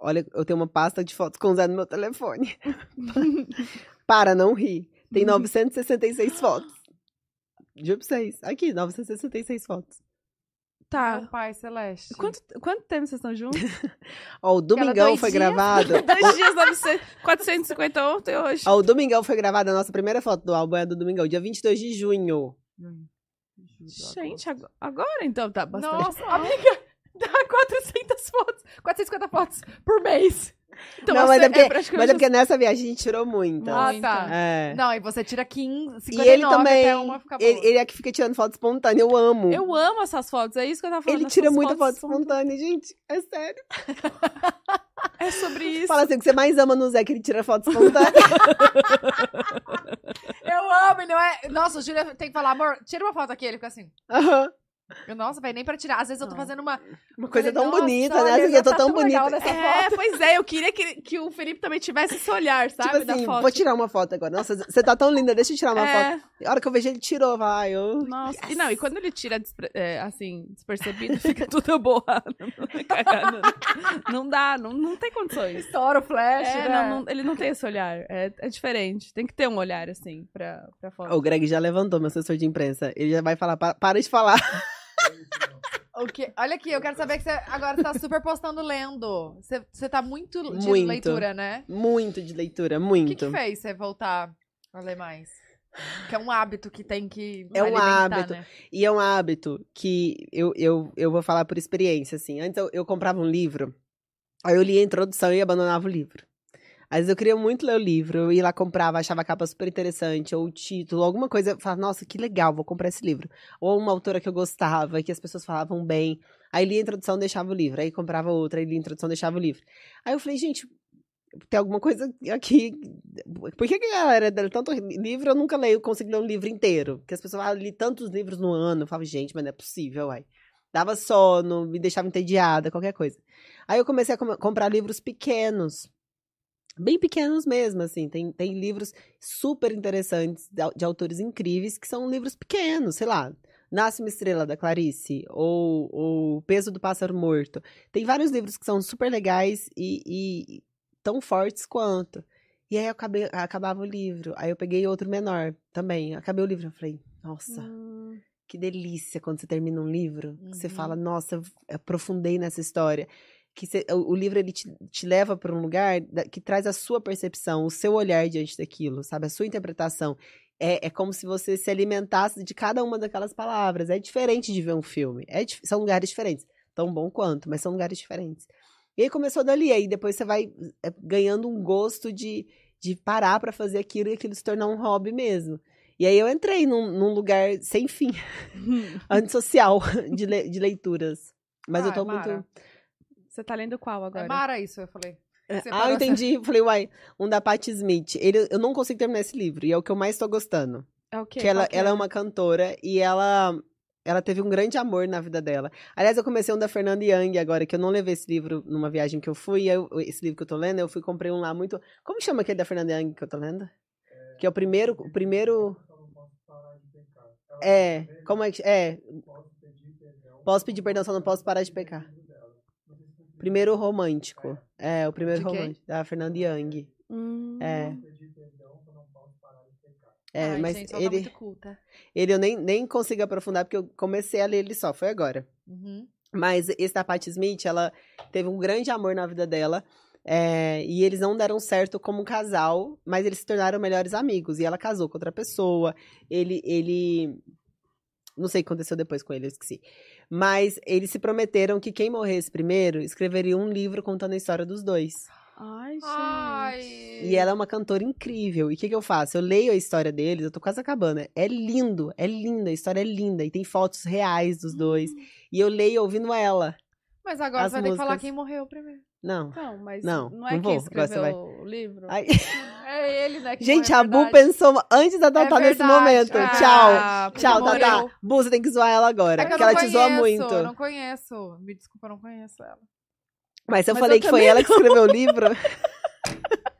C: Olha, eu tenho uma pasta de fotos com o Zé no meu telefone. Para, não rir. Tem 966 fotos. Juro pra vocês. Aqui, 966 fotos.
B: Tá.
A: Meu pai celeste.
B: Quanto, quanto tempo vocês estão juntos?
C: Ó, o Domingão foi
A: dias.
C: gravado.
B: Dois dias, 900, 450 ontem e hoje.
C: Ó, o Domingão foi gravado. A nossa primeira foto do álbum é do Domingão, dia 22 de junho.
B: Gente, ag- agora então tá bastante.
A: Nossa, amiga, dá 400 fotos. 450 fotos por mês.
B: Então,
C: não, mas
B: você
C: é, porque,
B: praticamente
C: mas é porque nessa viagem a gente tirou muita.
A: Ah, tá.
C: É.
A: Não, e você tira 15,
C: E
A: 59
C: ele também.
A: até uma ficar boa.
C: Ele, ele é que fica tirando foto espontânea. Eu amo.
B: Eu amo essas fotos, é isso que eu tava falando.
C: Ele tira muita foto espontânea, gente. É sério.
B: É sobre isso.
C: Fala assim, o que você mais ama no Zé, que ele tira foto espontânea.
A: Eu amo, ele não é... Nossa, o Júlio tem que falar, amor, tira uma foto aqui. Ele fica assim...
C: Aham.
A: Eu, Nossa, vai nem pra tirar. Às vezes eu tô
B: Não.
A: fazendo uma...
C: Uma coisa
A: Falei,
C: tão
A: "Nossa,
C: bonita, né? Assim, eu tô
A: tá
C: tão bonita.
B: É,
A: foto.
B: pois é, eu queria que, que o Felipe também tivesse esse olhar, sabe?
C: Tipo
B: da
C: assim,
B: foto.
C: vou tirar uma foto agora. Nossa, você tá tão linda, deixa eu tirar uma foto.
B: é,
C: A hora que eu vejo ele tirou, vai. Eu...
B: Nossa, e não, e quando ele tira é, assim, despercebido, fica tudo borrado. cagado. Não dá, não, não tem condições.
A: Estoura o flash,
B: É,
A: né?
B: não, não- ele não tem esse olhar. É, é diferente. Tem que ter um olhar, assim, pra, pra foto.
C: O Greg já levantou, meu assessor de imprensa. Ele já vai falar, "Pa- para de falar.
A: O quê? Olha aqui, eu quero saber que você agora você tá super postando lendo. Você, você tá muito de
C: Muito.
A: leitura, né?
C: Muito de leitura,
A: O
C: muito.
A: que, que fez você voltar a ler mais? Que é um hábito que tem que
C: É um hábito.
A: né?
C: E é um hábito que eu, eu, eu vou falar por experiência, assim. Antes eu, eu comprava um livro, aí eu lia a introdução e abandonava o livro. Às vezes eu queria muito ler o livro, eu ia lá, comprava, achava a capa super interessante, ou o título, alguma coisa, eu falava, nossa, que legal, vou comprar esse livro. Ou uma autora que eu gostava, que as pessoas falavam bem. Aí lia a introdução, deixava o livro. Aí comprava outra, aí lia a introdução, deixava o livro. Aí eu falei, gente, tem alguma coisa aqui. Por que, que a galera dá tanto livro? Eu nunca leio, consigo ler um livro inteiro. Porque as pessoas falam, li tantos livros no ano. Eu falava, gente, mas não é possível, uai. Dava sono, me deixava entediada, qualquer coisa. Aí eu comecei a com- comprar livros pequenos. Bem pequenos mesmo, assim. Tem, tem livros super interessantes de, de autores incríveis que são livros pequenos, sei lá. Nasce uma Estrela, da Clarice, ou, ou O Peso do Pássaro Morto. Tem vários livros que são super legais e, e tão fortes quanto. E aí eu acabei, acabava o livro. Aí eu peguei outro menor também. Acabei o livro. Eu falei, nossa,
B: Hum,
C: que delícia quando você termina um livro. que Você
A: Uhum.
C: fala, nossa, eu aprofundei nessa história. Que você- o, o livro ele te, te leva para um lugar da- que traz a sua percepção, o seu olhar diante daquilo, sabe? A sua interpretação. É, é como se você se alimentasse de cada uma daquelas palavras. É diferente de ver um filme. É, são lugares diferentes. Tão bom quanto, mas são lugares diferentes. E aí começou dali. Aí depois você vai é, ganhando um gosto de, de parar para fazer aquilo e aquilo se tornar um hobby mesmo. E aí eu entrei num, num lugar sem fim, antissocial de, le- de leituras. Mas eu
A: Ah,
C: tô
A: Mara.
C: muito.
B: Você tá lendo qual
A: É
B: agora?
A: Mara isso, eu falei. Você
C: ah, eu entendi. Falei, uai, um da Patti Smith. Ele, eu não consigo terminar esse livro, e é o que eu mais tô gostando.
B: É o quê?
C: que ela, ela é uma cantora e ela. Ela teve um grande amor na vida dela. Aliás, eu comecei um da Fernanda Young agora, que eu não levei esse livro numa viagem que eu fui. eu- esse livro que eu tô lendo, eu fui comprei um lá muito. Como chama aquele da Fernanda Young que eu tô lendo? Que é o primeiro. O primeiro. É. Como é que. É. Posso pedir perdão, só não posso parar de pecar. Primeiro romântico. É, o primeiro romântico. Da Fernanda Young.
B: Hum.
C: É. É,
A: Ai,
C: mas
A: gente, tá
C: ele,
A: muito culta.
C: ele eu nem, nem consigo aprofundar, porque eu comecei a ler ele só, foi agora.
A: Uhum.
C: Mas esse da Patti Smith, ela teve um grande amor na vida dela. é, e eles não deram certo como casal, mas eles se tornaram melhores amigos. E ela casou com outra pessoa. Ele. ele não sei o que aconteceu depois com ele, eu esqueci. Mas eles se prometeram que quem morresse primeiro escreveria um livro contando a história dos dois.
B: Ai, gente.
A: Ai.
C: E ela é uma cantora incrível. E o que, que eu faço? Eu leio a história deles, eu tô quase acabando. É lindo, é linda, a história é linda. E tem fotos reais dos dois. E eu leio ouvindo ela.
A: Mas agora
C: As
A: vai ter que falar
C: músicas.
A: quem morreu primeiro.
C: Não.
B: Não, mas
C: Não,
B: não, é
C: não
B: quem
C: vou.
B: Escreveu
C: vai.
B: o livro?
C: Ai,
A: É ele, né? que
C: gente, a Bu pensou antes da Tatá
A: É
C: nesse momento.
A: Ah,
C: Tchau. Tchau,
A: morreu.
C: Tatá. Bu, você tem que zoar ela agora.
A: É
C: porque
A: não
C: ela te zoa muito.
A: Eu não conheço. Me desculpa, eu não conheço ela.
C: Mas se eu
B: Mas
C: falei
B: eu
C: que foi
B: também
C: ela que escreveu o livro.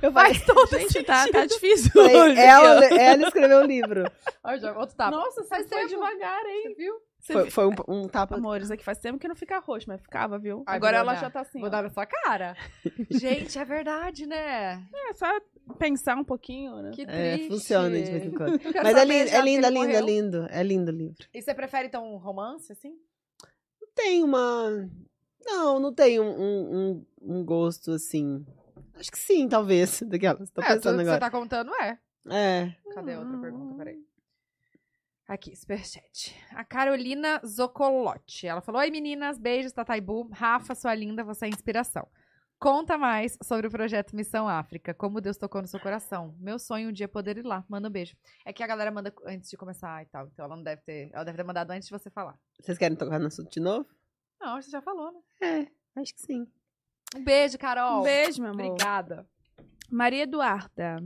C: eu falei,
A: Faz todo
B: Gente, tá, tá difícil.
C: falei,
B: hoje,
C: ela, ela escreveu o livro.
A: Olha, outro tapa.
B: Nossa, você foi devagar, hein?
A: Você viu?
C: Foi, foi um, um tapa.
B: Amores, aqui faz tempo que não fica roxo, mas ficava, viu?
A: Ai,
B: Agora ela já tá assim.
A: Vou
B: ó.
A: dar na sua cara. Gente, é verdade, né?
B: É só pensar um pouquinho, né?
A: Que
C: É,
A: triste.
C: funciona de vez em quando. Mas é
A: saber
C: lindo, é lindo, é lindo, é lindo. É lindo o livro.
A: E você prefere, então, um romance, assim?
C: Tem uma. Não, não tem um, um, um, um gosto assim. Acho que sim, talvez. Daquelas. Tô
A: é, tudo
C: pensando
A: que você
C: agora.
A: tá contando é.
C: É.
A: Cadê a outra pergunta? Peraí. Aqui, superchat. A Carolina Zocolotti. Ela falou: Oi, meninas, beijos, Tataibu. Rafa, sua linda, você é inspiração. Conta mais sobre o projeto Missão África, como Deus tocou no seu coração. Meu sonho um dia é poder ir lá. Manda um beijo. É que a galera manda antes de começar e tal. Então ela não deve ter. Ela deve ter mandado antes de você falar.
C: Vocês querem tocar no assunto de novo?
A: Não, você já falou, né?
C: É, acho que sim.
A: Um beijo, Carol.
B: Um beijo, meu amor.
A: Obrigada.
B: Maria Eduarda.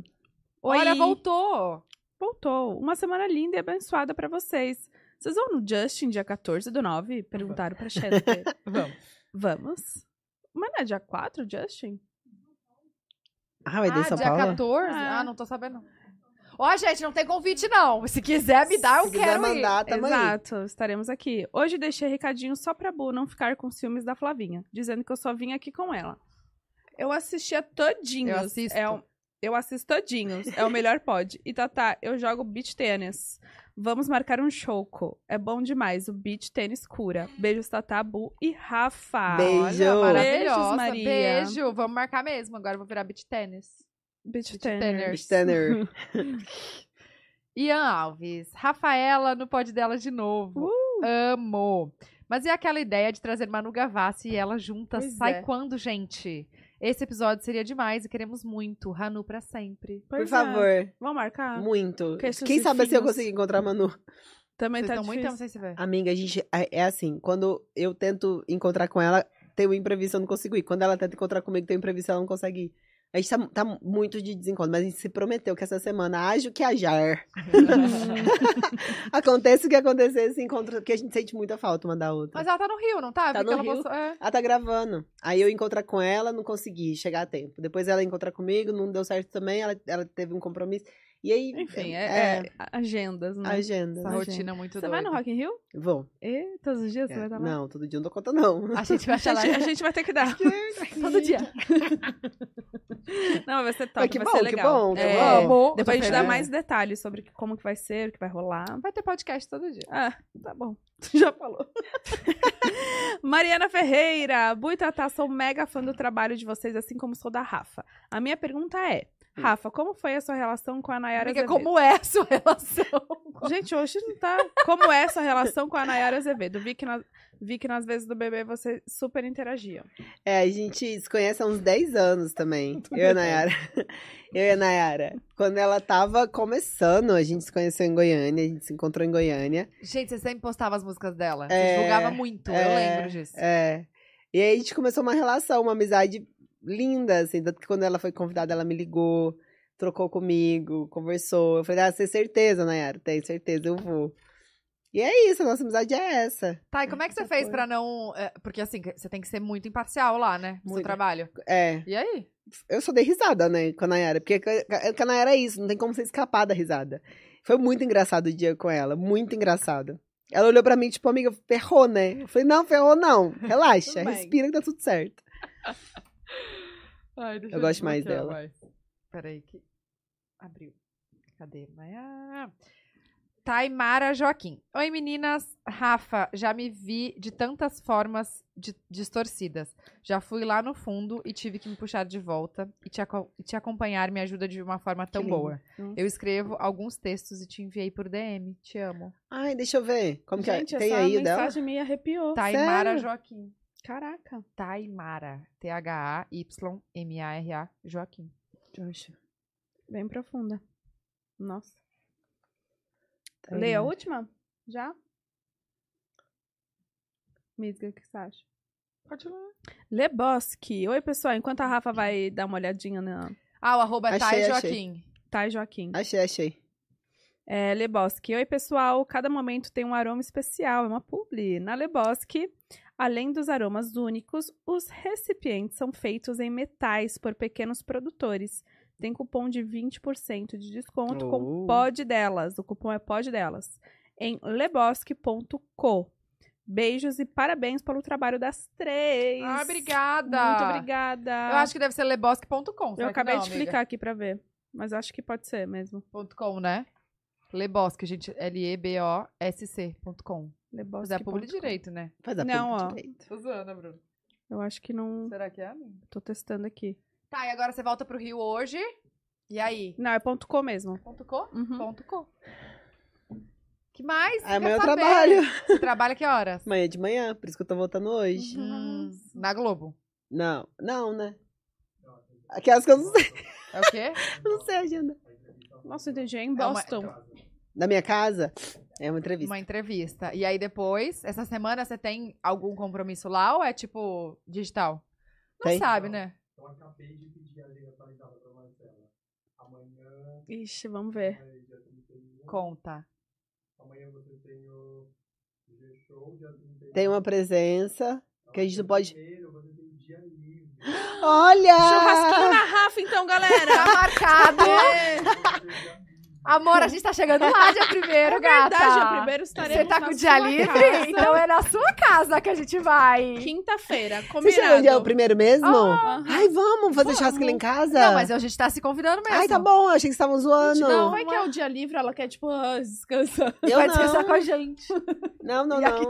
B: Oi.
A: Olha, voltou.
B: Voltou. Uma semana linda e abençoada pra vocês. Vocês vão no Justin dia 14 do 9? Perguntaram pra Shannon.
A: Vamos.
B: Vamos. Mas não é dia 4, Justin?
C: Ah, vai
A: ah,
C: São
A: dia
C: Paulo?
A: 14?
B: É.
A: Ah, não tô sabendo. Ó, gente, não tem convite, não. Se quiser me dar, eu
C: Se quiser
A: quero ir.
C: mandar, aí.
B: Exato, estaremos aqui. Hoje deixei recadinho só pra Bu não ficar com ciúmes da Flavinha, dizendo que eu só vim aqui com ela. Eu assistia todinhos.
A: Eu assisto.
B: É o- Eu assisto todinhos. É o melhor pod. E Tatá, eu jogo beach tênis. Vamos marcar um choco. É bom demais. O beach tênis cura. Beijos, Tatá, Bu e Rafa.
C: Beijo.
A: Olha, maravilhosa.
B: Beijos, Maria.
A: Beijo. Vamos marcar mesmo. Agora eu vou virar beat tênis.
B: Beach,
A: Beach
B: tênis.
A: tênis.
C: Stanner.
A: Ian Alves. Rafaela no pod dela de novo.
B: Uh!
A: Amo. Mas e aquela ideia de trazer Manu Gavassi e ela juntas?
B: Pois
A: Sai
B: é.
A: quando, gente? Esse episódio seria demais e queremos muito. Hanu pra sempre.
C: Por
B: Pois é.
C: favor.
B: Vamos marcar?
C: Muito.
B: Queixos
C: Quem sabe se eu
B: finos.
C: consigo encontrar a Manu.
B: Também
A: Vocês
B: tá
A: muito tempo sem se ver.
C: Amiga, a gente. É é assim, quando eu tento encontrar com ela, tem um imprevisto, eu não consigo ir. Quando ela tenta encontrar comigo, tem um imprevisto, ela não consegue ir. A gente tá, tá muito de desencontro, mas a gente se prometeu que essa semana, haja o que ajar. Acontece o que acontecer, se encontra, porque a gente sente muita falta uma da outra.
A: Mas ela tá no Rio, não tá?
C: Tá
A: Vi que
C: no
A: ela
C: Rio.
A: postou- é.
C: Ela tá gravando. Aí eu encontrar com ela, não consegui chegar a tempo. Depois ela encontrar comigo, não deu certo também, ela, ela teve um compromisso. E aí.
B: Enfim, é, é agendas, né?
C: agenda.
A: Essa rotina muito
B: Você
A: doida.
B: vai no Rock in Rio?
C: Vou.
B: E todos os dias você vai estar lá?
C: Não, todo dia eu não dou conta, não.
A: A gente vai
B: A
A: estar lá
B: gente, a gente vai ter que dar.
A: todo dia.
B: Não, vai ser top,
C: Mas que
B: vai
C: bom,
B: ser
C: que
B: legal.
C: bom, que
B: É,
C: bom.
B: Depois a gente dá mais detalhes sobre como que vai ser, o que vai rolar.
A: Vai ter podcast todo dia.
B: Ah, tá bom. Tu já falou. Mariana Ferreira. Bu e Tatá, sou mega fã do trabalho de vocês, assim como sou da Rafa. A minha pergunta é, Rafa, como foi a sua relação com a Nayara
A: Amiga,
B: Azevedo?
A: como é a sua relação?
B: Gente, hoje não tá... Como é essa relação com a Nayara Azevedo? Vi que, na... Vi que nas vezes do bebê você super interagiam.
C: É, a gente se conhece há uns 10 anos também. eu e a Nayara. Eu e a Nayara. Quando ela tava começando, a gente se conheceu em Goiânia, a gente se encontrou em Goiânia.
A: Gente, você sempre postava as músicas dela. Você
C: É,
A: divulgava muito, eu
C: é,
A: lembro disso.
C: É. E aí a gente começou uma relação, uma amizade linda, assim. Tanto que quando ela foi convidada, ela me ligou, trocou comigo, conversou. Eu falei, ah, você tem certeza, Nayara? Tenho certeza, eu vou. E é isso, a nossa amizade é essa.
A: Tá, e como é que você
C: Essa
A: fez pra não. é, porque assim, você tem que ser muito imparcial lá, né? No seu
C: Muito.
A: trabalho.
C: É.
A: E aí?
C: Eu só dei risada, né, com a Nayara. Porque com a- com a Nayara é isso, não tem como você escapar da risada. Foi muito engraçado o dia com ela, muito engraçado. Ela olhou pra mim, tipo, amiga, ferrou, né? Eu falei, não, ferrou não. Relaxa, respira que tá tudo certo.
A: Ai, deixa
C: Eu gosto mais dela.
A: Peraí, que. Abriu. Cadê? Maia? Taimara Joaquim. Oi, meninas. Rafa, já me vi de tantas formas di- distorcidas. Já fui lá no fundo e tive que me puxar de volta. E te, aco- e te acompanhar me ajuda de uma forma tão boa.
B: Hum.
A: Eu escrevo alguns textos e te enviei por DM. Te amo.
C: Ai, deixa eu ver. Como
B: Gente,
C: que é? Tem
B: essa
C: aí dela?
B: mensagem me arrepiou.
A: Taimara
C: Sério?
A: Joaquim.
B: Caraca.
A: Taimara. T-H-A-Y-M-A-R-A. Joaquim.
C: Poxa.
B: Bem profunda. Nossa.
C: Tá
B: Lê a última? Já? Misga, o que você acha?
A: Pode ler.
B: Leboski. Oi, pessoal. Enquanto a Rafa vai dar uma olhadinha na
A: Ah, o arroba é
C: Achei,
A: Thay
C: achei.
A: Joaquim.
B: Thay Joaquim.
C: Achei, achei.
B: É, Leboski. Oi, pessoal. Cada momento tem um aroma especial. É uma publi. Na Leboski, Além dos aromas únicos, os recipientes são feitos em metais por pequenos produtores. Tem cupom de 20% de desconto
C: Oh.
B: com pod delas. O cupom é pod delas. Em lebosque.co. Beijos e parabéns pelo trabalho das três.
A: Ah, obrigada.
B: Muito obrigada.
A: Eu acho que deve ser lebosque.com.
B: Eu acabei
A: não,
B: de
A: amiga?
B: explicar aqui pra ver. Mas acho que pode ser mesmo.
A: .com, né? Lebosque, gente. L-E-B-O-S-C.com. Mas
B: Lebosque.
A: é publi direito, né?
C: Faz a
B: Não, ó.
C: direito.
A: Tô zoando, Bruno.
B: Eu acho que não.
A: Será que é?
B: Tô testando aqui.
A: Tá, e agora você volta pro Rio hoje. E aí?
B: Não, é ponto .com mesmo.
A: Ponto .com?
B: Uhum.
A: Ponto .com. que mais? Quer
C: Amanhã eu
A: saber?
C: trabalho.
A: Você trabalha que horas?
C: Amanhã de manhã, por isso que eu tô voltando hoje.
A: Hum, na Globo.
C: Não, não, né? Aquelas que eu não sei,
A: É o quê?
C: não sei a agenda.
B: Nossa, entendi. É em
A: É uma-
C: Da minha casa, é uma entrevista.
A: Uma entrevista. E aí depois, essa semana você tem algum compromisso lá ou é tipo digital? Não
C: Tem.
A: sabe, né?
D: Então acabei de pedir a agenda atualizada pra Marcela. Amanhã
B: Ixi, vamos ver.
D: é dia 31.
A: Conta.
D: Amanhã você tem o G-Show, dia 31.
C: Tem uma presença que a gente não pode.
D: Primeiro, você tem o dia livre.
C: Olha!
B: Churrasquinho na Rafa, então, galera.
A: Tá marcado!
B: É,
A: Amor, a gente tá chegando lá dia primeiro, gata.
B: verdade, dia primeiro estaremos
A: Você tá com o dia livre?
B: casa.
A: Então é na sua casa que a gente vai.
B: Quinta-feira,
C: Você
B: combinado.
C: chegou onde é o primeiro mesmo?
B: Aham.
C: Ai, vamos fazer churrasco lá em casa?
A: Não, mas a gente tá se convidando mesmo.
C: Ai, tá bom, achei que vocês estavam zoando.
B: Não, como é que é o dia livre? Ela quer, tipo, ah, descansar.
C: eu
A: vai
C: não.
A: descansar com a gente.
C: Não, não,
A: e
C: não.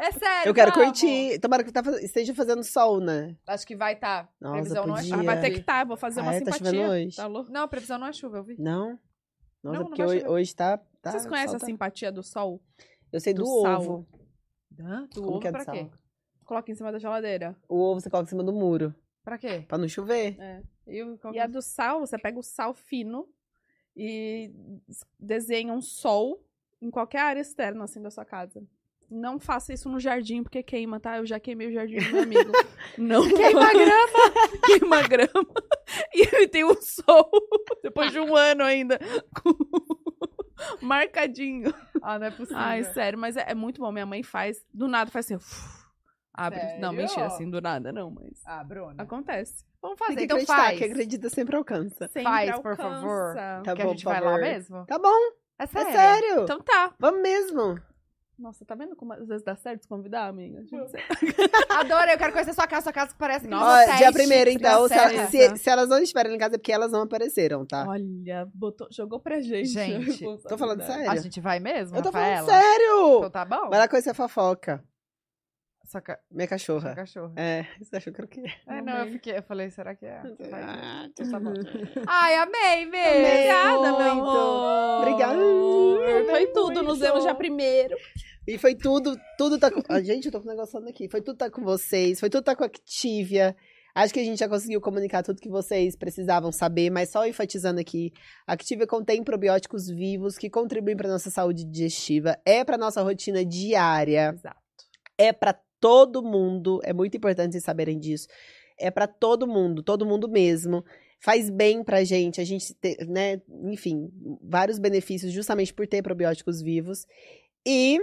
A: É sério,
C: Eu quero
A: vamos.
C: curtir. Tomara que tá, esteja fazendo sol, né?
A: Acho que vai estar. Tá.
C: Nossa,
A: previsão não é
C: podia.
B: Ah,
A: chuva.
B: vai ter que estar, vou fazer uma
C: Ah, é? Tá
B: simpatia.
C: chovendo hoje?
B: Tá louco?
A: Não, previsão não é chuva, eu vi.
C: Não? Nossa,
A: Não, não
C: porque
A: vai
C: hoje, hoje tá, tá.
B: Vocês conhecem a
C: tá-
B: simpatia do sol?
C: Eu sei do,
B: do sal?
C: ovo.
A: Hã? Do
C: Como
A: ovo
C: que é do
A: pra
C: sal?
A: quê?
B: Coloca em cima da geladeira.
C: O ovo você coloca em cima do muro.
A: Pra quê?
C: Pra não chover.
B: É.
A: E, o- qual
B: E
A: que
B: a
A: é?
B: do sal, você pega o sal fino e desenha um sol em qualquer área externa, assim, da sua casa. Não faça isso no jardim, porque queima, tá? Eu já queimei o jardim do meu amigo. Não
A: Queima a grama.
B: queima grama. E ele tem um sol, depois de um ano ainda, marcadinho.
A: Ah, não é possível.
B: Ai, sério, mas é, é muito bom. Minha mãe faz, do nada faz assim, uf, abre. Não,
A: Sério?
B: mentira, assim, do nada, não, mas
A: Ah, Bruna.
B: acontece.
A: Vamos
C: Tem
A: fazer,
C: que
A: então faz.
C: que acredita sempre alcança.
B: Sempre
A: Faz, por
B: alcança.
A: favor.
C: Tá
A: que
C: bom,
A: a gente
C: por
A: vai lá
C: favor.
A: mesmo?
C: Tá bom,
A: É
C: é
A: sério.
C: sério.
B: Então tá.
C: Vamos mesmo.
B: Nossa, tá vendo como às vezes dá certo se convidar, amiga?
A: Adorei, eu quero conhecer sua casa. Sua casa que parece que
B: Nossa,
C: Ó, dia primeiro, então. Se, ela- se- se elas não estiverem em casa, é porque elas não apareceram, tá?
B: Olha, botou, jogou pra gente.
A: Gente,
C: Tô falando sério.
A: A gente vai mesmo,
C: Eu tô
A: Rafaela?
C: falando sério!
A: Então tá bom?
C: Vai lá conhecer a fofoca.
A: Sua, ca...
C: Minha cachorra.
A: cachorra.
C: É, você achou que era o quê?
A: É, não, eu fiquei, eu falei, será que é?
C: Ah,
A: Então tá. Ai, amei mesmo.
B: Obrigada, meu
C: Muito.
B: amor.
C: Obrigada.
B: Foi tudo,
A: Muito.
B: nos vemos já primeiro.
C: E foi tudo, tudo tá com... Ah, gente, eu tô negócio aqui. Foi tudo tá com vocês, foi tudo tá com a Activia. Acho que a gente já conseguiu comunicar tudo que vocês precisavam saber, mas só enfatizando aqui, a Activia contém probióticos vivos que contribuem para nossa saúde digestiva, é para nossa rotina diária,
B: Exato.
C: é para todo mundo, é muito importante vocês saberem disso. É para todo mundo, todo mundo mesmo. Faz bem pra gente, a gente ter, né, enfim, vários benefícios justamente por ter probióticos vivos. E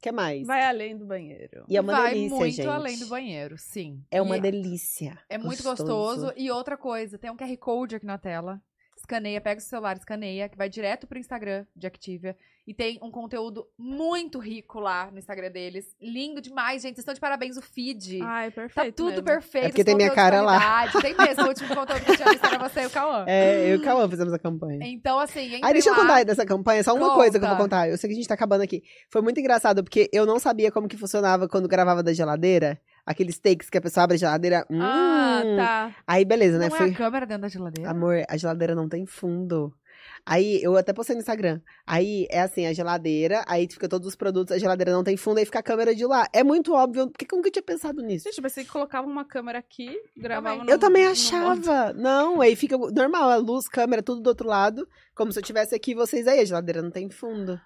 C: que mais?
B: Vai além do banheiro.
C: E é uma
A: vai
C: delícia,
A: muito
C: gente.
A: além do banheiro, sim.
C: É uma
A: E
C: delícia.
A: É muito gostoso. E outra coisa, tem um QR Code aqui na tela. Escaneia, pega o celular, escaneia, que vai direto pro Instagram de Activia. E tem um conteúdo muito rico lá no Instagram deles. Lindo demais, gente. Vocês estão de parabéns, o feed.
B: Ai,
A: tá
B: perfeito.
A: tudo
B: mesmo.
A: perfeito.
C: É porque tem minha cara lá.
A: Tem mesmo. O último conteúdo que eu tinha visto era você e o Cauã.
C: É, eu e o Cauã fizemos a campanha.
A: Então, assim,
C: Aí deixa eu
A: lá.
C: contar aí dessa campanha, só uma coisa que eu vou
A: Conta.
C: contar. Eu sei que a gente tá acabando aqui. Foi muito engraçado, porque eu não sabia como que funcionava quando gravava da geladeira. Aqueles takes que a pessoa abre a geladeira. Hum.
B: Ah, tá.
C: Aí beleza, né?
A: Não
C: Foi...
A: é a câmera dentro da geladeira?
C: Amor, a geladeira não tem fundo. Aí, eu até postei no Instagram. Aí, é assim, a geladeira, aí fica todos os produtos, a geladeira não tem fundo, aí fica a câmera de lá. É muito óbvio, porque como que eu tinha pensado nisso?
B: Gente, eu pensei que colocava uma câmera aqui, gravava
A: Também.
B: no
C: eu também achava. Não, aí fica normal, a luz, câmera, tudo do outro lado. Como se eu tivesse aqui vocês aí, a geladeira não tem fundo.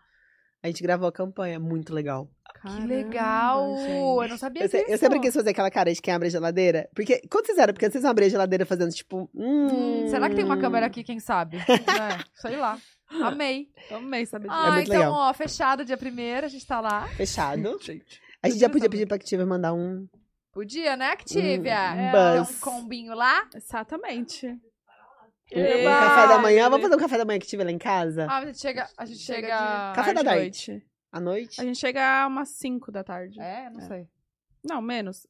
C: A gente gravou a campanha, muito legal.
A: Que legal! Eu não sabia
C: Eu, se- eu sempre quis fazer aquela cara de quem abre a geladeira. Porque, quando vocês eram? Porque vocês abriam a geladeira fazendo tipo. Hum,
A: Será que tem uma câmera aqui, quem sabe? É, sei lá. Amei.
B: Amei saber disso.
A: Ah,
C: muito
A: então,
C: legal.
A: ó, fechado dia primeiro, a gente tá lá.
C: Fechado.
B: Gente.
C: A gente já podia pedir pra Activa mandar um.
A: Podia, né, Activia?
C: Um
A: Ter
C: buzz.
A: um combinho lá.
B: Exatamente.
C: Um, um café da manhã. Vamos fazer um café da manhã Activa lá em casa?
A: Ah, a gente chega. A gente chega.
B: Chega de
C: Café da
B: tarde,
C: noite.
B: noite.
C: À noite?
B: A gente chega umas 5 da tarde.
A: É, não
B: É.
A: sei.
B: Não, menos.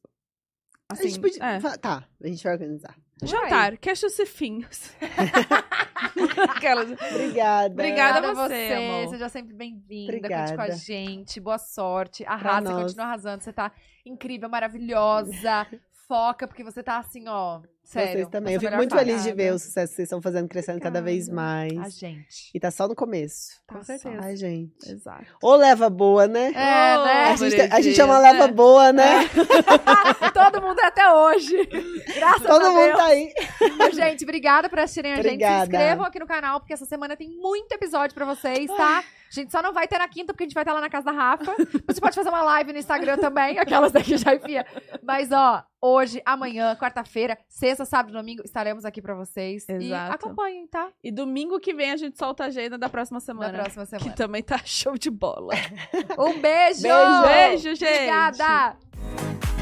C: a
B: Assim,
C: gente podia.
B: é.
C: Tá, a gente vai organizar.
B: Jantar, queixos e finhos. Aquelas...
C: Obrigada.
B: Obrigada.
A: Obrigada a
B: a
A: você.
B: você, amor.
A: Seja sempre bem-vinda. Conte com a gente. Boa sorte. Arrasa, continua arrasando. Você tá incrível, maravilhosa. Foca, porque você tá assim, ó. Sério.
C: Vocês também. Eu
A: essa
C: fico muito feliz de ver o sucesso que vocês estão fazendo crescendo cada vez
B: Obrigada.
A: A
C: mais.
A: gente.
C: E tá só no começo.
B: Tá
A: Com certeza.
C: Ai, gente.
B: Exato.
C: Ou leva boa, né?
A: É, né?
C: a, gente, a gente é uma leva boa, né?
A: Todo mundo é até hoje. Graças
C: Todo
A: a
C: mundo
A: Deus.
C: tá aí.
A: Mas, gente, obrigada por assistirem a gente. Se
C: Obrigada.
A: inscrevam aqui no canal, porque essa semana tem muito episódio pra vocês, tá? A gente só não vai ter na quinta, porque a gente vai estar lá na casa da Rafa. Você pode fazer uma live no Instagram também, aquelas daqui já enfia. Mas, ó, hoje, amanhã, quarta-feira, sexta, sábado e domingo, estaremos aqui pra vocês. E
B: Exato.
A: acompanhem, tá?
B: E domingo que vem a gente solta a agenda da próxima semana.
A: Na próxima semana.
B: Que também tá show de bola.
A: Um beijo!
C: Beijo.
B: Beijo, gente.
A: Obrigada!